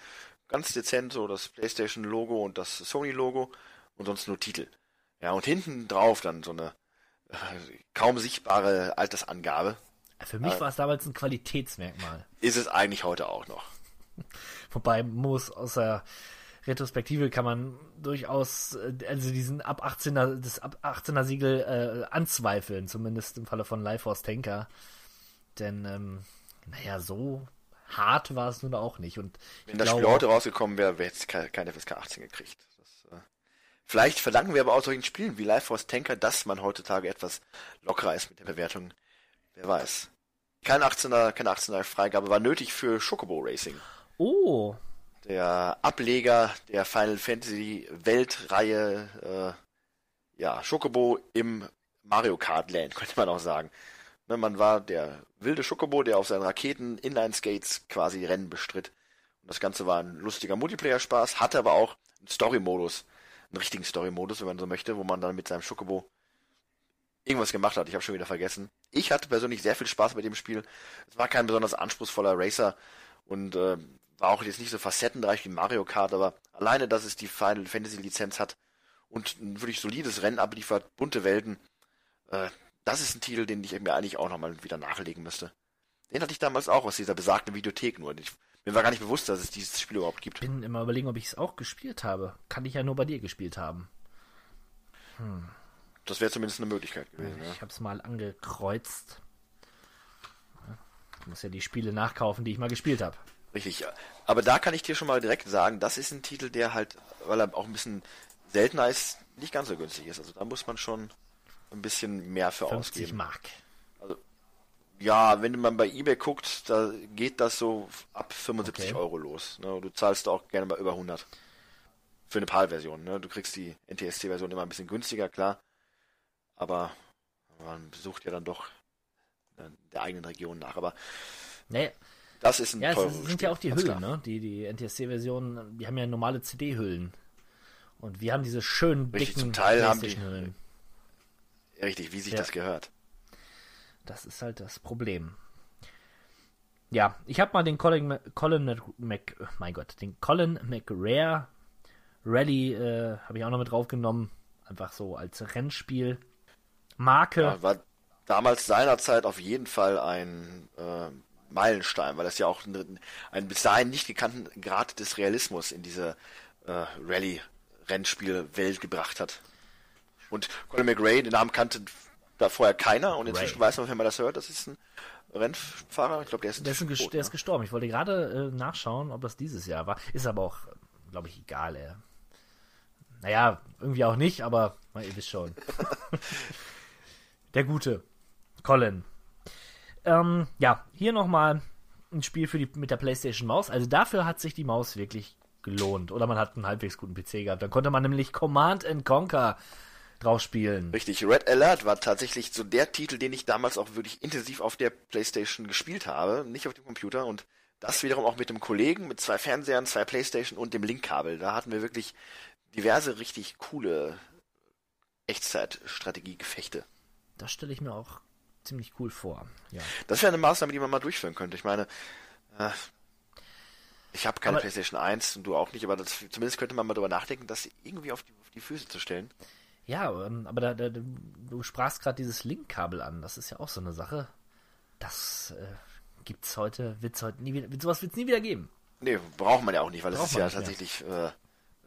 ganz dezent so das PlayStation-Logo und das Sony-Logo und sonst nur Titel. Ja, und hinten drauf dann so eine äh, kaum sichtbare Altersangabe. Für mich war es damals ein Qualitätsmerkmal. Ist es eigentlich heute auch noch. Wobei muss aus der Retrospektive kann man durchaus äh, also diesen ab 18er das ab 18er Siegel äh, anzweifeln, zumindest im Falle von Life Force Tanker. Denn ähm, naja, so hart war es nun auch nicht. Und Wenn das Spiel heute rausgekommen wäre, wäre es keine FSK 18 gekriegt. Das, äh, vielleicht verlangen wir aber auch solchen Spielen wie Life Force Tanker, dass man heutzutage etwas lockerer ist mit der Bewertung. Wer weiß. Kein 18er, keine 18er Freigabe war nötig für Chocobo Racing. Oh. Der Ableger der Final Fantasy Weltreihe, äh, ja, Chocobo im Mario Kart Land, könnte man auch sagen. Ne, man war der wilde Schokobo, der auf seinen Raketen Inline-Skates quasi Rennen bestritt. Und das Ganze war ein lustiger Multiplayer-Spaß, hatte aber auch einen Story-Modus, einen richtigen Story-Modus, wenn man so möchte, wo man dann mit seinem Schokobo irgendwas gemacht hat. Ich habe schon wieder vergessen. Ich hatte persönlich sehr viel Spaß mit dem Spiel. Es war kein besonders anspruchsvoller Racer und äh, war auch jetzt nicht so facettenreich wie Mario Kart, aber alleine, dass es die Final Fantasy Lizenz hat und ein wirklich solides Rennen abliefert, bunte Welten, äh, das ist ein Titel, den ich mir eigentlich auch nochmal wieder nachlegen müsste. Den hatte ich damals auch aus dieser besagten Videothek nur. Ich, mir war gar nicht bewusst, dass es dieses Spiel überhaupt gibt. Ich bin immer überlegen, ob ich es auch gespielt habe. Kann ich ja nur bei dir gespielt haben. Hm. Das wäre zumindest eine Möglichkeit gewesen. Ich ja. habe es mal angekreuzt. Ich muss ja die Spiele nachkaufen, die ich mal gespielt habe. Richtig. Aber da kann ich dir schon mal direkt sagen, das ist ein Titel, der halt, weil er auch ein bisschen seltener ist, nicht ganz so günstig ist. Also da muss man schon ein bisschen mehr für 50 ausgeben. Mark. Also, ja, wenn man bei eBay guckt, da geht das so ab 75 okay. Euro los. Ne? Du zahlst auch gerne mal über 100. Für eine PAL-Version. Ne? Du kriegst die NTSC-Version immer ein bisschen günstiger, klar. Aber man besucht ja dann doch der eigenen Region nach. Aber nee. Das ist ein Ja, es sind Spiel, ja auch die Hüllen, ne? Die, die NTSC-Versionen, die haben ja normale CD-Hüllen. Und wir haben diese schönen Richtig, dicken zum Teil haben die Hüllen. Richtig, wie sich ja. das gehört. Das ist halt das Problem. Ja, ich habe mal den Colin, Colin Mc, mein Gott, den Colin McRae Rally äh, habe ich auch noch mit draufgenommen. Einfach so als Rennspiel. Marke. Ja, war damals seinerzeit auf jeden Fall ein äh, Meilenstein, weil das ja auch einen, einen bis dahin nicht gekannten Grad des Realismus in diese äh, Rallye-Rennspiel-Welt gebracht hat. Und Colin McRae, den Namen kannte da vorher keiner und inzwischen Ray. weiß man, wenn man das hört, das ist ein Rennfahrer. Ich glaube, der ist, der, ist, tot, der ne? ist gestorben. Ich wollte gerade äh, nachschauen, ob das dieses Jahr war. Ist aber auch, glaube ich, egal. Ey. Naja, irgendwie auch nicht, aber na, ihr wisst schon. der Gute. Colin. Ähm, ja, hier nochmal ein Spiel für die, mit der PlayStation Maus. Also dafür hat sich die Maus wirklich gelohnt. Oder man hat einen halbwegs guten PC gehabt. Dann konnte man nämlich Command and Conquer drauf spielen. Richtig, Red Alert war tatsächlich so der Titel, den ich damals auch wirklich intensiv auf der Playstation gespielt habe, nicht auf dem Computer und das wiederum auch mit dem Kollegen, mit zwei Fernsehern, zwei Playstation und dem Linkkabel. Da hatten wir wirklich diverse richtig coole Echtzeitstrategie-Gefechte. Das stelle ich mir auch ziemlich cool vor. Ja. Das wäre eine Maßnahme, die man mal durchführen könnte. Ich meine, äh, ich habe keine aber, PlayStation 1 und du auch nicht, aber das, zumindest könnte man mal darüber nachdenken, das irgendwie auf die, auf die Füße zu stellen. Ja, ähm, aber da, da, du sprachst gerade dieses Linkkabel an. Das ist ja auch so eine Sache. Das äh, gibt's heute, wird's heute nie wieder, sowas wird's nie wieder geben. Nee, braucht man ja auch nicht, weil das ist ja tatsächlich äh, eine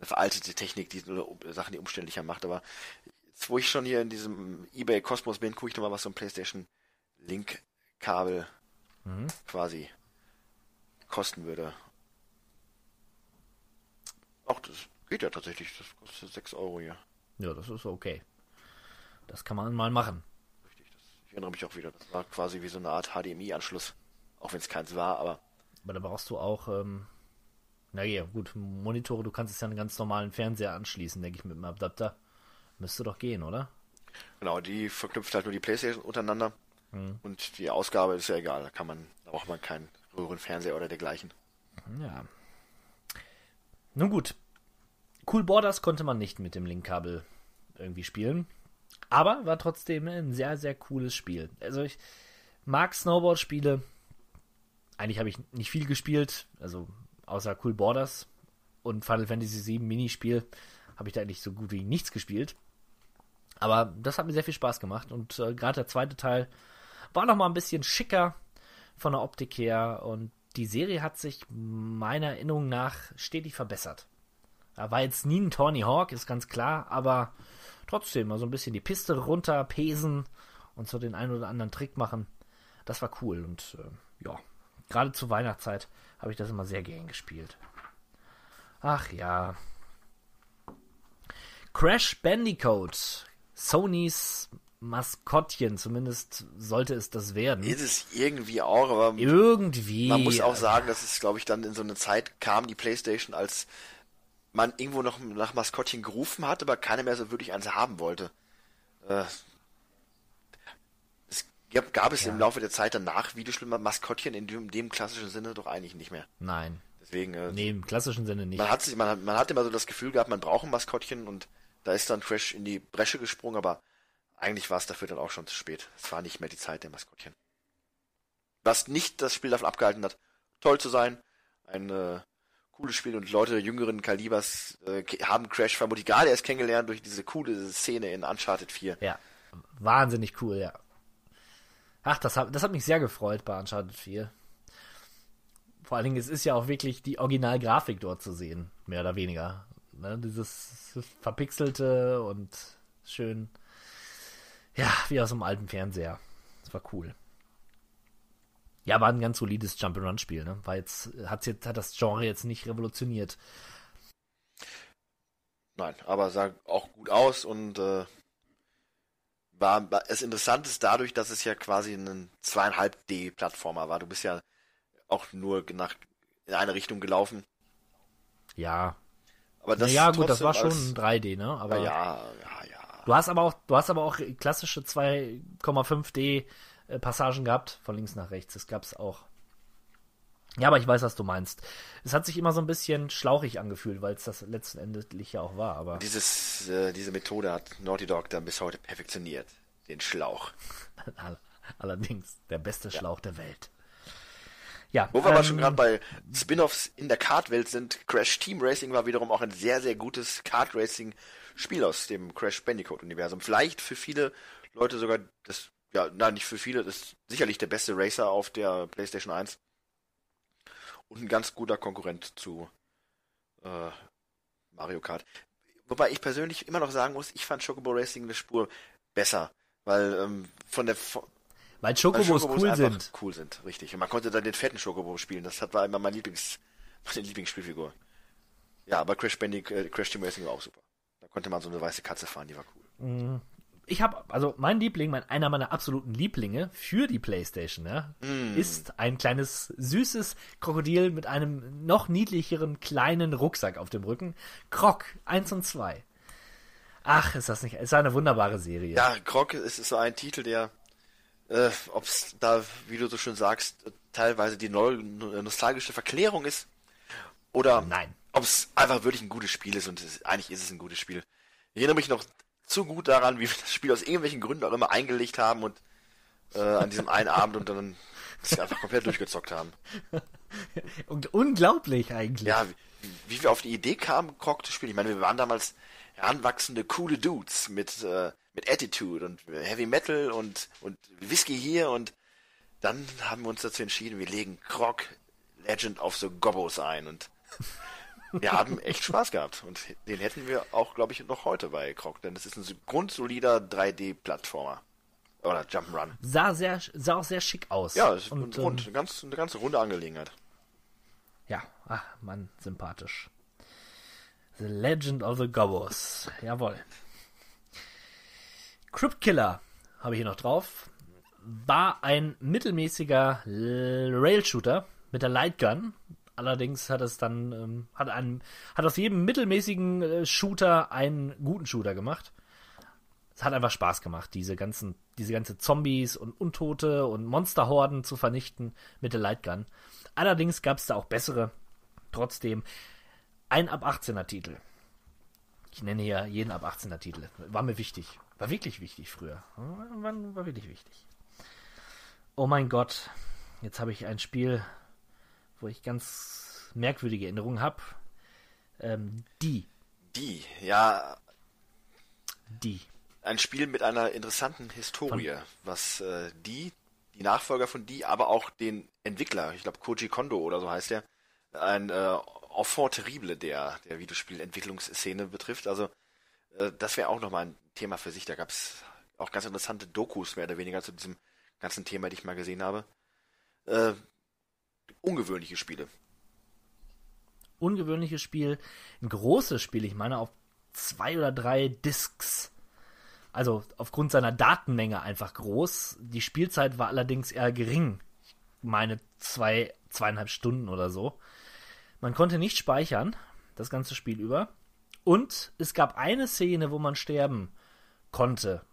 veraltete Technik, die Sachen, die umständlicher macht. Aber jetzt, wo ich schon hier in diesem eBay Kosmos bin, gucke ich nochmal, was so ein PlayStation Link-Kabel mhm. quasi kosten würde. Ach, das geht ja tatsächlich. Das kostet 6 Euro hier. Ja, das ist okay. Das kann man mal machen. Richtig, das, ich erinnere mich auch wieder. Das war quasi wie so eine Art HDMI-Anschluss. Auch wenn es keins war, aber. Aber da brauchst du auch, ähm, naja, gut, Monitore, du kannst es ja einen ganz normalen Fernseher anschließen, denke ich, mit einem Adapter. Müsste doch gehen, oder? Genau, die verknüpft halt nur die Playstation untereinander. Hm. Und die Ausgabe ist ja egal, da kann man, da braucht man keinen Röhrenfernseher oder dergleichen. Ja. Nun gut, Cool Borders konnte man nicht mit dem Linkkabel irgendwie spielen. Aber war trotzdem ein sehr, sehr cooles Spiel. Also ich mag Snowboard-Spiele. Eigentlich habe ich nicht viel gespielt, also außer Cool Borders und Final Fantasy VII Minispiel habe ich da eigentlich so gut wie nichts gespielt. Aber das hat mir sehr viel Spaß gemacht und äh, gerade der zweite Teil war noch mal ein bisschen schicker von der Optik her und die Serie hat sich meiner Erinnerung nach stetig verbessert. Er war jetzt nie ein Tony Hawk, ist ganz klar, aber trotzdem mal so ein bisschen die Piste runter, pesen und so den einen oder anderen Trick machen. Das war cool und äh, ja, gerade zur Weihnachtszeit habe ich das immer sehr gern gespielt. Ach ja. Crash Bandicoot, Sonys Maskottchen, zumindest sollte es das werden. Ist es irgendwie auch, aber irgendwie. Man muss auch sagen, dass es, glaube ich, dann in so eine Zeit kam, die PlayStation als man irgendwo noch nach Maskottchen gerufen hat, aber keiner mehr so wirklich eins haben wollte. Äh, es gab, gab es ja. im Laufe der Zeit danach Videospiele Maskottchen in dem, in dem, klassischen Sinne doch eigentlich nicht mehr. Nein. Deswegen. Äh, nee, im klassischen Sinne nicht. Man hat, sich, man, man hat immer so das Gefühl gehabt, man braucht ein Maskottchen und da ist dann Crash in die Bresche gesprungen, aber eigentlich war es dafür dann auch schon zu spät. Es war nicht mehr die Zeit der Maskottchen. Was nicht das Spiel davon abgehalten hat, toll zu sein. Ein äh, cooles Spiel und Leute jüngeren Kalibers äh, haben Crash vermutlich gerade erst kennengelernt durch diese coole Szene in Uncharted 4. Ja, wahnsinnig cool, ja. Ach, das hat, das hat mich sehr gefreut bei Uncharted 4. Vor allen Dingen, es ist ja auch wirklich die Originalgrafik dort zu sehen, mehr oder weniger. Ne? Dieses verpixelte und schön, ja, wie aus einem alten Fernseher. Das war cool. Ja, war ein ganz solides Jump-and-Run-Spiel, ne? War jetzt, hat's jetzt, hat das Genre jetzt nicht revolutioniert. Nein, aber sah auch gut aus und äh, war, war es interessant ist dadurch, dass es ja quasi ein zweieinhalb D-Plattformer war. Du bist ja auch nur nach in eine Richtung gelaufen. Ja. Aber das ja gut, das war schon 3D, ne? Aber ja, ja, ja. Du hast aber auch, du hast aber auch klassische 2,5D äh, Passagen gehabt, von links nach rechts. Das gab's auch. Ja, aber ich weiß, was du meinst. Es hat sich immer so ein bisschen schlauchig angefühlt, weil es das letzten Endes ja auch war. Aber Dieses, äh, diese Methode hat Naughty Dog dann bis heute perfektioniert. Den Schlauch. allerdings der beste Schlauch der Welt. Ja, Wo wir aber schon gerade bei Spin-offs in der Kart-Welt sind, Crash Team Racing war wiederum auch ein sehr, sehr gutes Kart-Racing-Spiel aus dem Crash Bandicoot-Universum. Vielleicht für viele Leute sogar das, ja, nein, nicht für viele, das ist sicherlich der beste Racer auf der PlayStation 1. Und ein ganz guter Konkurrent zu äh, Mario Kart. Wobei ich persönlich immer noch sagen muss, ich fand Chocobo Racing eine Spur besser. Weil ähm, von der weil Chocobos, Chocobos cool sind. Cool sind, richtig. Und man konnte dann den fetten Chocobo spielen. Das war immer mein Lieblings, meine Lieblingsspielfigur. Ja, aber Crash Bandicoot, äh, Crash Team Racing war auch super. Da konnte man so eine weiße Katze fahren, die war cool. Mhm. Ich habe, also mein Liebling, mein, einer meiner absoluten Lieblinge für die Playstation, ja, mm. ist ein kleines, süßes Krokodil mit einem noch niedlicheren kleinen Rucksack auf dem Rücken. Krok 1 und 2. Ach, ist das nicht, ist eine wunderbare Serie. Ja, Krok ist, ist so ein Titel, der äh, ob es da, wie du so schön sagst, teilweise die neu, nostalgische Verklärung ist oder Nein. ob es einfach wirklich ein gutes Spiel ist und es, eigentlich ist es ein gutes Spiel. Ich erinnere mich noch zu gut daran, wie wir das Spiel aus irgendwelchen Gründen auch immer eingelegt haben und äh, an diesem einen Abend und dann das einfach komplett durchgezockt haben. Und unglaublich eigentlich. Ja, wie, wie wir auf die Idee kamen, Krog zu spielen. Ich meine, wir waren damals heranwachsende, coole Dudes mit äh, mit Attitude und Heavy Metal und, und Whisky hier und dann haben wir uns dazu entschieden, wir legen Krog Legend of the Gobbos ein und wir haben echt Spaß gehabt und den hätten wir auch, glaube ich, noch heute bei Krog, denn es ist ein grundsolider 3D-Plattformer. Oder Jump'n'Run. Sah, sehr, sah auch sehr schick aus. Ja, ist und, rund, ähm, eine, ganz, eine ganze runde Angelegenheit. Ja, ach, Mann, sympathisch. The Legend of the Gobbos. Jawohl. Crypt Killer habe ich hier noch drauf. War ein mittelmäßiger Rail-Shooter mit der Lightgun. Allerdings hat es dann, ähm, hat, einen, hat aus jedem mittelmäßigen äh, Shooter einen guten Shooter gemacht. Es hat einfach Spaß gemacht, diese ganzen, diese ganze Zombies und Untote und Monsterhorden zu vernichten mit der Lightgun. Allerdings gab es da auch bessere. Trotzdem ein ab 18er Titel. Ich nenne hier jeden ab 18er Titel. War mir wichtig. War wirklich wichtig früher. War, war wirklich wichtig. Oh mein Gott. Jetzt habe ich ein Spiel, wo ich ganz merkwürdige Erinnerungen habe. Ähm, die. Die, ja. Die. Ein Spiel mit einer interessanten Historie, von, was äh, die, die Nachfolger von die, aber auch den Entwickler, ich glaube Koji Kondo oder so heißt der, ein äh, Enfant terrible der, der Videospielentwicklungsszene betrifft. Also äh, das wäre auch nochmal ein Thema für sich. Da gab es auch ganz interessante Dokus mehr oder weniger zu diesem ganzen Thema, die ich mal gesehen habe. Äh, ungewöhnliche Spiele. Ungewöhnliches Spiel, ein großes Spiel, ich meine auf zwei oder drei Discs. Also aufgrund seiner Datenmenge einfach groß. Die Spielzeit war allerdings eher gering. Ich meine zwei, zweieinhalb Stunden oder so. Man konnte nicht speichern, das ganze Spiel über. Und es gab eine Szene, wo man sterben konnte.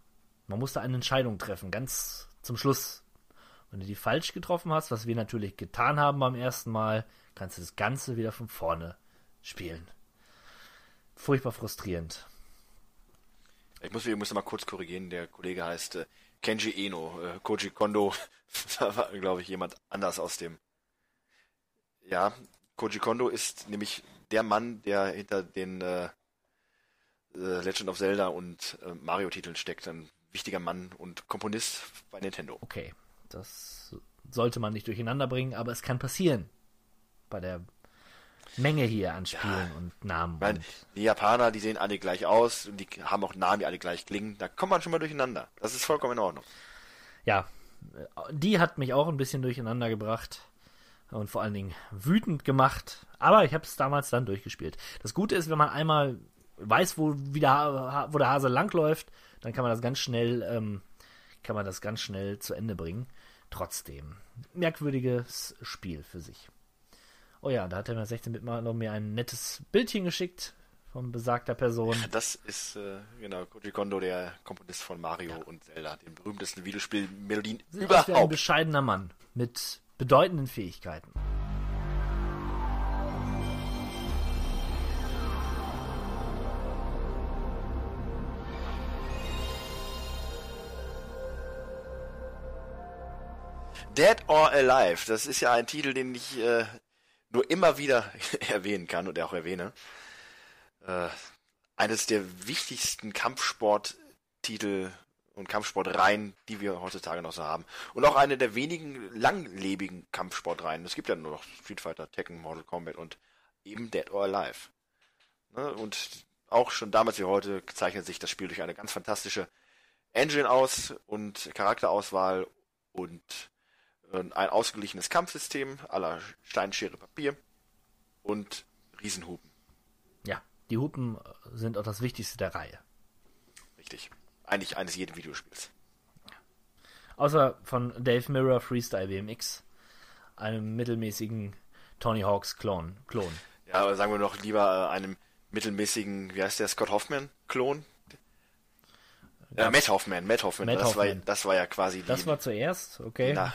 Man musste eine Entscheidung treffen, ganz zum Schluss. Wenn du die falsch getroffen hast, was wir natürlich getan haben beim ersten Mal, kannst du das Ganze wieder von vorne spielen. Furchtbar frustrierend. Ich muss, ich muss mal kurz korrigieren, der Kollege heißt äh, Kenji Eno. Äh, Koji Kondo, da war, glaube ich, jemand anders aus dem. Ja, Koji Kondo ist nämlich der Mann, der hinter den äh, Legend of Zelda und äh, Mario-Titeln steckt. Ein wichtiger Mann und Komponist bei Nintendo. Okay, das sollte man nicht durcheinander bringen, aber es kann passieren. Bei der Menge hier an Spielen Ja. und Namen. Meine, und, die Japaner, die sehen alle gleich aus und die haben auch Namen, die alle gleich klingen. Da kommt man schon mal durcheinander. Das ist vollkommen in Ordnung. ja, die hat mich auch ein bisschen durcheinander gebracht und vor allen Dingen wütend gemacht. Aber ich habe es damals dann durchgespielt. Das Gute ist, wenn man einmal weiß, wo, wie der, Ha- wo der Hase langläuft, dann kann man das ganz schnell, ähm, kann man das ganz schnell zu Ende bringen. Trotzdem, merkwürdiges Spiel für sich. Oh ja, da hat der 16-Bit mal noch mir ein nettes Bildchen geschickt von besagter Person. Das ist, äh, genau, Koji Kondo, der Komponist von Mario und Zelda, den berühmtesten Videospielmelodien wie ein überhaupt. bescheidener Mann mit bedeutenden Fähigkeiten. Dead or Alive, das ist ja ein Titel, den ich äh, nur immer wieder erwähnen kann und auch erwähne. Äh, eines der wichtigsten Kampfsporttitel und Kampfsportreihen, die wir heutzutage noch so haben. Und auch eine der wenigen langlebigen Kampfsportreihen. Es gibt ja nur noch Street Fighter, Tekken, Mortal Kombat und eben Dead or Alive. Ne? Und auch schon damals wie heute zeichnet sich das Spiel durch eine ganz fantastische Engine aus und Charakterauswahl und ein ausgeglichenes Kampfsystem aller Stein, Schere, Papier und Riesenhupen. Ja, die Hupen äh, sind auch das Wichtigste der Reihe. Richtig. Eigentlich eines jeden Videospiels. Außer von Dave Mirror Freestyle BMX, einem mittelmäßigen Tony Hawks Klon. Klon. Ja, aber sagen wir noch lieber äh, einem mittelmäßigen, wie heißt der, Scott Hoffman-Klon? Äh, Matt Hoffman, Matt Hoffman. Matt das, War, Hoffman. das war ja quasi die, Das war zuerst, okay. na,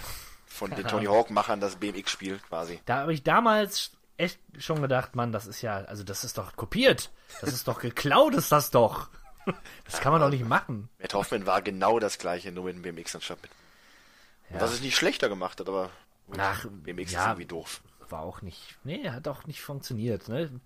von den Tony. Hawk-Machern das BMX-Spiel quasi. Da habe ich damals echt schon gedacht, Mann, das ist ja, also das ist doch kopiert. Das ist doch geklaut, ist das doch. Das kann man doch nicht machen. Matt Hoffman war genau das gleiche, nur mit dem BMX anstatt mit. Ja. Was es nicht schlechter gemacht hat, aber Ach, BMX ja. ist irgendwie doof. War auch nicht, nee, hat auch nicht funktioniert, ne?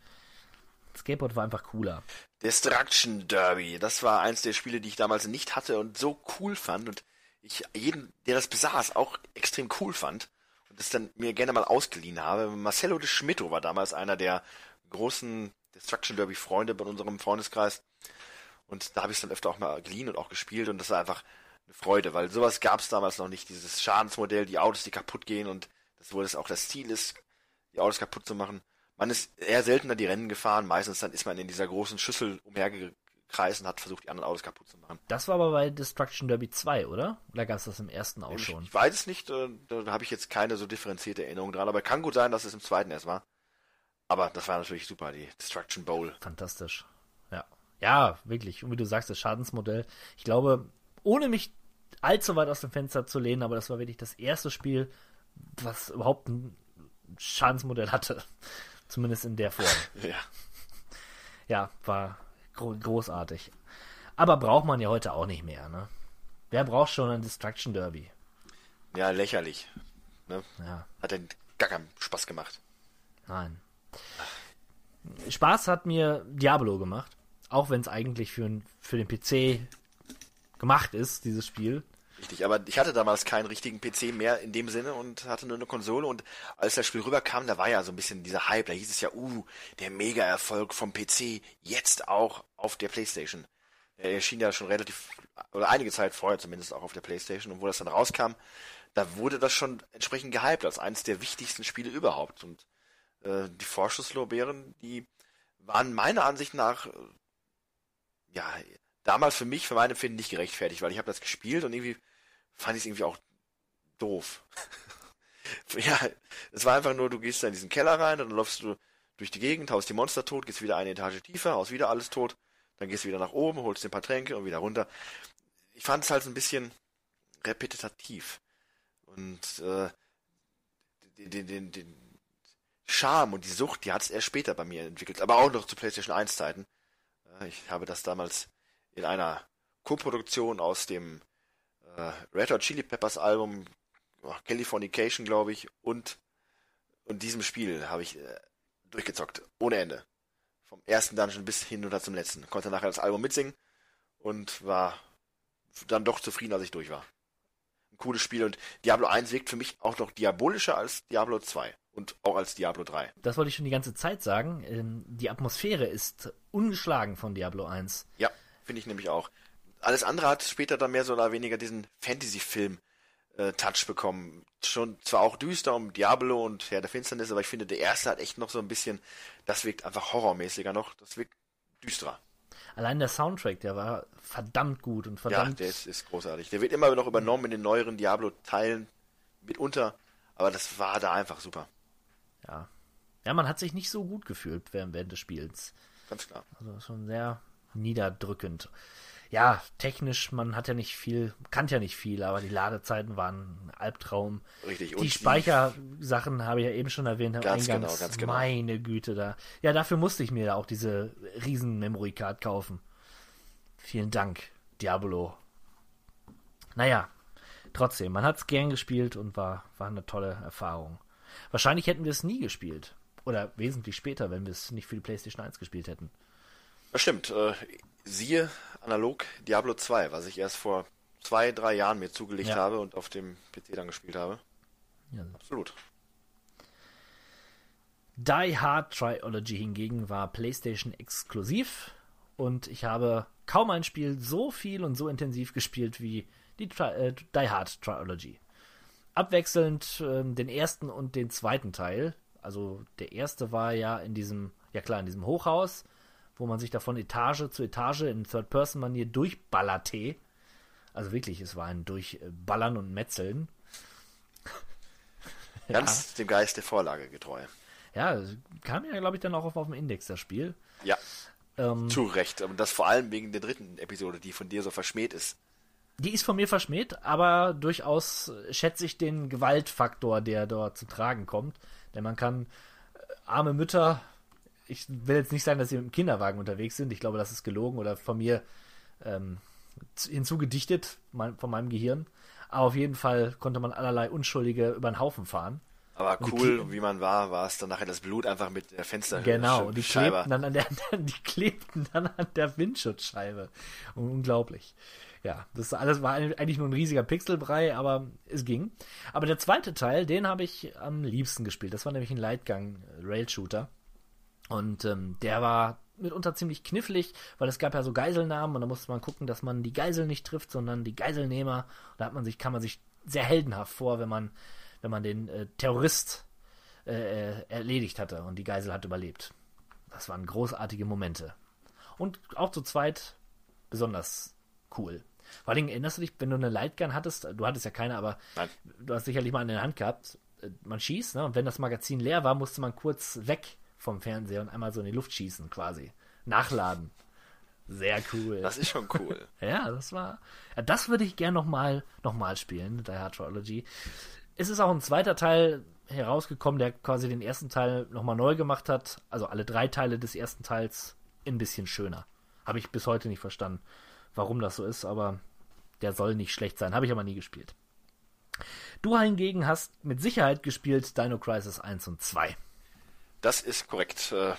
Skateboard war einfach cooler. Destruction Derby, das war eins der Spiele, die ich damals nicht hatte und so cool fand und ich jeden, der das besaß, auch extrem cool fand und das dann mir gerne mal ausgeliehen habe. Marcelo de Schmitto war damals einer der großen Destruction Derby Freunde bei unserem Freundeskreis und da habe ich es dann öfter auch mal geliehen und auch gespielt und das war einfach eine Freude, weil sowas gab es damals noch nicht, dieses Schadensmodell, die Autos, die kaputt gehen und das, wo das auch das Ziel ist, die Autos kaputt zu machen. Man ist eher seltener die Rennen gefahren, meistens dann ist man in dieser großen Schüssel umhergekreist und hat versucht, die anderen Autos kaputt zu machen. Das war aber bei Destruction Derby 2, oder? Oder gab es das im ersten auch Ich, schon? ich weiß es nicht, äh, da habe ich jetzt keine so differenzierte Erinnerung dran, aber kann gut sein, dass es im zweiten erst war. Aber das war natürlich super, die Destruction Bowl. Fantastisch. Ja. Ja, wirklich. Und wie du sagst, das Schadensmodell. Ich glaube, ohne mich allzu weit aus dem Fenster zu lehnen, aber das war wirklich das erste Spiel, was überhaupt ein Schadensmodell hatte. Zumindest in der Form. Ja. Ja, war großartig. Aber braucht man ja heute auch nicht mehr, ne? Wer braucht schon ein Destruction Derby? ja, lächerlich. Ne? Ja, Hat dann gar keinen Spaß gemacht. nein. Spaß hat mir Diablo gemacht. Auch wenn es eigentlich für, für den PC gemacht ist, dieses Spiel. Richtig, aber ich hatte damals keinen richtigen PC mehr in dem Sinne und hatte nur eine Konsole und als das Spiel rüberkam, da war ja so ein bisschen dieser Hype, da hieß es ja, uh, der Mega-Erfolg vom PC, jetzt auch auf der Playstation. Der erschien ja schon relativ, oder einige Zeit vorher zumindest auch auf der Playstation und wo das dann rauskam, da wurde das schon entsprechend gehypt als eines der wichtigsten Spiele überhaupt und äh, die Vorschusslorbeeren, die waren meiner Ansicht nach, äh, ja, damals für mich, für meine Empfinden nicht gerechtfertigt, weil ich habe das gespielt und irgendwie fand ich es irgendwie auch doof. ja, es war einfach nur, du gehst da in diesen Keller rein und dann läufst du durch die Gegend, haust die Monster tot, gehst wieder eine Etage tiefer, haust wieder alles tot, dann gehst du wieder nach oben, holst dir ein paar Tränke und wieder runter. Ich fand es halt ein bisschen repetitiv. Und äh, den, den, den, den Charme und die Sucht, die hat es erst später bei mir entwickelt, aber auch noch zu PlayStation 1 Zeiten. Äh, Ich habe das damals in einer Co-Produktion aus dem äh, Red Hot Chili Peppers Album oh, Californication, glaube ich, und, und diesem Spiel habe ich äh, durchgezockt. Ohne Ende. Vom ersten Dungeon bis hin oder zum letzten. Konnte nachher das Album mitsingen und war dann doch zufrieden, als ich durch war. Ein cooles Spiel und Diablo 1 wirkt für mich auch noch diabolischer als Diablo 2 und auch als Diablo 3. Das wollte ich schon die ganze Zeit sagen. Ähm, die Atmosphäre ist ungeschlagen von Diablo 1. Ja, finde ich nämlich auch. Alles andere hat später dann mehr so oder weniger diesen Fantasy-Film äh, Touch bekommen. Schon zwar auch düster um Diablo und Herr der Finsternis, aber ich finde, der erste hat echt noch so ein bisschen, das wirkt einfach horrormäßiger noch, das wirkt düsterer. Allein der Soundtrack, der war verdammt gut und verdammt. Ja, der ist, ist großartig. Der wird immer noch übernommen in den neueren Diablo-Teilen mitunter, aber das war da einfach super. Ja. Ja, man hat sich nicht so gut gefühlt während, während des Spiels. Ganz klar. Also schon sehr niederdrückend ja, technisch, man hat ja nicht viel, kannte ja nicht viel, aber die Ladezeiten waren ein Albtraum. Richtig. Die Speichersachen habe ich ja eben schon erwähnt, ganz Eingangs, genau, ganz genau. Meine Güte da. Ja, dafür musste ich mir ja auch diese riesen Memory Card kaufen. Vielen Dank, Diablo. Naja, trotzdem, man hat es gern gespielt und war, war eine tolle Erfahrung. Wahrscheinlich hätten wir es nie gespielt. Oder wesentlich später, wenn wir es nicht für die PlayStation 1 gespielt hätten. Das stimmt. Siehe analog Diablo 2, was ich erst vor zwei, drei Jahren mir zugelegt ja. habe und auf dem PC dann gespielt habe. Ja. Absolut. Die Hard Trilogy hingegen war PlayStation exklusiv und ich habe kaum ein Spiel so viel und so intensiv gespielt wie die Tri äh, Die Hard Trilogy. Abwechselnd äh, den ersten und den zweiten Teil. Also der erste war ja in diesem, ja klar, in diesem Hochhaus wo man sich da von Etage zu Etage in Third-Person-Manier durchballerte. Also wirklich, es war ein Durchballern und Metzeln. Ganz ja. dem Geist der Vorlage getreu. Ja, kam ja, glaube ich, dann auch auf, auf dem Index, das Spiel. Ja. Ähm, Zu Recht. Und das vor allem wegen der dritten Episode, die von dir so verschmäht ist. Die ist von mir verschmäht, aber durchaus schätze ich den Gewaltfaktor, der dort zu tragen kommt. Denn man kann äh, arme Mütter ich will jetzt nicht sagen, dass sie mit dem Kinderwagen unterwegs sind. Ich glaube, das ist gelogen oder von mir ähm, hinzugedichtet, mein, von meinem Gehirn. Aber auf jeden Fall konnte man allerlei Unschuldige über den Haufen fahren. Aber cool, wie man war, war es dann nachher das Blut einfach mit der Fenster. Genau, und die klebten dann an der, die klebten dann an der Windschutzscheibe. Unglaublich. Ja, das alles war eigentlich nur ein riesiger Pixelbrei, aber es ging. Aber der zweite Teil, den habe ich am liebsten gespielt. Das war nämlich ein Lightgang-Rail-Shooter. Und ähm, der war mitunter ziemlich knifflig, weil es gab ja so Geiselnamen und da musste man gucken, dass man die Geisel nicht trifft, sondern die Geiselnehmer. Da hat man sich, kann man sich sehr heldenhaft vor, wenn man, wenn man den äh, Terrorist äh, äh erledigt hatte und die Geisel hat überlebt. Das waren großartige Momente. Und auch zu zweit besonders cool. Vor allem erinnerst du dich, wenn du eine Lightgun hattest, du hattest ja keine, aber Nein. du hast sicherlich mal in der Hand gehabt, äh, man schießt, ne? und wenn das Magazin leer war, musste man kurz weg vom Fernseher und einmal so in die Luft schießen quasi. Nachladen. Sehr cool. Das ist schon cool. ja, das war. Ja, das würde ich gern nochmal noch mal spielen, Die Hard Trilogy. Es ist auch ein zweiter Teil herausgekommen, der quasi den ersten Teil nochmal neu gemacht hat. Also alle drei Teile des ersten Teils ein bisschen schöner. Habe ich bis heute nicht verstanden, warum das so ist, aber der soll nicht schlecht sein. Habe ich aber nie gespielt. Du hingegen hast mit Sicherheit gespielt Dino Crisis 1 und 2. Das ist korrekt. Äh,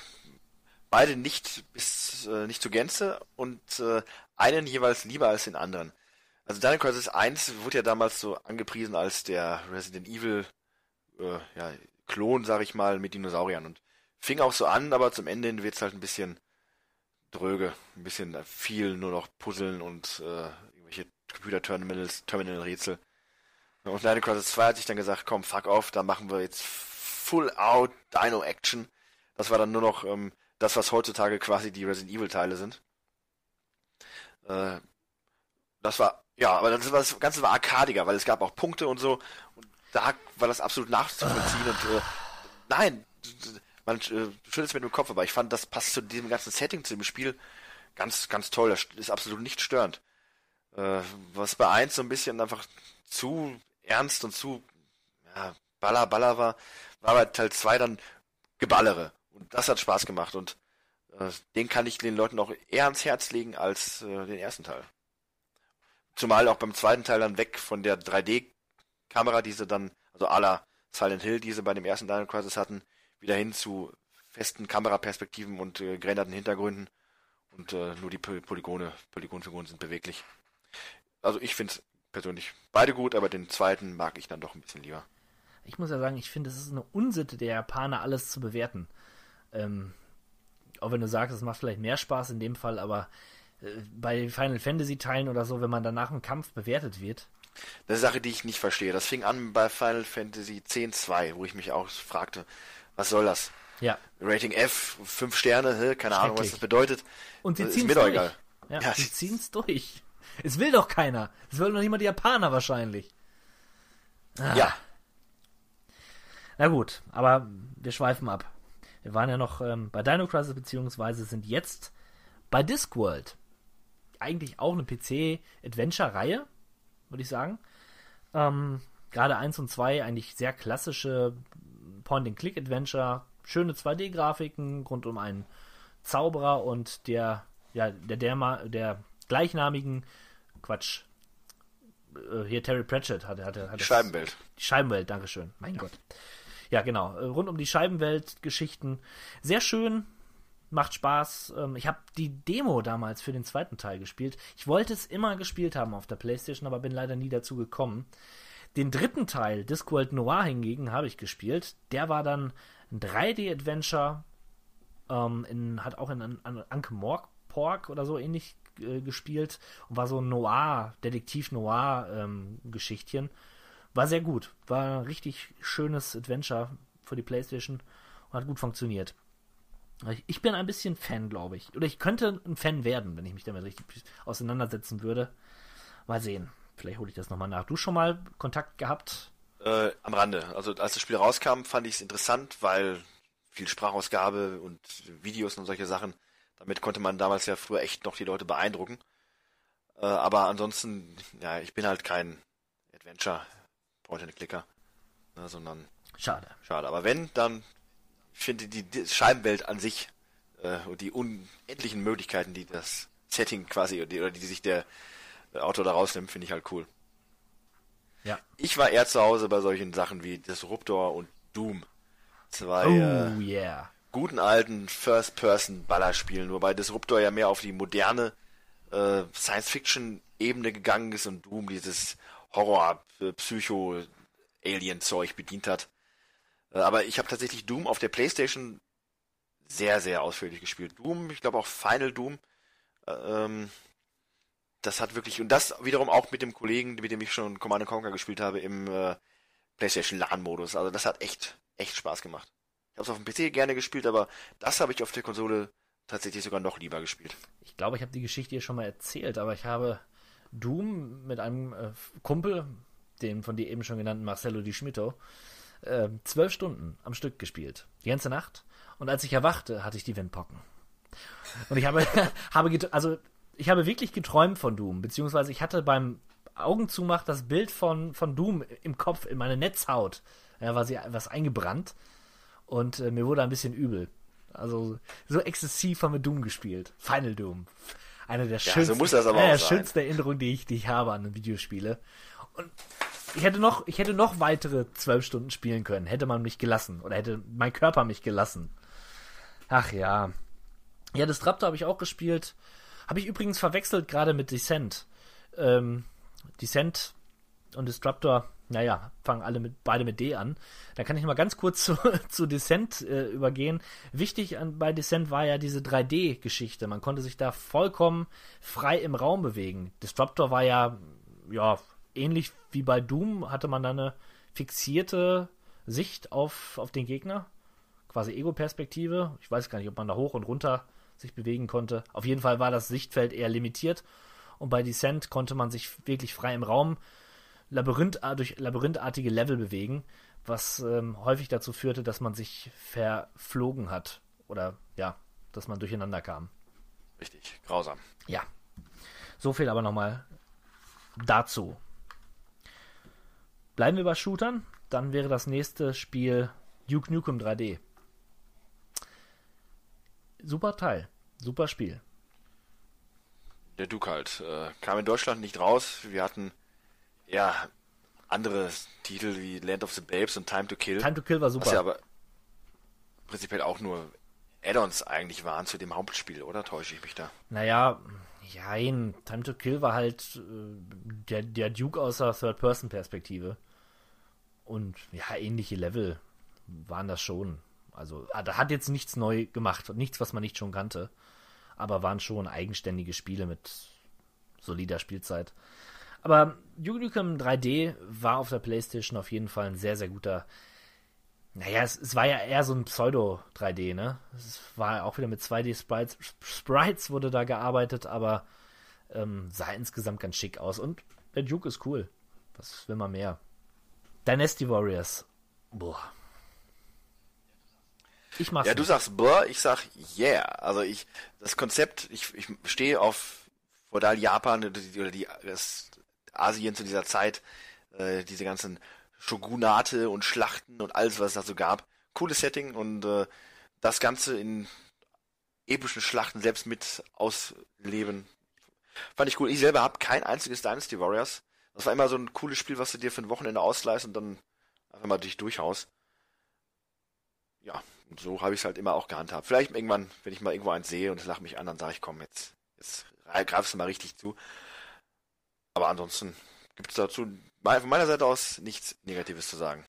beide nicht bis äh, nicht zur Gänze und äh, einen jeweils lieber als den anderen. Also Dino Crisis 1 wurde ja damals so angepriesen als der Resident Evil äh, ja, Klon, sag ich mal, mit Dinosauriern und fing auch so an, aber zum Ende hin wird's halt ein bisschen dröge, ein bisschen viel nur noch Puzzeln und äh, irgendwelche Computer-Terminals, Terminal-Rätsel. Und Dino Crisis 2 hat sich dann gesagt, komm, fuck off, da machen wir jetzt Full-Out Dino-Action. Das war dann nur noch ähm, das, was heutzutage quasi die Resident Evil-Teile sind. Äh, das war, ja, aber das, das Ganze war arkadiger, weil es gab auch Punkte und so. Und da war das absolut nachzuvollziehen. und äh, nein, man äh, schüttelt mit dem Kopf, aber ich fand, das passt zu diesem ganzen Setting, zu dem Spiel ganz, ganz toll. Das ist absolut nicht störend. Äh, was bei eins so ein bisschen einfach zu ernst und zu ja, baller, baller war, war bei Teil 2 dann Geballere. Und das hat Spaß gemacht und äh, den kann ich den Leuten auch eher ans Herz legen als äh, den ersten Teil. Zumal auch beim zweiten Teil dann weg von der 3D-Kamera, die sie dann, also à la Silent Hill, die sie bei dem ersten Dino Crisis hatten, wieder hin zu festen Kameraperspektiven und äh, gerenderten Hintergründen. Und äh, nur die Polygone, Polygonfiguren sind beweglich. Also ich finde es persönlich beide gut, aber den zweiten mag ich dann doch ein bisschen lieber. Ich muss ja sagen, ich finde, es ist eine Unsitte der Japaner, alles zu bewerten. Ähm, auch wenn du sagst, es macht vielleicht mehr Spaß in dem Fall, aber äh, bei Final Fantasy Teilen oder so, wenn man danach im Kampf bewertet wird. Das ist eine Sache, die ich nicht verstehe. Das fing an bei Final Fantasy X-2, wo ich mich auch fragte, was soll das? Ja. Rating F, 5 Sterne, keine Ahnung, was das bedeutet. Und sie ziehen es durch. Egal. Ja, ja, sie ziehen es durch. Es will doch keiner. Es will noch nicht mal die Japaner wahrscheinlich. Ah. Ja. Na gut, aber wir schweifen ab. Wir waren ja noch ähm, bei Dino Crisis, beziehungsweise sind jetzt bei Discworld. Eigentlich auch eine PC-Adventure-Reihe, würde ich sagen. Ähm, Gerade 1 und 2 eigentlich sehr klassische Point-and-Click-Adventure. Schöne 2D-Grafiken rund um einen Zauberer und der, ja, der, der, der gleichnamigen Quatsch. Äh, hier Terry Pratchett hatte, hatte, hatte die Scheibenwelt. Die Scheibenwelt, Dankeschön. Mein ja. Gott. Ja, genau. Äh, rund um die Scheibenwelt-Geschichten. Sehr schön, macht Spaß. Ähm, ich habe die Demo damals für den zweiten Teil gespielt. Ich wollte es immer gespielt haben auf der PlayStation, aber bin leider nie dazu gekommen. Den dritten Teil, Discworld Noir hingegen, habe ich gespielt. Der war dann ein 3D-Adventure. Ähm, hat auch in, in Anke Morpork oder so ähnlich äh, gespielt und war so ein Noir, Detektiv-Noir-Geschichtchen. Ähm, war sehr gut. War ein richtig schönes Adventure für die Playstation und hat gut funktioniert. Ich bin ein bisschen Fan, glaube ich. Oder ich könnte ein Fan werden, wenn ich mich damit richtig auseinandersetzen würde. Mal sehen. Vielleicht hole ich das nochmal nach. Du schon mal Kontakt gehabt? Äh, am Rande. Also als das Spiel rauskam, fand ich es interessant, weil viel Sprachausgabe und Videos und solche Sachen. Damit konnte man damals ja früher echt noch die Leute beeindrucken. Äh, aber ansonsten, ja, ich bin halt kein Adventure Point-and-Clicker, ne, sondern schade. Schade. Aber wenn, dann finde die, die Scheibenwelt an sich äh, und die unendlichen Möglichkeiten, die das Setting quasi oder die, die sich der Autor da rausnimmt, finde ich halt cool. Ja. Ich war eher zu Hause bei solchen Sachen wie Disruptor und Doom. Zwei oh, äh, yeah. guten alten First-Person-Ballerspielen, wobei Disruptor ja mehr auf die moderne äh, Science-Fiction-Ebene gegangen ist und Doom dieses Horror, äh, Psycho, Alien-Zeug bedient hat. Äh, aber ich habe tatsächlich Doom auf der Playstation sehr, sehr ausführlich gespielt. Doom, ich glaube auch Final Doom. Äh, ähm, das hat wirklich, und das wiederum auch mit dem Kollegen, mit dem ich schon Command Conquer gespielt habe, im äh, PlayStation LAN-Modus. Also das hat echt, echt Spaß gemacht. Ich habe es auf dem PC gerne gespielt, aber das habe ich auf der Konsole tatsächlich sogar noch lieber gespielt. Ich glaube, ich habe die Geschichte hier schon mal erzählt, aber ich habe Doom mit einem äh, Kumpel, dem von dir eben schon genannten Marcello Di Schmitto, äh, zwölf Stunden am Stück gespielt. Die ganze Nacht. Und als ich erwachte, hatte ich die Windpocken. Und ich habe, habe also ich habe wirklich geträumt von Doom, beziehungsweise ich hatte beim Augenzumach das Bild von, von Doom im Kopf, in meine Netzhaut. Ja, war sie was eingebrannt und äh, mir wurde ein bisschen übel. Also so exzessiv haben wir Doom gespielt. Final Doom. Eine der ja, schönsten, so eine der schönsten Erinnerungen, die ich, die ich habe an Videospiele. Und ich hätte noch, ich hätte noch weitere zwölf Stunden spielen können, hätte man mich gelassen oder hätte mein Körper mich gelassen. Ach ja. Ja, Disruptor habe ich auch gespielt. Habe ich übrigens verwechselt gerade mit Descent. Ähm, Descent und Disruptor, naja, fangen alle mit, beide mit D an. Da kann ich mal ganz kurz zu, zu Descent äh, übergehen. Wichtig an, bei Descent war ja diese 3D-Geschichte. Man konnte sich da vollkommen frei im Raum bewegen. Disruptor war ja, ja, ähnlich wie bei Doom hatte man da eine fixierte Sicht auf, auf den Gegner. Quasi Ego-Perspektive. Ich weiß gar nicht, ob man da hoch und runter sich bewegen konnte. Auf jeden Fall war das Sichtfeld eher limitiert. Und bei Descent konnte man sich wirklich frei im Raum Labyrinth, durch labyrinthartige Level bewegen, was ähm, häufig dazu führte, dass man sich verflogen hat. Oder ja, dass man durcheinander kam. Richtig, grausam. Ja. So viel aber nochmal dazu. Bleiben wir bei Shootern, dann wäre das nächste Spiel Duke Nukem 3D. Super Teil, super Spiel. Der Duke halt. Äh, kam in Deutschland nicht raus. Wir hatten ja andere Titel wie Land of the Babes und Time to Kill. Time to Kill war super. Was ja aber prinzipiell auch nur Add-ons eigentlich waren zu dem Hauptspiel, oder täusche ich mich da? Naja, jein. Time to Kill war halt äh, der, der Duke aus der Third-Person-Perspektive. Und ja, ähnliche Level waren das schon. Also, ah, da hat jetzt nichts neu gemacht, nichts, was man nicht schon kannte. Aber waren schon eigenständige Spiele mit solider Spielzeit. Aber Duke Nukem 3D war auf der PlayStation auf jeden Fall ein sehr, sehr guter. Naja, es, es war ja eher so ein Pseudo-3D, ne? Es war auch wieder mit 2D-Sprites. Sprites wurde da gearbeitet, aber ähm, sah insgesamt ganz schick aus. Und der Duke ist cool. Was will man mehr? Dynasty Warriors. Boah. Ich mach's. Ja, nicht. du sagst boah, ich sag yeah. Also ich, das Konzept, ich, ich stehe auf feudal Japan oder die, das Asien zu dieser Zeit, äh, diese ganzen Shogunate und Schlachten und alles, was es da so gab. Cooles Setting und äh, das Ganze in epischen Schlachten selbst mit ausleben. Fand ich cool. Ich selber habe kein einziges Dynasty Warriors. Das war immer so ein cooles Spiel, was du dir für ein Wochenende ausleihst und dann einfach mal dich durchhaust. Ja, und so habe ich es halt immer auch gehandhabt. Vielleicht irgendwann, wenn ich mal irgendwo eins sehe und es lacht mich an, dann sage ich, komm, jetzt, jetzt greifst du mal richtig zu. Aber ansonsten gibt es dazu von meiner Seite aus nichts Negatives zu sagen.